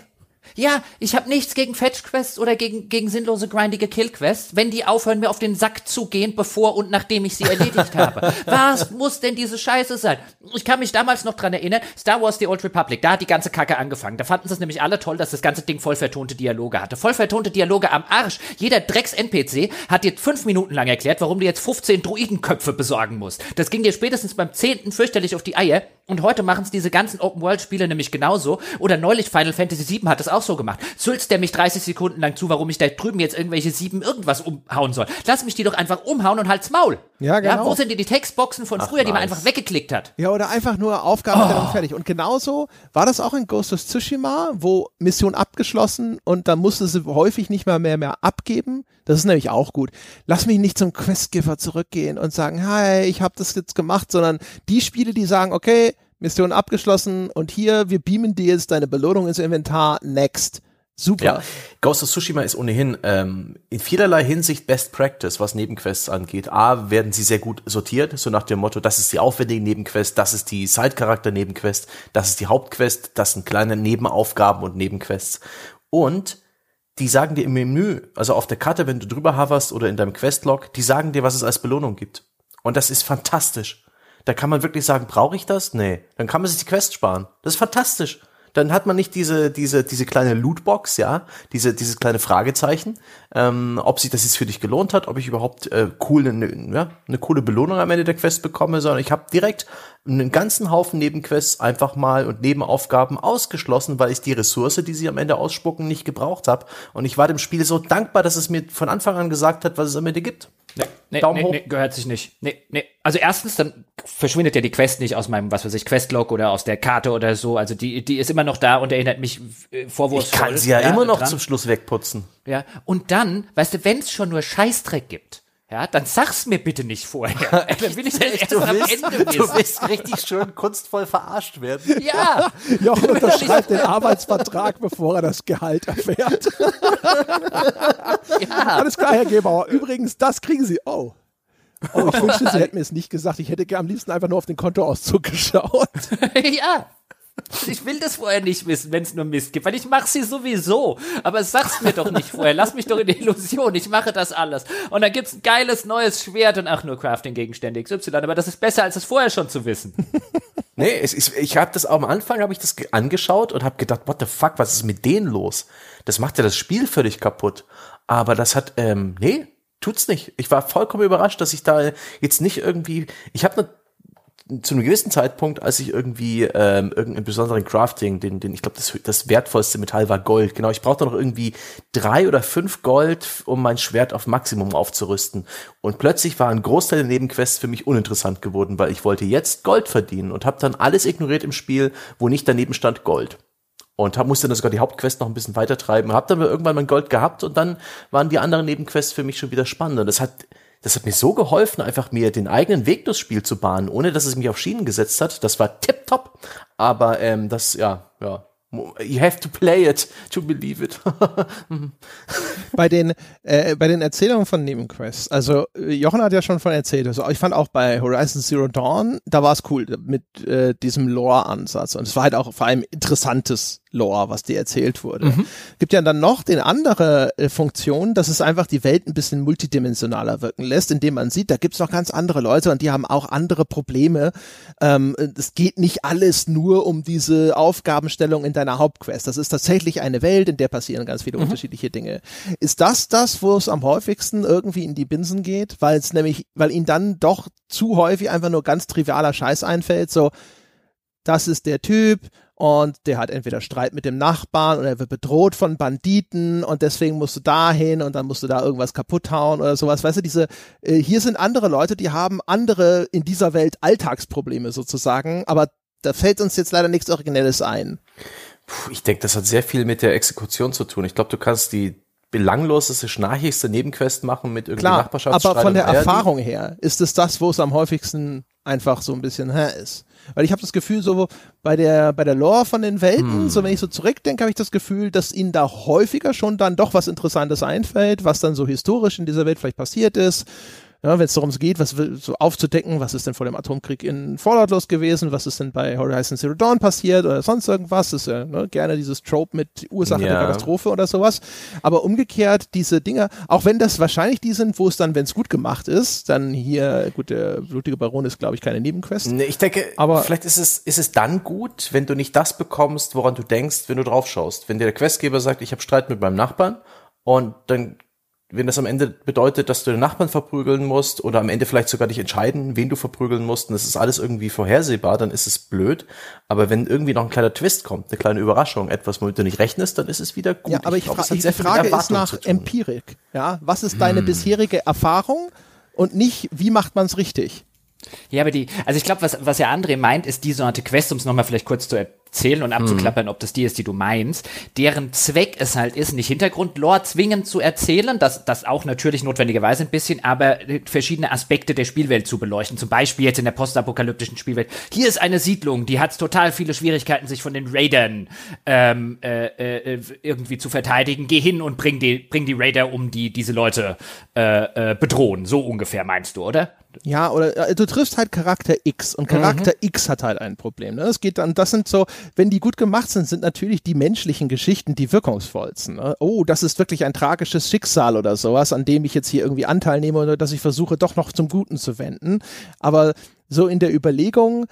Ja, ich habe nichts gegen Fetch-Quests oder gegen, gegen sinnlose, grindige Kill-Quests, wenn die aufhören, mir auf den Sack zu gehen, bevor und nachdem ich sie erledigt habe. Was muss denn diese Scheiße sein? Ich kann mich damals noch dran erinnern, Star Wars The Old Republic, da hat die ganze Kacke angefangen. Da fanden sie es nämlich alle toll, dass das ganze Ding voll vertonte Dialoge hatte. Voll vertonte Dialoge am Arsch. Jeder Drecks-NPC hat dir fünf Minuten lang erklärt, warum du jetzt 15 Druidenköpfe besorgen musst. Das ging dir spätestens beim zehnten fürchterlich auf die Eier. Und heute machen es diese ganzen Open-World-Spiele nämlich genauso. Oder neulich Final Fantasy VII hat es auch so gemacht. Zülzt der mich 30 Sekunden lang zu, warum ich da drüben jetzt irgendwelche sieben irgendwas umhauen soll. Lass mich die doch einfach umhauen und halt's Maul. Ja, genau. Ja, wo sind die, die Textboxen von früher, die man einfach weggeklickt hat? Ja, oder einfach nur Aufgabenstellung fertig. Und genauso war das auch in Ghost of Tsushima, wo Mission abgeschlossen und dann musste sie häufig nicht mal mehr mehr abgeben. Das ist nämlich auch gut. Lass mich nicht zum Questgiver zurückgehen und sagen, hi, ich habe das jetzt gemacht, sondern die Spiele, die sagen, okay, Mission abgeschlossen und hier, wir beamen dir jetzt deine Belohnung ins Inventar, next. Super. Ja, Ghost of Tsushima ist ohnehin ähm, in vielerlei Hinsicht Best Practice, was Nebenquests angeht. A, werden sie sehr gut sortiert, so nach dem Motto, das ist die aufwendige Nebenquest, das ist die Sidecharakter-Nebenquest, das ist die Hauptquest, das sind kleine Nebenaufgaben und Nebenquests. Und die sagen dir im Menü, also auf der Karte, wenn du drüber hoverst oder in deinem Questlog, die sagen dir, was es als Belohnung gibt. Und das ist fantastisch. Da kann man wirklich sagen, brauche ich das? Nee. Dann kann man sich die Quest sparen. Das ist fantastisch. Dann hat man nicht diese, diese, diese kleine Lootbox, ja, diese, dieses kleine Fragezeichen, ähm, ob sich das jetzt für dich gelohnt hat, ob ich überhaupt äh, cool eine, ja, eine coole Belohnung am Ende der Quest bekomme, sondern ich habe direkt einen ganzen Haufen Nebenquests einfach mal und Nebenaufgaben ausgeschlossen, weil ich die Ressource, die sie am Ende ausspucken, nicht gebraucht habe. Und ich war dem Spiel so dankbar, dass es mir von Anfang an gesagt hat, was es am Ende gibt. Nee, nee, Daumen nee, hoch. nee, gehört sich nicht. Nee, nee. Also erstens, dann verschwindet ja die Quest nicht aus meinem, was weiß ich, Questlog oder aus der Karte oder so. Also die, die ist immer noch da und erinnert mich äh, vorwurfsvoll. Ich kann sie ja, immer noch dran. zum Schluss wegputzen. Ja. Und dann, weißt du, wenn es schon nur Scheißdreck gibt, ja, dann sag's mir bitte nicht vorher. dann will ich das erst Du am Ende du wissen. willst richtig schön kunstvoll verarscht werden. Ja. Jochen unterschreibt den Arbeitsvertrag, bevor er das Gehalt erfährt. ja. Alles klar, Herr Gebauer. Übrigens, das kriegen Sie. Oh. Oh, ich wünschte, Sie hätten mir es nicht gesagt. Ich hätte am liebsten einfach nur auf den Kontoauszug geschaut. ja. Ich will das vorher nicht wissen, wenn es nur Mist gibt, weil ich mache sie sowieso. Aber sag's mir doch nicht vorher. Lass mich doch in der Illusion. Ich mache das alles. Und dann gibt's ein geiles neues Schwert und ach nur Crafting-Gegenstände XY. Aber das ist besser, als es vorher schon zu wissen. Nee, es ist, ich habe das am Anfang habe ich das ge- angeschaut und habe gedacht, what the fuck, was ist mit denen los? Das macht ja das Spiel völlig kaputt. Aber das hat, ähm, nee, tut's nicht. Ich war vollkommen überrascht, dass ich da jetzt nicht irgendwie, ich habe zu einem gewissen Zeitpunkt, als ich irgendwie ähm, irgendeinen besonderen Crafting, den, den ich glaube, das, das wertvollste Metall war Gold. Genau, ich brauchte noch irgendwie drei oder fünf Gold, um mein Schwert auf Maximum aufzurüsten. Und plötzlich war ein Großteil der Nebenquests für mich uninteressant geworden, weil ich wollte jetzt Gold verdienen und habe dann alles ignoriert im Spiel, wo nicht daneben stand Gold. Und hab, musste dann sogar die Hauptquest noch ein bisschen weiter treiben. Hab dann irgendwann mein Gold gehabt und dann waren die anderen Nebenquests für mich schon wieder spannend. Und das hat, das hat mir so geholfen, einfach mir den eigenen Weg durchs Spiel zu bahnen, ohne dass es mich auf Schienen gesetzt hat. Das war tipptopp. Aber ähm, das, ja, ja. You have to play it to believe it. bei den äh, bei den Erzählungen von Nebenquests. Also äh, Jochen hat ja schon von erzählt. Also ich fand auch bei Horizon Zero Dawn, da war es cool mit äh, diesem Lore-Ansatz und es war halt auch vor allem interessantes Lore, was dir erzählt wurde. Mhm. Gibt ja dann noch den andere äh, Funktion, dass es einfach die Welt ein bisschen multidimensionaler wirken lässt, indem man sieht, da gibt's noch ganz andere Leute und die haben auch andere Probleme. Ähm, es geht nicht alles nur um diese Aufgabenstellung in deiner Hauptquest. Das ist tatsächlich eine Welt, in der passieren ganz viele unterschiedliche Dinge. Ist das das, wo es am häufigsten irgendwie in die Binsen geht? Weil es nämlich, weil ihnen dann doch zu häufig einfach nur ganz trivialer Scheiß einfällt, so, das ist der Typ und der hat entweder Streit mit dem Nachbarn oder er wird bedroht von Banditen und deswegen musst du dahin und dann musst du da irgendwas kaputt hauen oder sowas. Weißt du, diese, äh, hier sind andere Leute, die haben andere in dieser Welt Alltagsprobleme sozusagen, aber da fällt uns jetzt leider nichts Originelles ein. Puh, ich denke, das hat sehr viel mit der Exekution zu tun. Ich glaube, du kannst die belangloseste, schnarchigste Nebenquest machen mit irgendwie Klar, aber von der. Erfahrung her ist es das, wo es am häufigsten einfach so ein bisschen hä, ist. Weil ich habe das Gefühl, so bei der bei der Lore von den Welten, Hm. so wenn ich so zurückdenke, habe ich das Gefühl, dass ihnen da häufiger schon dann doch was Interessantes einfällt, was dann so historisch in dieser Welt vielleicht passiert ist. Ja, wenn es darum geht, was so aufzudecken, was ist denn vor dem Atomkrieg in Fallout los gewesen, was ist denn bei Horizon Zero Dawn passiert oder sonst irgendwas, das ist ja ne, gerne dieses Trope mit Ursache ja. der Katastrophe oder sowas. Aber umgekehrt, diese Dinger, auch wenn das wahrscheinlich die sind, wo es dann, wenn es gut gemacht ist, dann hier, gut, der blutige Baron ist, glaube ich, keine Nebenquest. Nee, ich denke, aber vielleicht ist es, ist es dann gut, wenn du nicht das bekommst, woran du denkst, wenn du drauf schaust. Wenn dir der Questgeber sagt, ich habe Streit mit meinem Nachbarn und dann wenn das am Ende bedeutet, dass du den Nachbarn verprügeln musst oder am Ende vielleicht sogar dich entscheiden, wen du verprügeln musst, und das ist alles irgendwie vorhersehbar, dann ist es blöd. Aber wenn irgendwie noch ein kleiner Twist kommt, eine kleine Überraschung, etwas, womit du nicht rechnest, dann ist es wieder gut. Ja, aber ich, ich, fra ich Frage ist nach Empirik. Ja, was ist deine hm. bisherige Erfahrung und nicht, wie macht man es richtig? Ja, aber die, also ich glaube, was, was ja André meint, ist die Sorte Quest, um es nochmal vielleicht kurz zu erzählen und abzuklappern, mhm. ob das die ist, die du meinst, deren Zweck es halt ist, nicht Hintergrundlore zwingend zu erzählen, das, das auch natürlich notwendigerweise ein bisschen, aber verschiedene Aspekte der Spielwelt zu beleuchten. Zum Beispiel jetzt in der postapokalyptischen Spielwelt. Hier ist eine Siedlung, die hat total viele Schwierigkeiten, sich von den Raidern ähm, äh, äh, irgendwie zu verteidigen. Geh hin und bring die, bring die Raider um, die diese Leute äh, äh, bedrohen. So ungefähr meinst du, oder? Ja, oder äh, du triffst halt Charakter X und Charakter mhm. X hat halt ein Problem. Ne? Es geht dann, das sind so, wenn die gut gemacht sind, sind natürlich die menschlichen Geschichten die wirkungsvollsten. Ne? Oh, das ist wirklich ein tragisches Schicksal oder sowas, an dem ich jetzt hier irgendwie Anteil nehme oder dass ich versuche, doch noch zum Guten zu wenden. Aber so in der Überlegung,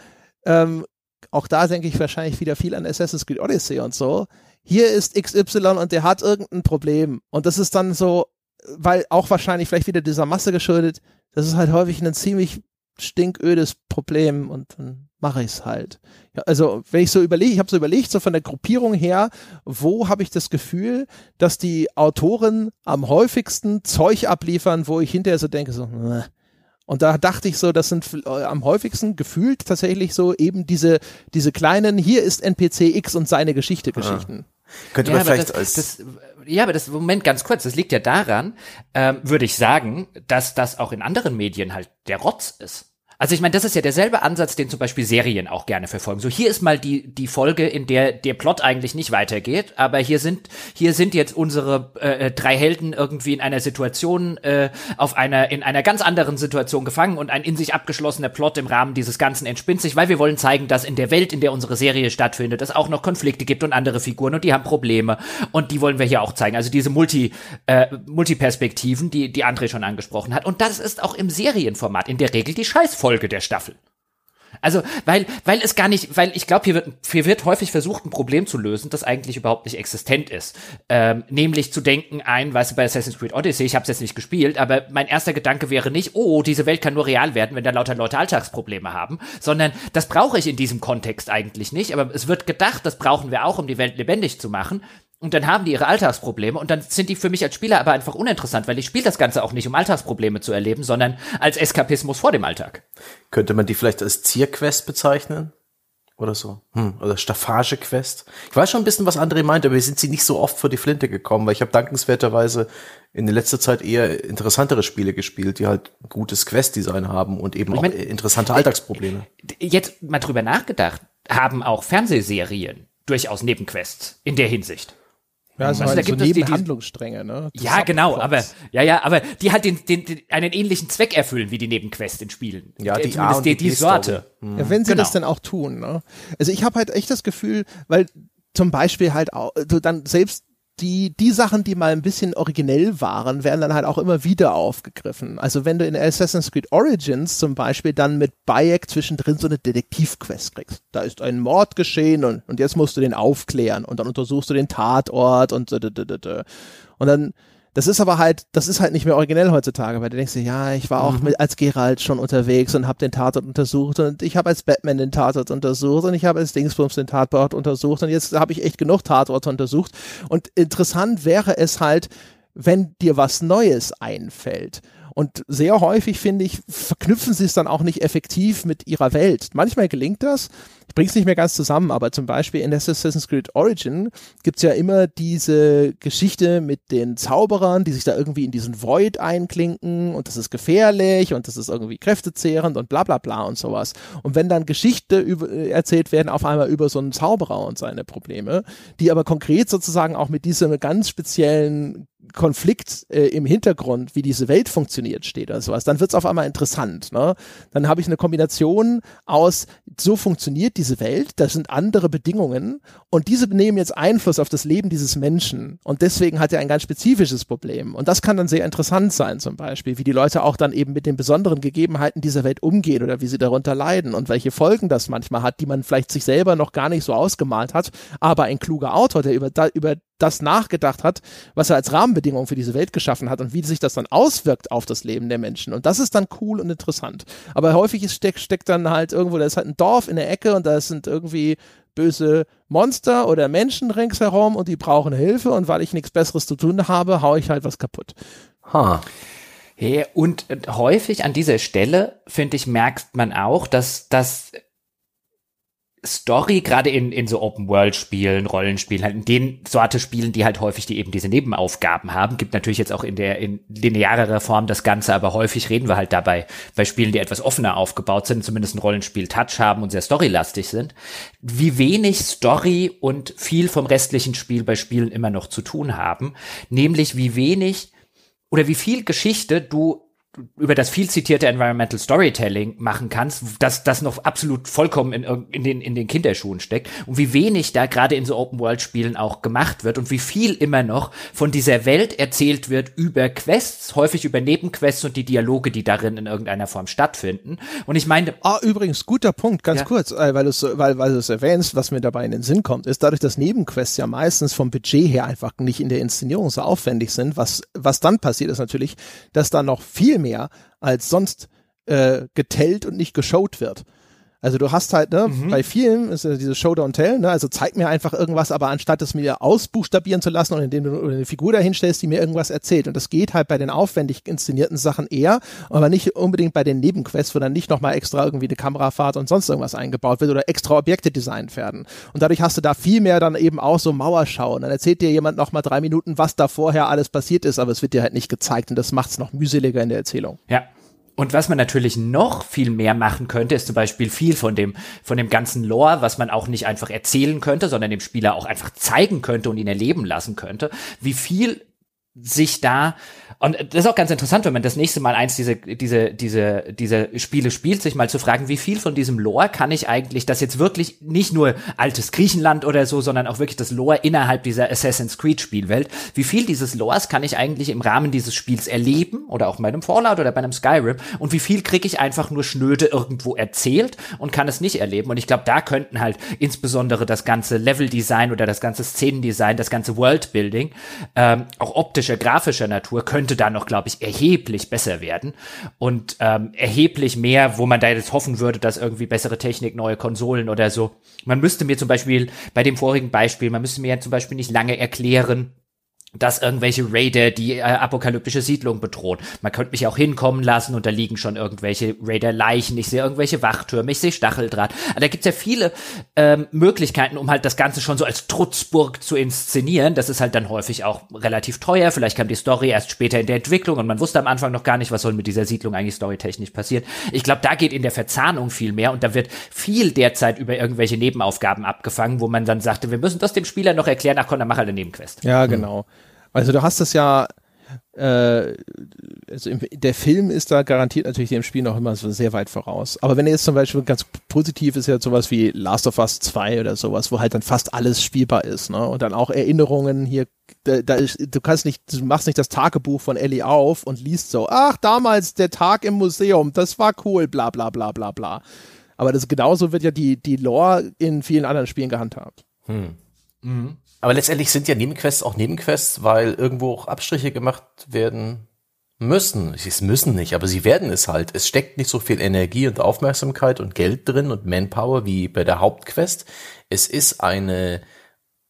ähm, auch da denke ich wahrscheinlich wieder viel an Assassin's Creed Odyssey und so. Hier ist XY und der hat irgendein Problem. Und das ist dann so, weil auch wahrscheinlich vielleicht wieder dieser Masse geschuldet, das ist halt häufig ein ziemlich stinködes Problem und dann mache ich es halt. Ja, also wenn ich so überlege, ich habe so überlegt, so von der Gruppierung her, wo habe ich das Gefühl, dass die Autoren am häufigsten Zeug abliefern, wo ich hinterher so denke, so, Mäh. und da dachte ich so, das sind äh, am häufigsten gefühlt tatsächlich so eben diese, diese kleinen, hier ist NPC X und seine Geschichte Geschichten. Könnte ja, man vielleicht das, als das, ja, aber das Moment ganz kurz, das liegt ja daran, ähm, würde ich sagen, dass das auch in anderen Medien halt der Rotz ist. Also ich meine, das ist ja derselbe Ansatz, den zum Beispiel Serien auch gerne verfolgen. So hier ist mal die die Folge, in der der Plot eigentlich nicht weitergeht, aber hier sind hier sind jetzt unsere äh, äh, drei Helden irgendwie in einer Situation äh, auf einer in einer ganz anderen Situation gefangen und ein in sich abgeschlossener Plot im Rahmen dieses Ganzen entspinnt sich, weil wir wollen zeigen, dass in der Welt, in der unsere Serie stattfindet, es auch noch Konflikte gibt und andere Figuren und die haben Probleme und die wollen wir hier auch zeigen. Also diese Multi äh, Multiperspektiven, die die André schon angesprochen hat und das ist auch im Serienformat in der Regel die Scheißfolge Folge der Staffel. Also, weil, weil es gar nicht, weil ich glaube, hier wird, hier wird häufig versucht, ein Problem zu lösen, das eigentlich überhaupt nicht existent ist. Ähm, nämlich zu denken, ein, weißt du, bei Assassin's Creed Odyssey, ich habe es jetzt nicht gespielt, aber mein erster Gedanke wäre nicht, oh, diese Welt kann nur real werden, wenn da lauter Leute Alltagsprobleme haben, sondern das brauche ich in diesem Kontext eigentlich nicht, aber es wird gedacht, das brauchen wir auch, um die Welt lebendig zu machen. Und dann haben die ihre Alltagsprobleme und dann sind die für mich als Spieler aber einfach uninteressant, weil ich spiele das Ganze auch nicht, um Alltagsprobleme zu erleben, sondern als Eskapismus vor dem Alltag. Könnte man die vielleicht als Zierquest bezeichnen? Oder so. Hm, oder Staffagequest. Ich weiß schon ein bisschen, was André meint, aber wir sind sie nicht so oft vor die Flinte gekommen, weil ich habe dankenswerterweise in der letzter Zeit eher interessantere Spiele gespielt, die halt gutes Quest-Design haben und eben ich mein, auch interessante Alltagsprobleme. Jetzt mal drüber nachgedacht, haben auch Fernsehserien durchaus Nebenquests in der Hinsicht. Ja, also, also da gibt so es die, die Handlungsstränge, ne? Das ja, genau, aber ja, ja, aber die halt den, den, den, einen ähnlichen Zweck erfüllen wie die Nebenquests in Spielen. Ja, die zumindest die, die, die Sorte. Ja, wenn sie genau. das denn auch tun, ne? Also ich habe halt echt das Gefühl, weil zum Beispiel halt auch, du dann selbst die, die Sachen, die mal ein bisschen originell waren, werden dann halt auch immer wieder aufgegriffen. Also wenn du in Assassin's Creed Origins zum Beispiel dann mit Bayek zwischendrin so eine Detektivquest kriegst. Da ist ein Mord geschehen und, und jetzt musst du den aufklären und dann untersuchst du den Tatort und und dann das ist aber halt, das ist halt nicht mehr originell heutzutage, weil du denkst dir, ja, ich war auch mhm. mit, als Geralt schon unterwegs und habe den Tatort untersucht und ich habe als Batman den Tatort untersucht und ich habe als Dingsbums den Tatort untersucht und jetzt habe ich echt genug Tatorte untersucht und interessant wäre es halt, wenn dir was Neues einfällt. Und sehr häufig, finde ich, verknüpfen sie es dann auch nicht effektiv mit ihrer Welt. Manchmal gelingt das. Ich bringe es nicht mehr ganz zusammen, aber zum Beispiel in Assassin's Creed Origin gibt's ja immer diese Geschichte mit den Zauberern, die sich da irgendwie in diesen Void einklinken und das ist gefährlich und das ist irgendwie kräftezehrend und bla bla bla und sowas. Und wenn dann Geschichte über, erzählt werden, auf einmal über so einen Zauberer und seine Probleme, die aber konkret sozusagen auch mit diesem ganz speziellen Konflikt äh, im Hintergrund, wie diese Welt funktioniert, steht oder sowas, dann wird es auf einmal interessant. Ne? Dann habe ich eine Kombination aus, so funktioniert diese Welt, das sind andere Bedingungen und diese nehmen jetzt Einfluss auf das Leben dieses Menschen und deswegen hat er ein ganz spezifisches Problem. Und das kann dann sehr interessant sein, zum Beispiel, wie die Leute auch dann eben mit den besonderen Gegebenheiten dieser Welt umgehen oder wie sie darunter leiden und welche Folgen das manchmal hat, die man vielleicht sich selber noch gar nicht so ausgemalt hat, aber ein kluger Autor, der über, da, über das nachgedacht hat, was er als Rahmenbedingung für diese Welt geschaffen hat und wie sich das dann auswirkt auf das Leben der Menschen. Und das ist dann cool und interessant. Aber häufig steckt, steckt dann halt irgendwo, da ist halt ein Dorf in der Ecke und da sind irgendwie böse Monster oder Menschen ringsherum und die brauchen Hilfe und weil ich nichts Besseres zu tun habe, hau ich halt was kaputt. Ha. Ja, und häufig an dieser Stelle, finde ich, merkt man auch, dass, dass Story, gerade in, in so Open-World-Spielen, Rollenspielen, halt in den Sorte Spielen, die halt häufig die eben diese Nebenaufgaben haben, gibt natürlich jetzt auch in der in linearer Form das Ganze, aber häufig reden wir halt dabei bei Spielen, die etwas offener aufgebaut sind, zumindest ein Rollenspiel-Touch haben und sehr storylastig sind, wie wenig Story und viel vom restlichen Spiel bei Spielen immer noch zu tun haben, nämlich wie wenig oder wie viel Geschichte du über das viel zitierte Environmental Storytelling machen kannst, dass das noch absolut vollkommen in, in, den, in den Kinderschuhen steckt und wie wenig da gerade in so Open-World-Spielen auch gemacht wird und wie viel immer noch von dieser Welt erzählt wird über Quests, häufig über Nebenquests und die Dialoge, die darin in irgendeiner Form stattfinden. Und ich meine. Ah, übrigens, guter Punkt, ganz ja. kurz, äh, weil du es weil, weil du's erwähnst, was mir dabei in den Sinn kommt, ist dadurch, dass Nebenquests ja meistens vom Budget her einfach nicht in der Inszenierung so aufwendig sind, was, was dann passiert ist natürlich, dass da noch viel mehr mehr als sonst äh, getellt und nicht geshowt wird. Also du hast halt, ne, mhm. bei vielen ist ja dieses Showdown Tell, ne, also zeig mir einfach irgendwas, aber anstatt es mir ausbuchstabieren zu lassen und indem du eine Figur dahinstellst, die mir irgendwas erzählt. Und das geht halt bei den aufwendig inszenierten Sachen eher, aber nicht unbedingt bei den Nebenquests, wo dann nicht nochmal extra irgendwie eine Kamerafahrt und sonst irgendwas eingebaut wird oder extra Objekte designt werden. Und dadurch hast du da viel mehr dann eben auch so Mauerschau. Und dann erzählt dir jemand nochmal drei Minuten, was da vorher alles passiert ist, aber es wird dir halt nicht gezeigt und das macht es noch mühseliger in der Erzählung. Ja, und was man natürlich noch viel mehr machen könnte, ist zum Beispiel viel von dem, von dem ganzen Lore, was man auch nicht einfach erzählen könnte, sondern dem Spieler auch einfach zeigen könnte und ihn erleben lassen könnte, wie viel sich da und das ist auch ganz interessant, wenn man das nächste Mal eins diese diese diese diese Spiele spielt, sich mal zu fragen, wie viel von diesem Lore kann ich eigentlich, das jetzt wirklich nicht nur altes Griechenland oder so, sondern auch wirklich das Lore innerhalb dieser Assassin's Creed Spielwelt, wie viel dieses Lores kann ich eigentlich im Rahmen dieses Spiels erleben oder auch bei einem Fallout oder bei einem Skyrim und wie viel kriege ich einfach nur schnöde irgendwo erzählt und kann es nicht erleben. Und ich glaube, da könnten halt insbesondere das ganze Level Design oder das ganze Szenendesign, das ganze Worldbuilding ähm, auch optischer, grafischer Natur könnte da noch, glaube ich, erheblich besser werden und ähm, erheblich mehr, wo man da jetzt hoffen würde, dass irgendwie bessere Technik, neue Konsolen oder so. Man müsste mir zum Beispiel bei dem vorigen Beispiel, man müsste mir zum Beispiel nicht lange erklären, dass irgendwelche Raider die äh, apokalyptische Siedlung bedrohen. Man könnte mich auch hinkommen lassen und da liegen schon irgendwelche Raider-Leichen. Ich sehe irgendwelche Wachtürme, ich sehe Stacheldraht. Aber da gibt's ja viele ähm, Möglichkeiten, um halt das Ganze schon so als Trutzburg zu inszenieren. Das ist halt dann häufig auch relativ teuer. Vielleicht kam die Story erst später in der Entwicklung und man wusste am Anfang noch gar nicht, was soll mit dieser Siedlung eigentlich storytechnisch passieren. Ich glaube, da geht in der Verzahnung viel mehr und da wird viel derzeit über irgendwelche Nebenaufgaben abgefangen, wo man dann sagte, wir müssen das dem Spieler noch erklären. Ach komm, dann mach halt eine Nebenquest. Ja, genau. Hm. Also du hast es ja, äh, also im, der Film ist da garantiert natürlich dem Spiel noch immer so sehr weit voraus. Aber wenn er jetzt zum Beispiel ganz positiv ist, ja sowas wie Last of Us 2 oder sowas, wo halt dann fast alles spielbar ist, ne? Und dann auch Erinnerungen hier, da, da ist, du kannst nicht, du machst nicht das Tagebuch von Ellie auf und liest so, ach, damals der Tag im Museum, das war cool, bla bla bla bla bla. Aber das genauso wird ja die, die Lore in vielen anderen Spielen gehandhabt. Hm. Mhm. Aber letztendlich sind ja Nebenquests auch Nebenquests, weil irgendwo auch Abstriche gemacht werden müssen. Sie müssen nicht, aber sie werden es halt. Es steckt nicht so viel Energie und Aufmerksamkeit und Geld drin und Manpower wie bei der Hauptquest. Es ist eine,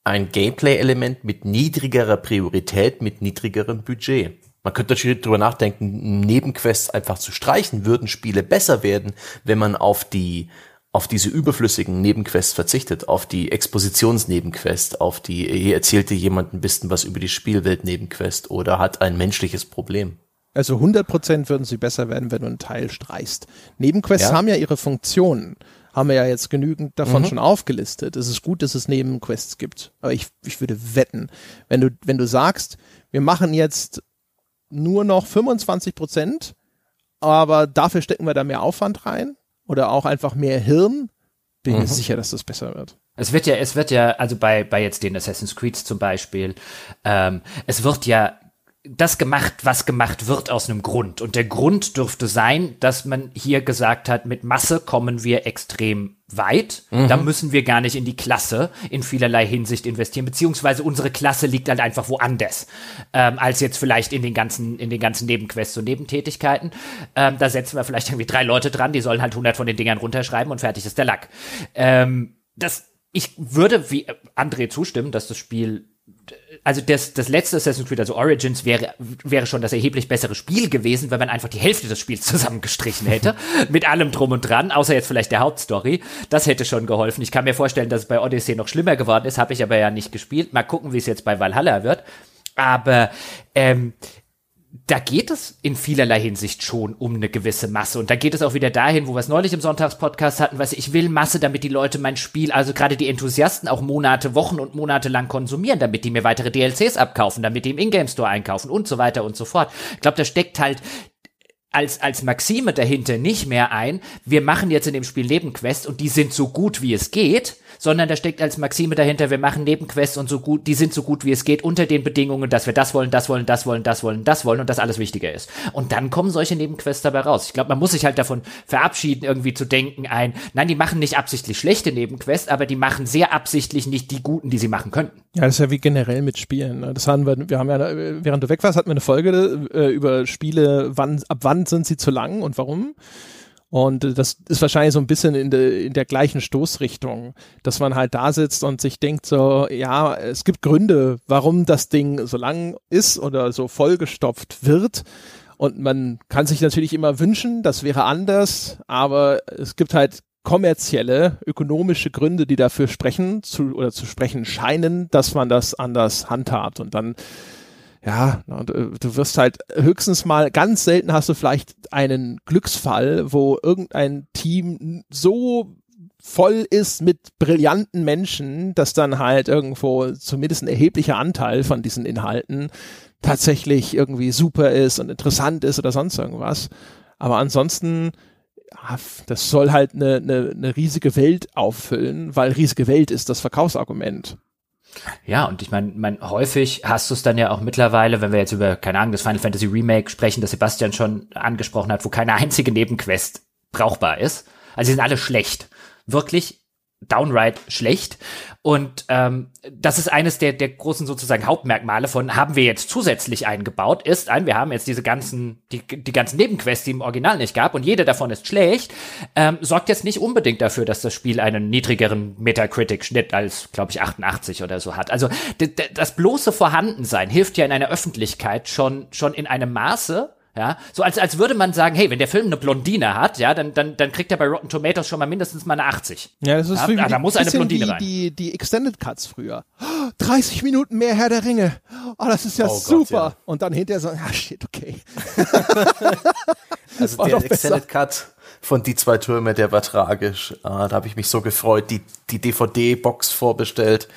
ein Gameplay-Element mit niedrigerer Priorität, mit niedrigerem Budget. Man könnte natürlich darüber nachdenken, Nebenquests einfach zu streichen, würden Spiele besser werden, wenn man auf die auf diese überflüssigen Nebenquests verzichtet, auf die Expositionsnebenquest, auf die hier erzählte jemand ein bisschen was über die Spielwelt Nebenquest oder hat ein menschliches Problem. Also 100% würden sie besser werden, wenn du einen Teil streichst. Nebenquests ja. haben ja ihre Funktionen haben wir ja jetzt genügend davon Mhm. schon aufgelistet. Es ist gut, dass es Nebenquests gibt. Aber ich, ich würde wetten, wenn du, wenn du sagst, wir machen jetzt nur noch 25 Prozent, aber dafür stecken wir da mehr Aufwand rein oder auch einfach mehr Hirn, bin ich mir Mhm. sicher, dass das besser wird. Es wird ja, es wird ja, also bei, bei jetzt den Assassin's Creeds zum Beispiel, ähm, es wird ja das gemacht, was gemacht wird aus einem Grund. Und der Grund dürfte sein, dass man hier gesagt hat, mit Masse kommen wir extrem weit. Da müssen wir gar nicht in die Klasse in vielerlei Hinsicht investieren, beziehungsweise unsere Klasse liegt halt einfach woanders, ähm, als jetzt vielleicht in den ganzen, in den ganzen Nebenquests und Nebentätigkeiten. Ähm, da setzen wir vielleicht irgendwie drei Leute dran, die sollen halt 100 von den Dingern runterschreiben und fertig ist der Lack. Ähm, das, ich würde wie André zustimmen, dass das Spiel also das, das letzte Assassin's Creed, also Origins, wäre, wäre schon das erheblich bessere Spiel gewesen, wenn man einfach die Hälfte des Spiels zusammengestrichen hätte. mit allem drum und dran, außer jetzt vielleicht der Hauptstory. Das hätte schon geholfen. Ich kann mir vorstellen, dass es bei Odyssey noch schlimmer geworden ist, habe ich aber ja nicht gespielt. Mal gucken, wie es jetzt bei Valhalla wird. Aber ähm, da geht es in vielerlei Hinsicht schon um eine gewisse Masse. Und da geht es auch wieder dahin, wo wir es neulich im Sonntagspodcast hatten, was ich will Masse, damit die Leute mein Spiel, also gerade die Enthusiasten auch Monate, Wochen und Monate lang konsumieren, damit die mir weitere DLCs abkaufen, damit die im Ingame Store einkaufen und so weiter und so fort. Ich glaube, da steckt halt als, als Maxime dahinter nicht mehr ein, wir machen jetzt in dem Spiel Nebenquests und die sind so gut wie es geht, sondern da steckt als Maxime dahinter, wir machen Nebenquests und so gut, die sind so gut wie es geht unter den Bedingungen, dass wir das wollen, das wollen, das wollen, das wollen, das wollen und das alles wichtiger ist. Und dann kommen solche Nebenquests dabei raus. Ich glaube, man muss sich halt davon verabschieden, irgendwie zu denken ein, nein, die machen nicht absichtlich schlechte Nebenquests, aber die machen sehr absichtlich nicht die guten, die sie machen könnten. Ja, das ist ja wie generell mit Spielen. ne? Das haben wir, wir haben ja, äh, während du weg warst, hatten wir eine Folge äh, über Spiele, wann, ab wann sind sie zu lang und warum. Und äh, das ist wahrscheinlich so ein bisschen in, de, in der gleichen Stoßrichtung, dass man halt da sitzt und sich denkt so, ja, es gibt Gründe, warum das Ding so lang ist oder so vollgestopft wird. Und man kann sich natürlich immer wünschen, das wäre anders, aber es gibt halt kommerzielle, ökonomische Gründe, die dafür sprechen zu, oder zu sprechen scheinen, dass man das anders handhabt. Und dann, ja, na, du, wirst halt höchstens mal, ganz selten hast du vielleicht einen Glücksfall, wo irgendein Team so voll ist mit brillanten Menschen, dass dann halt irgendwo zumindest ein erheblicher Anteil von diesen Inhalten tatsächlich irgendwie super ist und interessant ist oder sonst irgendwas. Aber ansonsten, ja, das soll halt eine, eine, eine riesige Welt auffüllen, weil riesige Welt ist das Verkaufsargument. Ja, und ich meine, mein, häufig hast du es dann ja auch mittlerweile, wenn wir jetzt über, keine Ahnung, das Final Fantasy Remake sprechen, das Sebastian schon angesprochen hat, wo keine einzige Nebenquest brauchbar ist. Also die sind alle schlecht. Wirklich downright schlecht. Und ähm, das ist eines der, der großen sozusagen Hauptmerkmale von, haben wir jetzt zusätzlich eingebaut, ist ein, wir haben jetzt diese ganzen, die, die ganzen Nebenquests, die im Original nicht gab und jede davon ist schlecht, ähm, sorgt jetzt nicht unbedingt dafür, dass das Spiel einen niedrigeren Metacritic-Schnitt als, glaube ich, 88 oder so hat. Also das bloße Vorhandensein hilft ja in einer Öffentlichkeit schon, schon in einem Maße, ja, so als, als würde man sagen, hey, wenn der Film eine Blondine hat, ja, dann, dann, dann kriegt er bei Rotten Tomatoes schon mal mindestens mal eine 80. Ja, das ist Ja, da die- muss eine Blondine wie rein. die, die Extended Cuts früher. Oh, 30 Minuten mehr Herr der Ringe. Oh, das ist ja Oh Gott, super. ja. Und dann hinterher so, ah, shit, okay. Also War der besser. Extended Cut von Die zwei Türme, der war tragisch. Ah, da habe ich mich so gefreut, die, die DVD-Box vorbestellt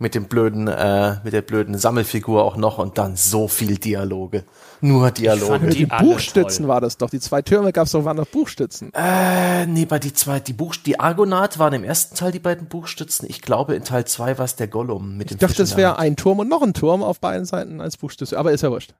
mit dem blöden, äh, mit der blöden Sammelfigur auch noch und dann so viel Dialoge. Nur Dialoge. Die alle Buchstützen toll. war das doch. Die zwei Türme gab es doch, waren doch Buchstützen. Äh, nee, bei die zwei, die Buch, die Argonath waren im ersten Teil die beiden Buchstützen. Ich glaube, in Teil zwei war es der Gollum mit dem Ich dachte, das wäre ein Turm und noch ein Turm auf beiden Seiten als Buchstütze. Aber ist ja wurscht.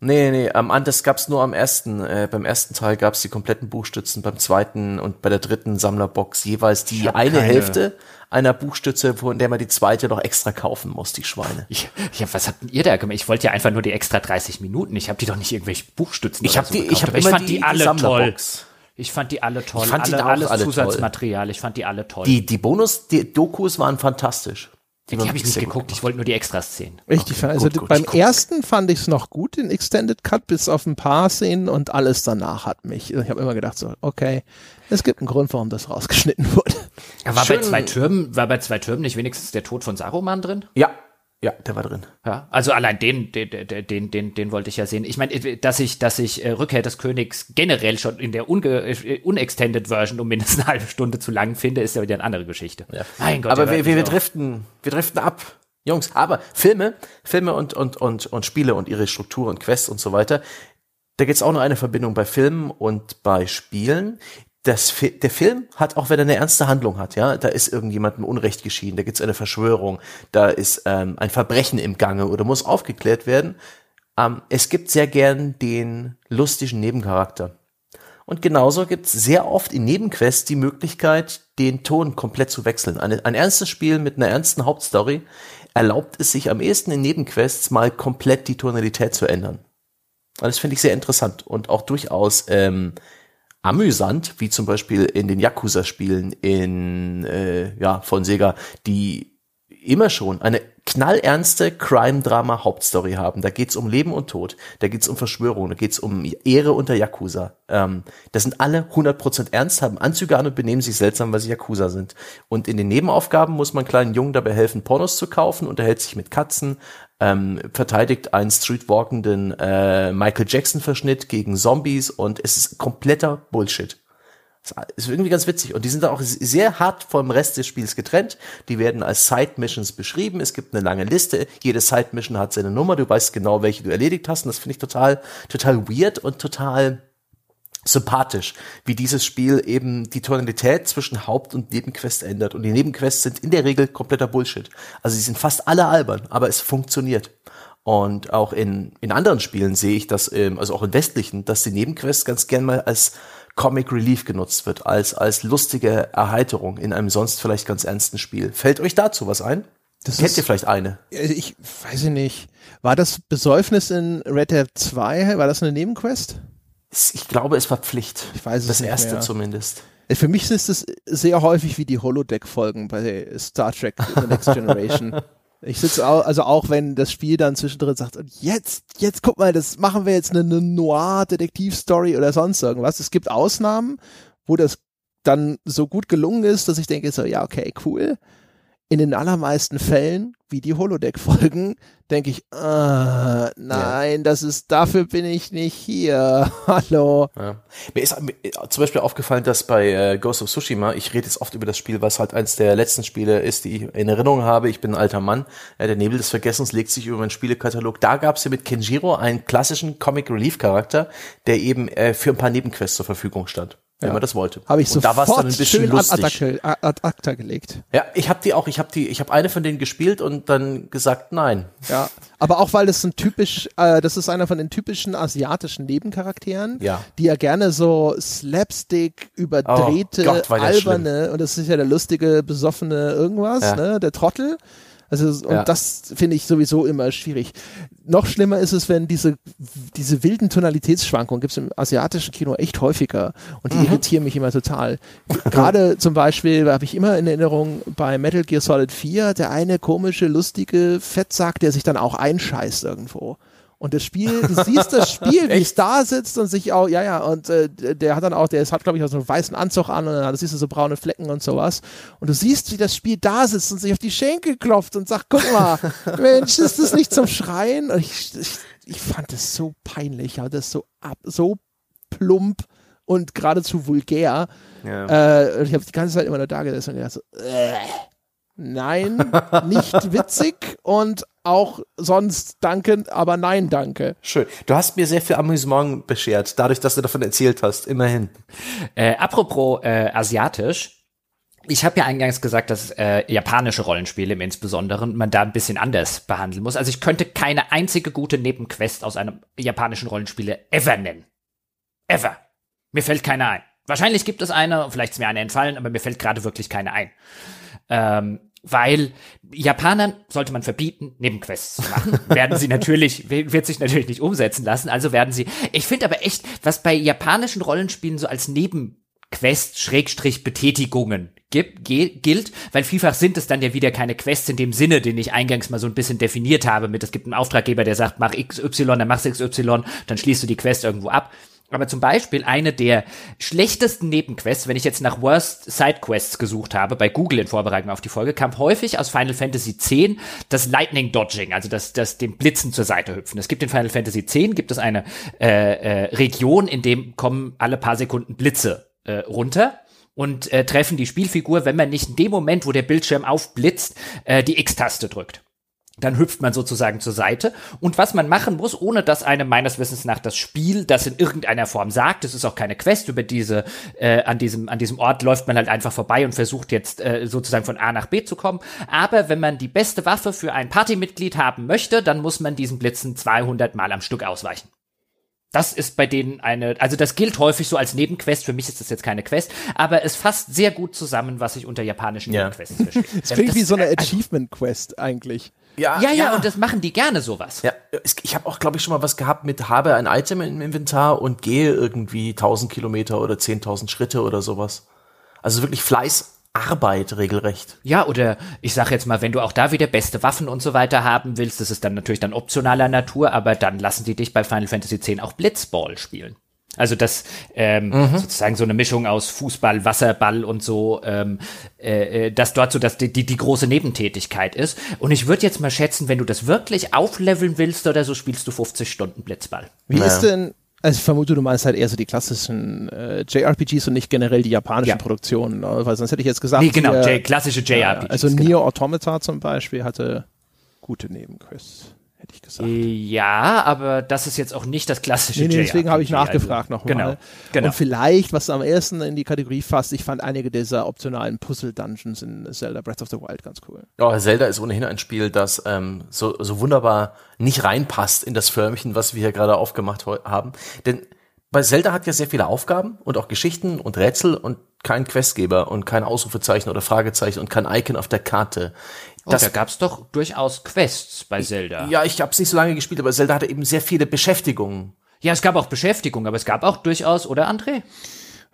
Nee, nee, am ähm, das gab's nur am ersten. Äh, beim ersten Teil gab's die kompletten Buchstützen, beim zweiten und bei der dritten Sammlerbox jeweils die eine keine- Hälfte einer Buchstütze, von der man die zweite noch extra kaufen muss, die Schweine. Ich, ja, was habt denn ihr da gemacht? Ich wollte ja einfach nur die extra 30 Minuten. Ich habe die doch nicht irgendwelche Buchstützen Ich hab so die- gekauft, ich hab immer fand die- die die alle toll. Sammlerbox. Ich fand die alle toll. Ich fand die alle, auch alles alle toll. Zusatzmaterial. Ich fand die alle toll. Die, die Bonus, die Dokus waren fantastisch. die waren habe ich nicht geguckt. Ich wollte nur die Extras sehen. Richtig. Okay, also gut, gut. beim Ich ersten fand ich es noch gut, den Extended Cut, bis auf ein paar Szenen und alles danach hat mich. Ich habe immer gedacht so, okay, es gibt einen Grund, warum das rausgeschnitten wurde. War bei zwei Türmen, war bei zwei Türmen nicht wenigstens der Tod von Saruman drin? Ja, Ja, der war drin. Ja, also allein den, den, den, den, den wollte ich ja sehen. Ich meine, dass ich, dass ich äh, Rückkehr des Königs generell schon in der unge äh, unextended Version um mindestens eine halbe Stunde zu lang finde, ist ja wieder eine andere Geschichte. Ja. Mein Gott. Aber wir, wir, wir driften, wir driften ab. Jungs, aber Filme, Filme und, und, und, und Spiele und ihre Struktur und Quests und so weiter, da gibt es auch noch eine Verbindung bei Filmen und bei Spielen. Das, der Film hat, auch wenn er eine ernste Handlung hat, ja, da ist irgendjemandem Unrecht geschehen, da gibt es eine Verschwörung, da ist ähm, ein Verbrechen im Gange oder muss aufgeklärt werden. Ähm, es gibt sehr gern den lustigen Nebencharakter. Und genauso gibt es sehr oft in Nebenquests die Möglichkeit, den Ton komplett zu wechseln. Eine, ein ernstes Spiel mit einer ernsten Hauptstory erlaubt es sich am ehesten in Nebenquests mal komplett die Tonalität zu ändern. Und das finde ich sehr interessant und auch durchaus ähm, amüsant, wie zum Beispiel in den Yakuza-Spielen in äh, ja von Sega, die immer schon eine knallernste Crime-Drama-Hauptstory haben. Da geht's um Leben und Tod, da geht's um Verschwörung, da geht's um Ehre unter Yakuza. Ähm, das sind alle 100% ernst, haben Anzüge an und benehmen sich seltsam, weil sie Yakuza sind. Und in den Nebenaufgaben muss man kleinen Jungen dabei helfen, Pornos zu kaufen, unterhält sich mit Katzen, ähm, verteidigt einen streetwalkenden äh, Michael Jackson-Verschnitt gegen Zombies und es ist kompletter Bullshit. Ist irgendwie ganz witzig. Und die sind auch sehr hart vom Rest des Spiels getrennt. Die werden als Side-Missions beschrieben. Es gibt eine lange Liste. Jede Side-Mission hat seine Nummer. Du weißt genau, welche du erledigt hast. Und das finde ich total, total weird und total sympathisch, wie dieses Spiel eben die Tonalität zwischen Haupt- und Nebenquest ändert. Und die Nebenquests sind in der Regel kompletter Bullshit. Also sie sind fast alle albern, aber es funktioniert. Und auch in, in anderen Spielen sehe ich das, ähm, also auch in westlichen, dass die Nebenquests ganz gern mal als Comic Relief genutzt wird, als, als lustige Erheiterung in einem sonst vielleicht ganz ernsten Spiel. Fällt euch dazu was ein? Das Kennt ist, ihr vielleicht eine? Ich weiß nicht. War das Besäufnis in Red Dead 2, war das eine Nebenquest? Ich glaube, es war Pflicht. Ich weiß es das nicht erste mehr. zumindest. Für mich ist es sehr häufig wie die Holodeck-Folgen bei Star Trek The Next Generation. Ich sitze auch, also auch wenn das Spiel dann zwischendrin sagt, und jetzt, jetzt guck mal, das machen wir jetzt eine, eine Noir-Detektiv-Story oder sonst irgendwas. Es gibt Ausnahmen, wo das dann so gut gelungen ist, dass ich denke so, ja, okay, cool. In den allermeisten Fällen wie die Holodeck-Folgen, denke ich, äh, nein, ja. das ist, dafür bin ich nicht hier. Hallo. Ja. Mir ist mir, zum Beispiel aufgefallen, dass bei äh, Ghost of Tsushima, ich rede jetzt oft über das Spiel, was halt eins der letzten Spiele ist, die ich in Erinnerung habe. Ich bin ein alter Mann. Äh, der Nebel des Vergessens legt sich über meinen Spielekatalog. Da gab es ja mit Kenjiro einen klassischen Comic Relief Charakter, der eben äh, für ein paar Nebenquests zur Verfügung stand wenn ja. man das wollte. Habe ich und sofort da dann ein bisschen schön lustig. ad, acta, ad acta gelegt. Ja, ich habe die auch, ich habe die, ich habe eine von denen gespielt und dann gesagt, nein. Ja, aber auch weil das ein typisch, äh, das ist einer von den typischen asiatischen Nebencharakteren, ja. die ja gerne so Slapstick, überdrehte, oh Gott, alberne schlimm. und das ist ja der lustige, besoffene irgendwas, ja. ne, der Trottel. Also, und ja. das finde ich sowieso immer schwierig. Noch schlimmer ist es, wenn diese, diese wilden Tonalitätsschwankungen gibt es im asiatischen Kino echt häufiger und die mhm. irritieren mich immer total. Gerade zum Beispiel habe ich immer in Erinnerung bei Metal Gear Solid 4 der eine komische, lustige Fettsack, der sich dann auch einscheißt irgendwo. Und das Spiel, du siehst das Spiel, wie es da sitzt und sich auch, ja, ja, und äh, der hat dann auch, der hat, glaube ich, auch so einen weißen Anzug an und dann siehst du so braune Flecken und sowas. Und du siehst, wie das Spiel da sitzt und sich auf die Schenkel klopft und sagt, guck mal, Mensch, ist das nicht zum Schreien? Und ich, ich, ich fand das so peinlich, ja, das so ab, so plump und geradezu vulgär. Ja. Äh, ich habe die ganze Zeit immer nur da gesessen und gedacht so, äh, nein, nicht witzig und auch sonst dankend, aber nein, danke. Schön. Du hast mir sehr viel Amüsement beschert, dadurch, dass du davon erzählt hast, immerhin. Äh, apropos äh, asiatisch. Ich habe ja eingangs gesagt, dass äh, japanische Rollenspiele im Insbesonderen man da ein bisschen anders behandeln muss. Also ich könnte keine einzige gute Nebenquest aus einem japanischen Rollenspiele ever nennen. Ever. Mir fällt keine ein. Wahrscheinlich gibt es eine, vielleicht ist mir eine entfallen, aber mir fällt gerade wirklich keine ein. Ähm, weil Japanern sollte man verbieten, Nebenquests zu machen. werden sie natürlich, wird sich natürlich nicht umsetzen lassen, also werden sie, ich finde aber echt, was bei japanischen Rollenspielen so als Nebenquest, Schrägstrich, Betätigungen gibt, gilt, weil vielfach sind es dann ja wieder keine Quests in dem Sinne, den ich eingangs mal so ein bisschen definiert habe mit, es gibt einen Auftraggeber, der sagt, mach XY, dann machst du XY, dann schließt du die Quest irgendwo ab. Aber zum Beispiel eine der schlechtesten Nebenquests, wenn ich jetzt nach Worst Sidequests gesucht habe, bei Google in Vorbereitung auf die Folge, kam häufig aus Final Fantasy X das Lightning Dodging, also das, das dem Blitzen zur Seite hüpfen. Es gibt in Final Fantasy X gibt es eine äh, äh, Region, in dem kommen alle paar Sekunden Blitze äh, runter und äh, treffen die Spielfigur, wenn man nicht in dem Moment, wo der Bildschirm aufblitzt, äh, die X-Taste drückt. Dann hüpft man sozusagen zur Seite. Und was man machen muss, ohne dass einem meines Wissens nach das Spiel das in irgendeiner Form sagt, es ist auch keine Quest über diese, äh, an diesem, an diesem Ort läuft man halt einfach vorbei und versucht jetzt äh, sozusagen von A nach B zu kommen. Aber wenn man die beste Waffe für ein Partymitglied haben möchte, dann muss man diesen Blitzen 200 Mal am Stück ausweichen. Das ist bei denen eine, also das gilt häufig so als Nebenquest. Für mich ist das jetzt keine Quest, aber es fasst sehr gut zusammen, was ich unter japanischen Ja. Nebenquests verstehe. Es klingt wie so eine Achievement-Quest eigentlich. Ja, ja, und das machen die gerne sowas. Ja, ich habe auch, glaube ich, schon mal was gehabt mit habe ein Item im Inventar und gehe irgendwie 1000 Kilometer oder 10.000 Schritte oder sowas. Also wirklich Fleißarbeit regelrecht. Ja, oder ich sage jetzt mal, wenn du auch da wieder beste Waffen und so weiter haben willst, das ist dann natürlich dann optionaler Natur, aber dann lassen die dich bei Final Fantasy X auch Blitzball spielen. Also das ähm, sozusagen so eine Mischung aus Fußball, Wasserball und so, ähm, äh, äh, dass dort so dass die, die, die große Nebentätigkeit ist. Und ich würde jetzt mal schätzen, wenn du das wirklich aufleveln willst oder so, spielst du 50 Stunden Blitzball. Wie Naja. ist denn, also ich vermute, du meinst halt eher so die klassischen äh, JRPGs und nicht generell die japanischen Ja. Produktionen, äh, weil sonst hätte ich jetzt gesagt, Nee, genau, hier, J klassische JRPGs. also genau. Nier Automata zum Beispiel hatte gute Nebenquests, hätte ich gesagt. Ja, aber das ist jetzt auch nicht das klassische Nee, nee, deswegen habe ich JRPG, nachgefragt also, nochmal. Genau, genau. Und vielleicht, was am ersten in die Kategorie fasst, ich fand einige dieser optionalen Puzzle-Dungeons in Zelda Breath of the Wild ganz cool. Ja, Zelda ist ohnehin ein Spiel, das ähm, so, so wunderbar nicht reinpasst in das Förmchen, was wir hier gerade aufgemacht haben. Denn bei Zelda hat ja sehr viele Aufgaben und auch Geschichten und Rätsel und kein Questgeber und kein Ausrufezeichen oder Fragezeichen und kein Icon auf der Karte. Oh, da gab's doch durchaus Quests bei Zelda. ja, ich habe es nicht so lange gespielt, aber Zelda hatte eben sehr viele Beschäftigungen. Ja, es gab auch Beschäftigung, aber es gab auch durchaus, oder André?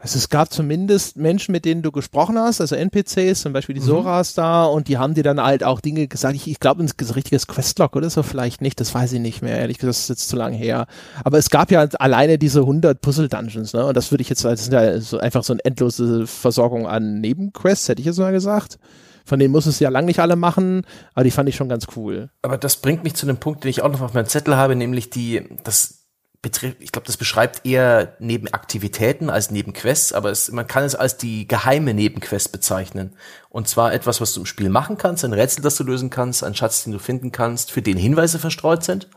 Also es gab zumindest Menschen, mit denen du gesprochen hast, also NPCs, zum Beispiel die Soras da, und die haben dir dann halt auch Dinge gesagt. Ich, ich glaube, ein richtiges Questlog oder so vielleicht nicht, das weiß ich nicht mehr, ehrlich gesagt, das ist jetzt zu lange her. Aber es gab ja halt alleine diese 100 Puzzle-Dungeons, ne, und das würde ich jetzt, das ist ja so einfach so eine endlose Versorgung an Nebenquests, hätte ich jetzt mal gesagt. Von denen muss es ja lang nicht alle machen, aber die fand ich schon ganz cool. Aber das bringt mich zu einem Punkt, den ich auch noch auf meinem Zettel habe, nämlich die, das betrifft, ich glaube, das beschreibt eher neben Aktivitäten als neben Quests, aber es, man kann es als die geheime Nebenquest bezeichnen. Und zwar etwas, was du im Spiel machen kannst, ein Rätsel, das du lösen kannst, ein Schatz, den du finden kannst, für den Hinweise verstreut sind,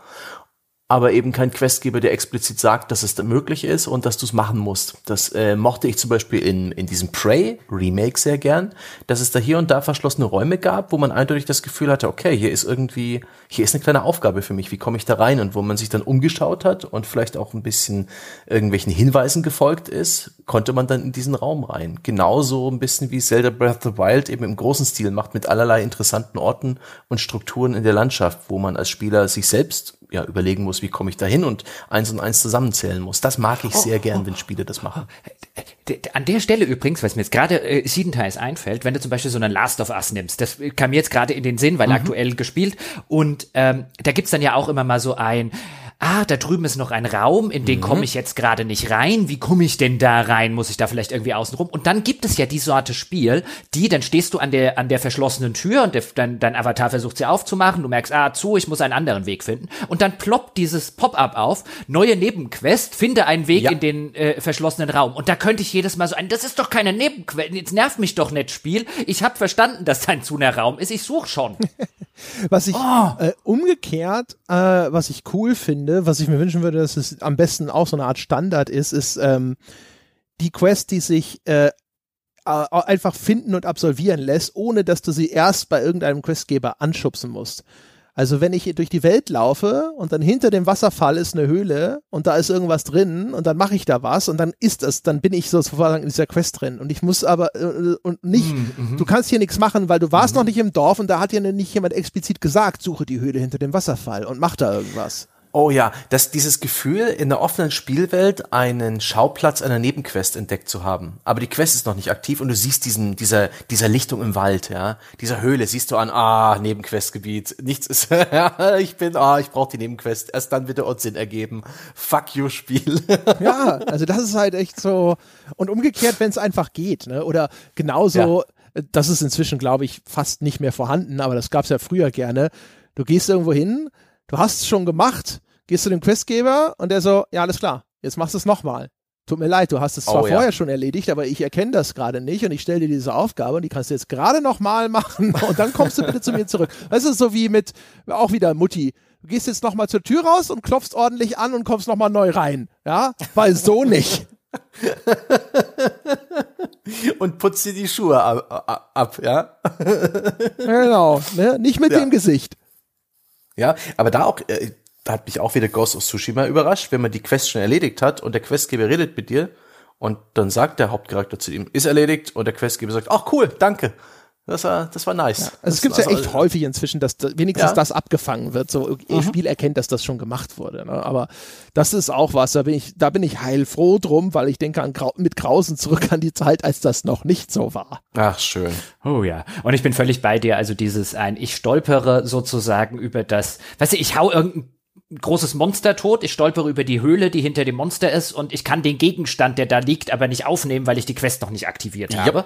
aber eben kein Questgeber, der explizit sagt, dass es da möglich ist und dass du es machen musst. Das äh, mochte ich zum Beispiel in, in diesem Prey Remake sehr gern, dass es da hier und da verschlossene Räume gab, wo man eindeutig das Gefühl hatte, okay, hier ist irgendwie, hier ist eine kleine Aufgabe für mich, wie komme ich da rein? Und wo man sich dann umgeschaut hat und vielleicht auch ein bisschen irgendwelchen Hinweisen gefolgt ist, konnte man dann in diesen Raum rein. Genauso ein bisschen wie Zelda Breath of the Wild eben im großen Stil macht, mit allerlei interessanten Orten und Strukturen in der Landschaft, wo man als Spieler sich selbst ja, überlegen muss, wie komme ich da hin und eins und eins zusammenzählen muss. Das mag ich sehr gern, wenn Spiele das machen. D- d- An der Stelle übrigens, was mir jetzt gerade äh, siebenteils einfällt, wenn du zum Beispiel so einen Last of Us nimmst, das kam mir jetzt gerade in den Sinn, weil aktuell gespielt und ähm, da gibt's dann ja auch immer mal so ein Ah, da drüben ist noch ein Raum, in den komme ich jetzt gerade nicht rein. Wie komme ich denn da rein? Muss ich da vielleicht irgendwie außen rum? Und dann gibt es ja die Sorte Spiel, die, dann stehst du an der, an der verschlossenen Tür und der, dein, dein Avatar versucht sie aufzumachen. Du merkst, ah, zu, ich muss einen anderen Weg finden. Und dann ploppt dieses Pop-up auf, neue Nebenquest, finde einen Weg Ja. in den äh, verschlossenen Raum. Und da könnte ich jedes Mal so ein, das ist doch keine Nebenquest, jetzt nervt mich doch nicht, Spiel. Ich habe verstanden, dass dein Zuner Raum ist, ich suche schon. Was ich Oh. äh, umgekehrt, äh, was ich cool finde, was ich mir wünschen würde, dass es am besten auch so eine Art Standard ist, ist ähm, die Quest, die sich äh, einfach finden und absolvieren lässt, ohne dass du sie erst bei irgendeinem Questgeber anschubsen musst. Also wenn ich durch die Welt laufe und dann hinter dem Wasserfall ist eine Höhle und da ist irgendwas drin und dann mache ich da was und dann ist das, dann bin ich sozusagen in dieser Quest drin und ich muss aber äh, und nicht, du kannst hier nichts machen, weil du warst noch nicht im Dorf und da hat ja nicht jemand explizit gesagt, suche die Höhle hinter dem Wasserfall und mach da irgendwas. Oh ja, dass dieses Gefühl, in der offenen Spielwelt einen Schauplatz einer Nebenquest entdeckt zu haben. Aber die Quest ist noch nicht aktiv und du siehst diesen, dieser, dieser Lichtung im Wald, ja. Dieser Höhle siehst du an, ah, Nebenquestgebiet. Nichts ist, ich bin, ah, ich brauche die Nebenquest. Erst dann wird der Unsinn ergeben. Fuck you, Spiel. ja, also das ist halt echt so. Und umgekehrt, wenn es einfach geht, ne? Oder genauso, ja. das ist inzwischen, glaube ich, fast nicht mehr vorhanden, aber das gab es ja früher gerne. Du gehst irgendwo hin, du hast es schon gemacht, gehst zu dem Questgeber und der so, ja, alles klar, jetzt machst du es nochmal. Tut mir leid, du hast es zwar oh, ja. vorher schon erledigt, aber ich erkenne das gerade nicht und ich stelle dir diese Aufgabe und die kannst du jetzt gerade nochmal machen und dann kommst du bitte zu mir zurück. Das ist so wie mit, auch wieder Mutti. Du gehst jetzt nochmal zur Tür raus und klopfst ordentlich an und kommst nochmal neu rein. Ja, weil so nicht. und putzt dir die Schuhe ab, ab ja? genau, ne? nicht mit ja. dem Gesicht. Ja, aber da auch, äh, da hat mich auch wieder Ghost of Tsushima überrascht, wenn man die Quest schon erledigt hat und der Questgeber redet mit dir und dann sagt der Hauptcharakter zu ihm, ist erledigt und der Questgeber sagt, ach cool, danke. Das war, das war nice. Ja, also es gibt also, ja echt häufig inzwischen, dass wenigstens ja. das abgefangen wird. So, ihr mhm. Spiel erkennt, dass das schon gemacht wurde. Ne? Aber das ist auch was, da bin ich, da bin ich heilfroh drum, weil ich denke an, mit Grausen zurück an die Zeit, als das noch nicht so war. Ach, schön. Oh ja. Und ich bin völlig bei dir. Also dieses ein, ich stolpere sozusagen über das, weißt du, ich hau irgendein großes Monster tot, ich stolpere über die Höhle, die hinter dem Monster ist und ich kann den Gegenstand, der da liegt, aber nicht aufnehmen, weil ich die Quest noch nicht aktiviert yep. habe.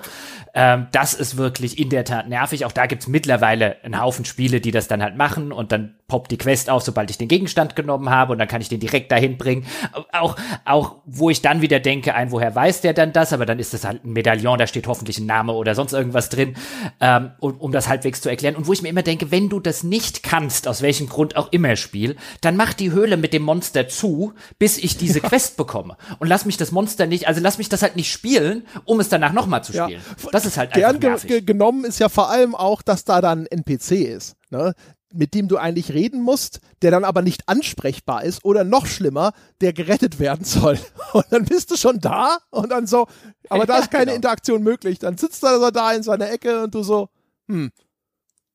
Ähm, das ist wirklich in der Tat nervig. Auch da gibt's mittlerweile einen Haufen Spiele, die das dann halt machen und dann poppt die Quest auf, sobald ich den Gegenstand genommen habe und dann kann ich den direkt dahin bringen. Auch, auch wo ich dann wieder denke, ein, woher weiß der dann das? Aber dann ist das halt ein Medaillon, da steht hoffentlich ein Name oder sonst irgendwas drin, ähm, um, um das halbwegs zu erklären. Und wo ich mir immer denke, wenn du das nicht kannst, aus welchem Grund auch immer Spiel, dann mach die Höhle mit dem Monster zu, bis ich diese Quest bekomme. Und lass mich das Monster nicht, also lass mich das halt nicht spielen, um es danach nochmal zu spielen. Ja. Das ist halt Gern einfach nervig. Ge genommen ist ja vor allem auch, dass da dann ein NPC ist. Ne? mit dem du eigentlich reden musst, der dann aber nicht ansprechbar ist oder noch schlimmer, der gerettet werden soll. Und dann bist du schon da und dann so, aber da ist keine genau. Interaktion möglich. Dann sitzt er so da in seiner Ecke und du so, hm,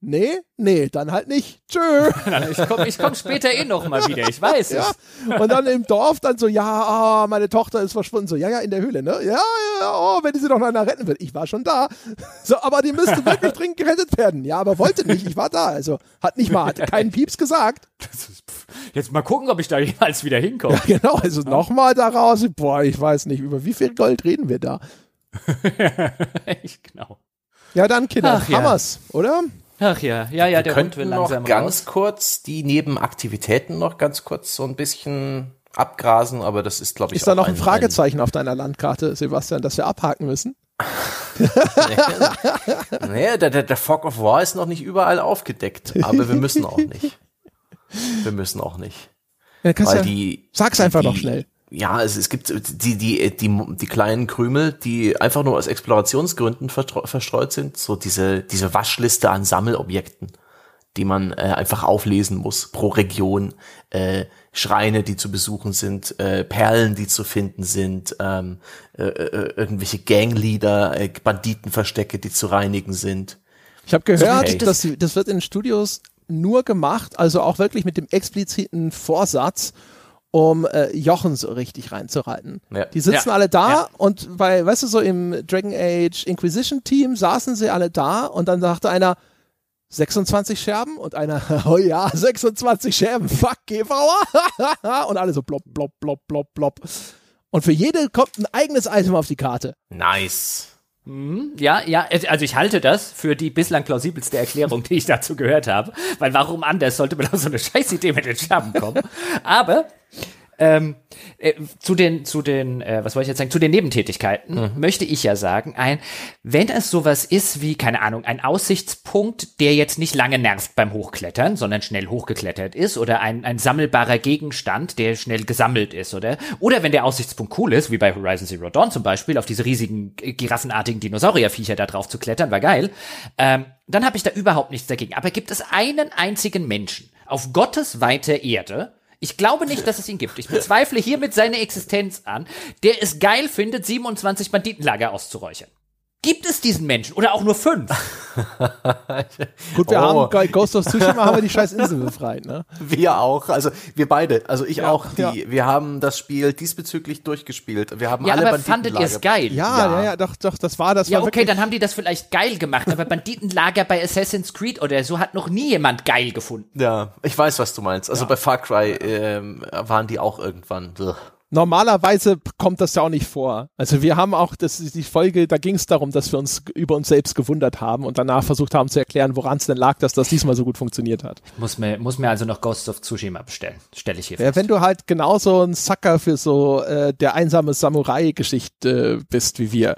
Nee, nee, dann halt nicht. Tschö. ich komme ich komm später eh noch mal wieder, ich weiß ja. es. Und dann im Dorf dann so, ja, oh, meine Tochter ist verschwunden. So, ja, ja, in der Höhle, ne? Ja, ja, oh, wenn die sie doch noch einer retten will. Ich war schon da. So, aber die müsste wirklich dringend gerettet werden. Ja, aber wollte nicht, ich war da. Also, hat nicht mal, hat keinen Pieps gesagt. Jetzt mal gucken, ob ich da jemals wieder hinkomme. Ja, genau, also ja. nochmal daraus, boah, ich weiß nicht, über wie viel Gold reden wir da? ich, genau. Ja, dann, Kinder, Ach, Hammers, oder? Ach ja, ja, ja, Wir der Hund will langsam noch ganz raus. kurz die Nebenaktivitäten noch ganz kurz so ein bisschen abgrasen, aber das ist, glaube ich, Ist da noch ein, ein Fragezeichen ein auf deiner Landkarte, Sebastian, das wir abhaken müssen? nee, nee der, der, der Fog of War ist noch nicht überall aufgedeckt, aber wir müssen auch nicht. Wir müssen auch nicht. Ja, Weil ja, die, sag's einfach die, noch schnell ja, es, es gibt die, die, die, die kleinen Krümel, die einfach nur aus Explorationsgründen verstreut sind, so diese, diese Waschliste an Sammelobjekten, die man äh, einfach auflesen muss pro Region, äh, Schreine, die zu besuchen sind, äh, Perlen, die zu finden sind, ähm, äh, äh, irgendwelche Ganglieder, äh, Banditenverstecke, die zu reinigen sind. Ich habe gehört, hey. dass das wird in Studios nur gemacht, also auch wirklich mit dem expliziten Vorsatz, um äh, Jochen so richtig reinzureiten. Ja. Die sitzen ja. alle da ja. und bei, weißt du, so im Dragon Age Inquisition Team saßen sie alle da und dann sagte einer, 26 Scherben und einer, oh ja, 26 Scherben, fuck, GVA. und alle so blopp, blopp, blopp, blopp, blopp. Und für jede kommt ein eigenes Item auf die Karte. Nice. Ja, ja, also ich halte das für die bislang plausibelste Erklärung, die ich dazu gehört habe. Weil warum anders sollte man auf so eine Scheißidee mit den Scherben kommen? Aber ähm, äh, zu den, zu den, äh, was wollte ich jetzt sagen, zu den Nebentätigkeiten mhm. möchte ich ja sagen, ein, wenn es sowas ist wie, keine Ahnung, ein Aussichtspunkt, der jetzt nicht lange nervt beim Hochklettern, sondern schnell hochgeklettert ist, oder ein, ein sammelbarer Gegenstand, der schnell gesammelt ist, oder? Oder wenn der Aussichtspunkt cool ist, wie bei Horizon Zero Dawn zum Beispiel, auf diese riesigen, äh, giraffenartigen Dinosaurierviecher da drauf zu klettern, war geil, ähm, dann habe ich da überhaupt nichts dagegen. Aber gibt es einen einzigen Menschen auf Gottes weiter Erde, ich glaube nicht, dass es ihn gibt. Ich bezweifle hiermit seine Existenz an, der es geil findet, 27 Banditenlager auszuräuchern. Gibt es diesen Menschen oder auch nur fünf? Gut, wir Oh. haben bei Ghost of Tsushima haben wir die scheiß Insel befreit, ne? Wir auch, also wir beide, also ich Ja, auch, die, ja. wir haben das Spiel diesbezüglich durchgespielt. Wir haben Ja, alle aber fandet ihr es Banditenlager- geil? Ja, Ja. ja, doch, doch, das war das Ja, war okay, wirklich, dann haben die das vielleicht geil gemacht, aber Banditenlager bei Assassin's Creed oder so hat noch nie jemand geil gefunden. Ja, ich weiß, was du meinst. Also bei Far Cry ähm, waren die auch irgendwann. Ugh. Normalerweise kommt das ja auch nicht vor. Also wir haben auch, das die Folge, da ging es darum, dass wir uns über uns selbst gewundert haben und danach versucht haben zu erklären, woran es denn lag, dass das diesmal so gut funktioniert hat. Muss mir, muss mir also noch Ghost of Tsushima bestellen. Stelle ich hier Ja, fest. wenn du halt genauso ein Sucker für so äh, der einsame Samurai-Geschichte bist wie wir.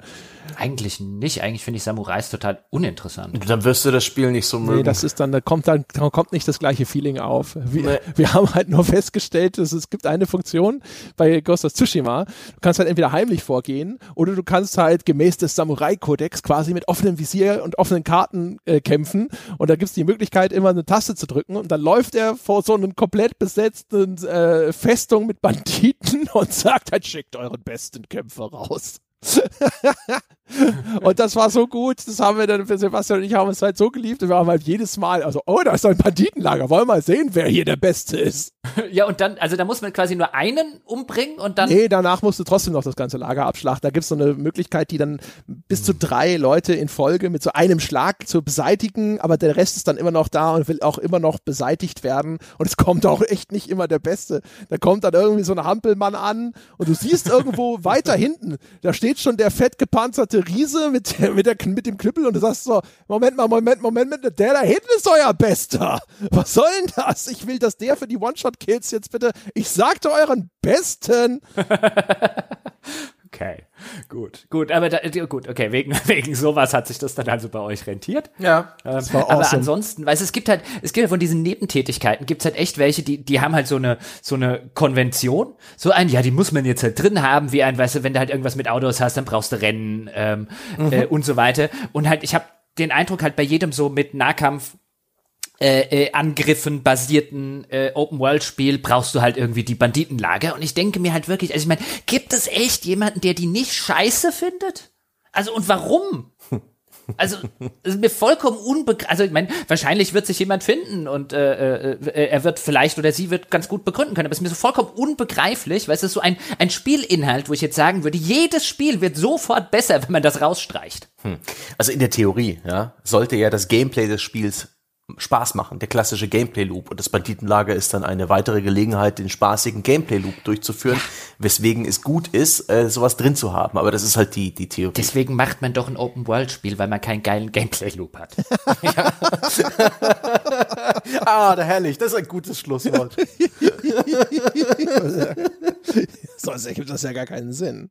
Eigentlich nicht. Eigentlich finde ich Samurais total uninteressant. Dann wirst du das Spiel nicht so mögen. Nee, das ist dann, da kommt dann da kommt nicht das gleiche Feeling auf. Wir, Nee. wir haben halt nur festgestellt, dass es gibt eine Funktion bei Ghost of Tsushima. Du kannst halt entweder heimlich vorgehen oder du kannst halt gemäß des Samurai-Kodex quasi mit offenem Visier und offenen Karten äh, kämpfen. Und da gibt's die Möglichkeit, immer eine Taste zu drücken und dann läuft er vor so einen komplett besetzten äh, Festung mit Banditen und sagt halt, schickt euren besten Kämpfer raus. Und das war so gut, das haben wir dann, Sebastian und ich haben es halt so geliebt und wir haben halt jedes Mal, also, oh, da ist ein Banditenlager, wollen wir mal sehen, wer hier der Beste ist. Ja, und dann, also da muss man quasi nur einen umbringen und dann. Nee, danach musst du trotzdem noch das ganze Lager abschlachten. Da gibt's so eine Möglichkeit, die dann bis zu drei Leute in Folge mit so einem Schlag zu beseitigen, aber der Rest ist dann immer noch da und will auch immer noch beseitigt werden. Und es kommt auch echt nicht immer der Beste. Da kommt dann irgendwie so ein Hampelmann an und du siehst irgendwo weiter hinten, da steht schon der fett gepanzerte Riese mit, der- mit, der, mit dem Knüppel und du sagst so, Moment mal, Moment, Moment, Moment, der da hinten ist euer Bester. Was soll denn das? Ich will, dass der für die One-Shot-Kills jetzt bitte, ich sagte euren Besten. Okay, gut, gut, aber da, gut, okay, wegen, wegen sowas hat sich das dann also bei euch rentiert. ja. Ähm, war aber awesome. ansonsten, weißt es gibt halt, es gibt von diesen Nebentätigkeiten, gibt's halt echt welche, die, die haben halt so eine, so eine Konvention, so ein, ja, die muss man jetzt halt drin haben, wie ein, weißt du, wenn du halt irgendwas mit Autos hast, dann brauchst du Rennen ähm, äh, und so weiter. Und halt, ich habe den Eindruck halt bei jedem so mit Nahkampf äh, äh, Angriffen basierten äh, Open-World-Spiel brauchst du halt irgendwie die Banditenlager. Und ich denke mir halt wirklich, also ich meine, gibt es echt jemanden, der die nicht scheiße findet? Also und warum? Also es ist mir vollkommen unbegreiflich. Also ich meine, wahrscheinlich wird sich jemand finden und äh, äh, er wird vielleicht oder sie wird ganz gut begründen können. Aber es ist mir so vollkommen unbegreiflich, weil es ist so ein, ein Spielinhalt, wo ich jetzt sagen würde, jedes Spiel wird sofort besser, wenn man das rausstreicht. Also in der Theorie, ja, sollte ja das Gameplay des Spiels Spaß machen, der klassische Gameplay-Loop. Und das Banditenlager ist dann eine weitere Gelegenheit, den spaßigen Gameplay-Loop durchzuführen, weswegen es gut ist, äh, sowas drin zu haben. Aber das ist halt die, die Theorie. Deswegen macht man doch ein Open-World-Spiel, weil man keinen geilen Gameplay-Loop hat. ah, der herrlich, das ist ein gutes Schlusswort. Sonst ergibt das ja gar keinen Sinn.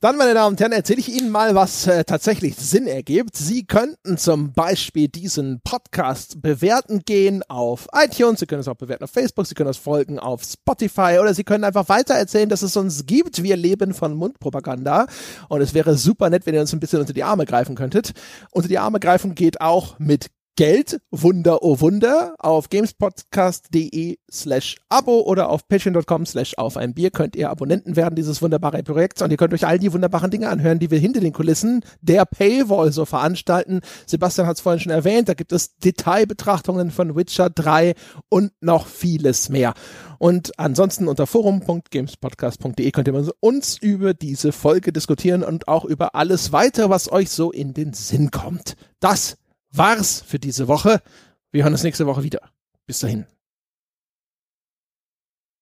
Dann, meine Damen und Herren, erzähle ich Ihnen mal, was äh, tatsächlich Sinn ergibt. Sie könnten zum Beispiel diesen Podcast bewerten gehen auf iTunes, Sie können es auch bewerten auf Facebook, Sie können es folgen auf Spotify oder Sie können einfach weiter erzählen, dass es uns gibt. Wir leben von Mundpropaganda und es wäre super nett, wenn ihr uns ein bisschen unter die Arme greifen könntet. Unter die Arme greifen geht auch mit Geld, Wunder, oh Wunder, auf gamespodcast.de slash Abo oder auf patreon.com slash auf ein Bier könnt ihr Abonnenten werden dieses wunderbare Projekts und ihr könnt euch all die wunderbaren Dinge anhören, die wir hinter den Kulissen der Paywall so veranstalten. Sebastian hat es vorhin schon erwähnt, da gibt es Detailbetrachtungen von Witcher 3 und noch vieles mehr. Und ansonsten unter forum.gamespodcast.de könnt ihr uns über diese Folge diskutieren und auch über alles weitere, was euch so in den Sinn kommt. Das war's für diese Woche. Wir hören uns nächste Woche wieder. Bis dahin.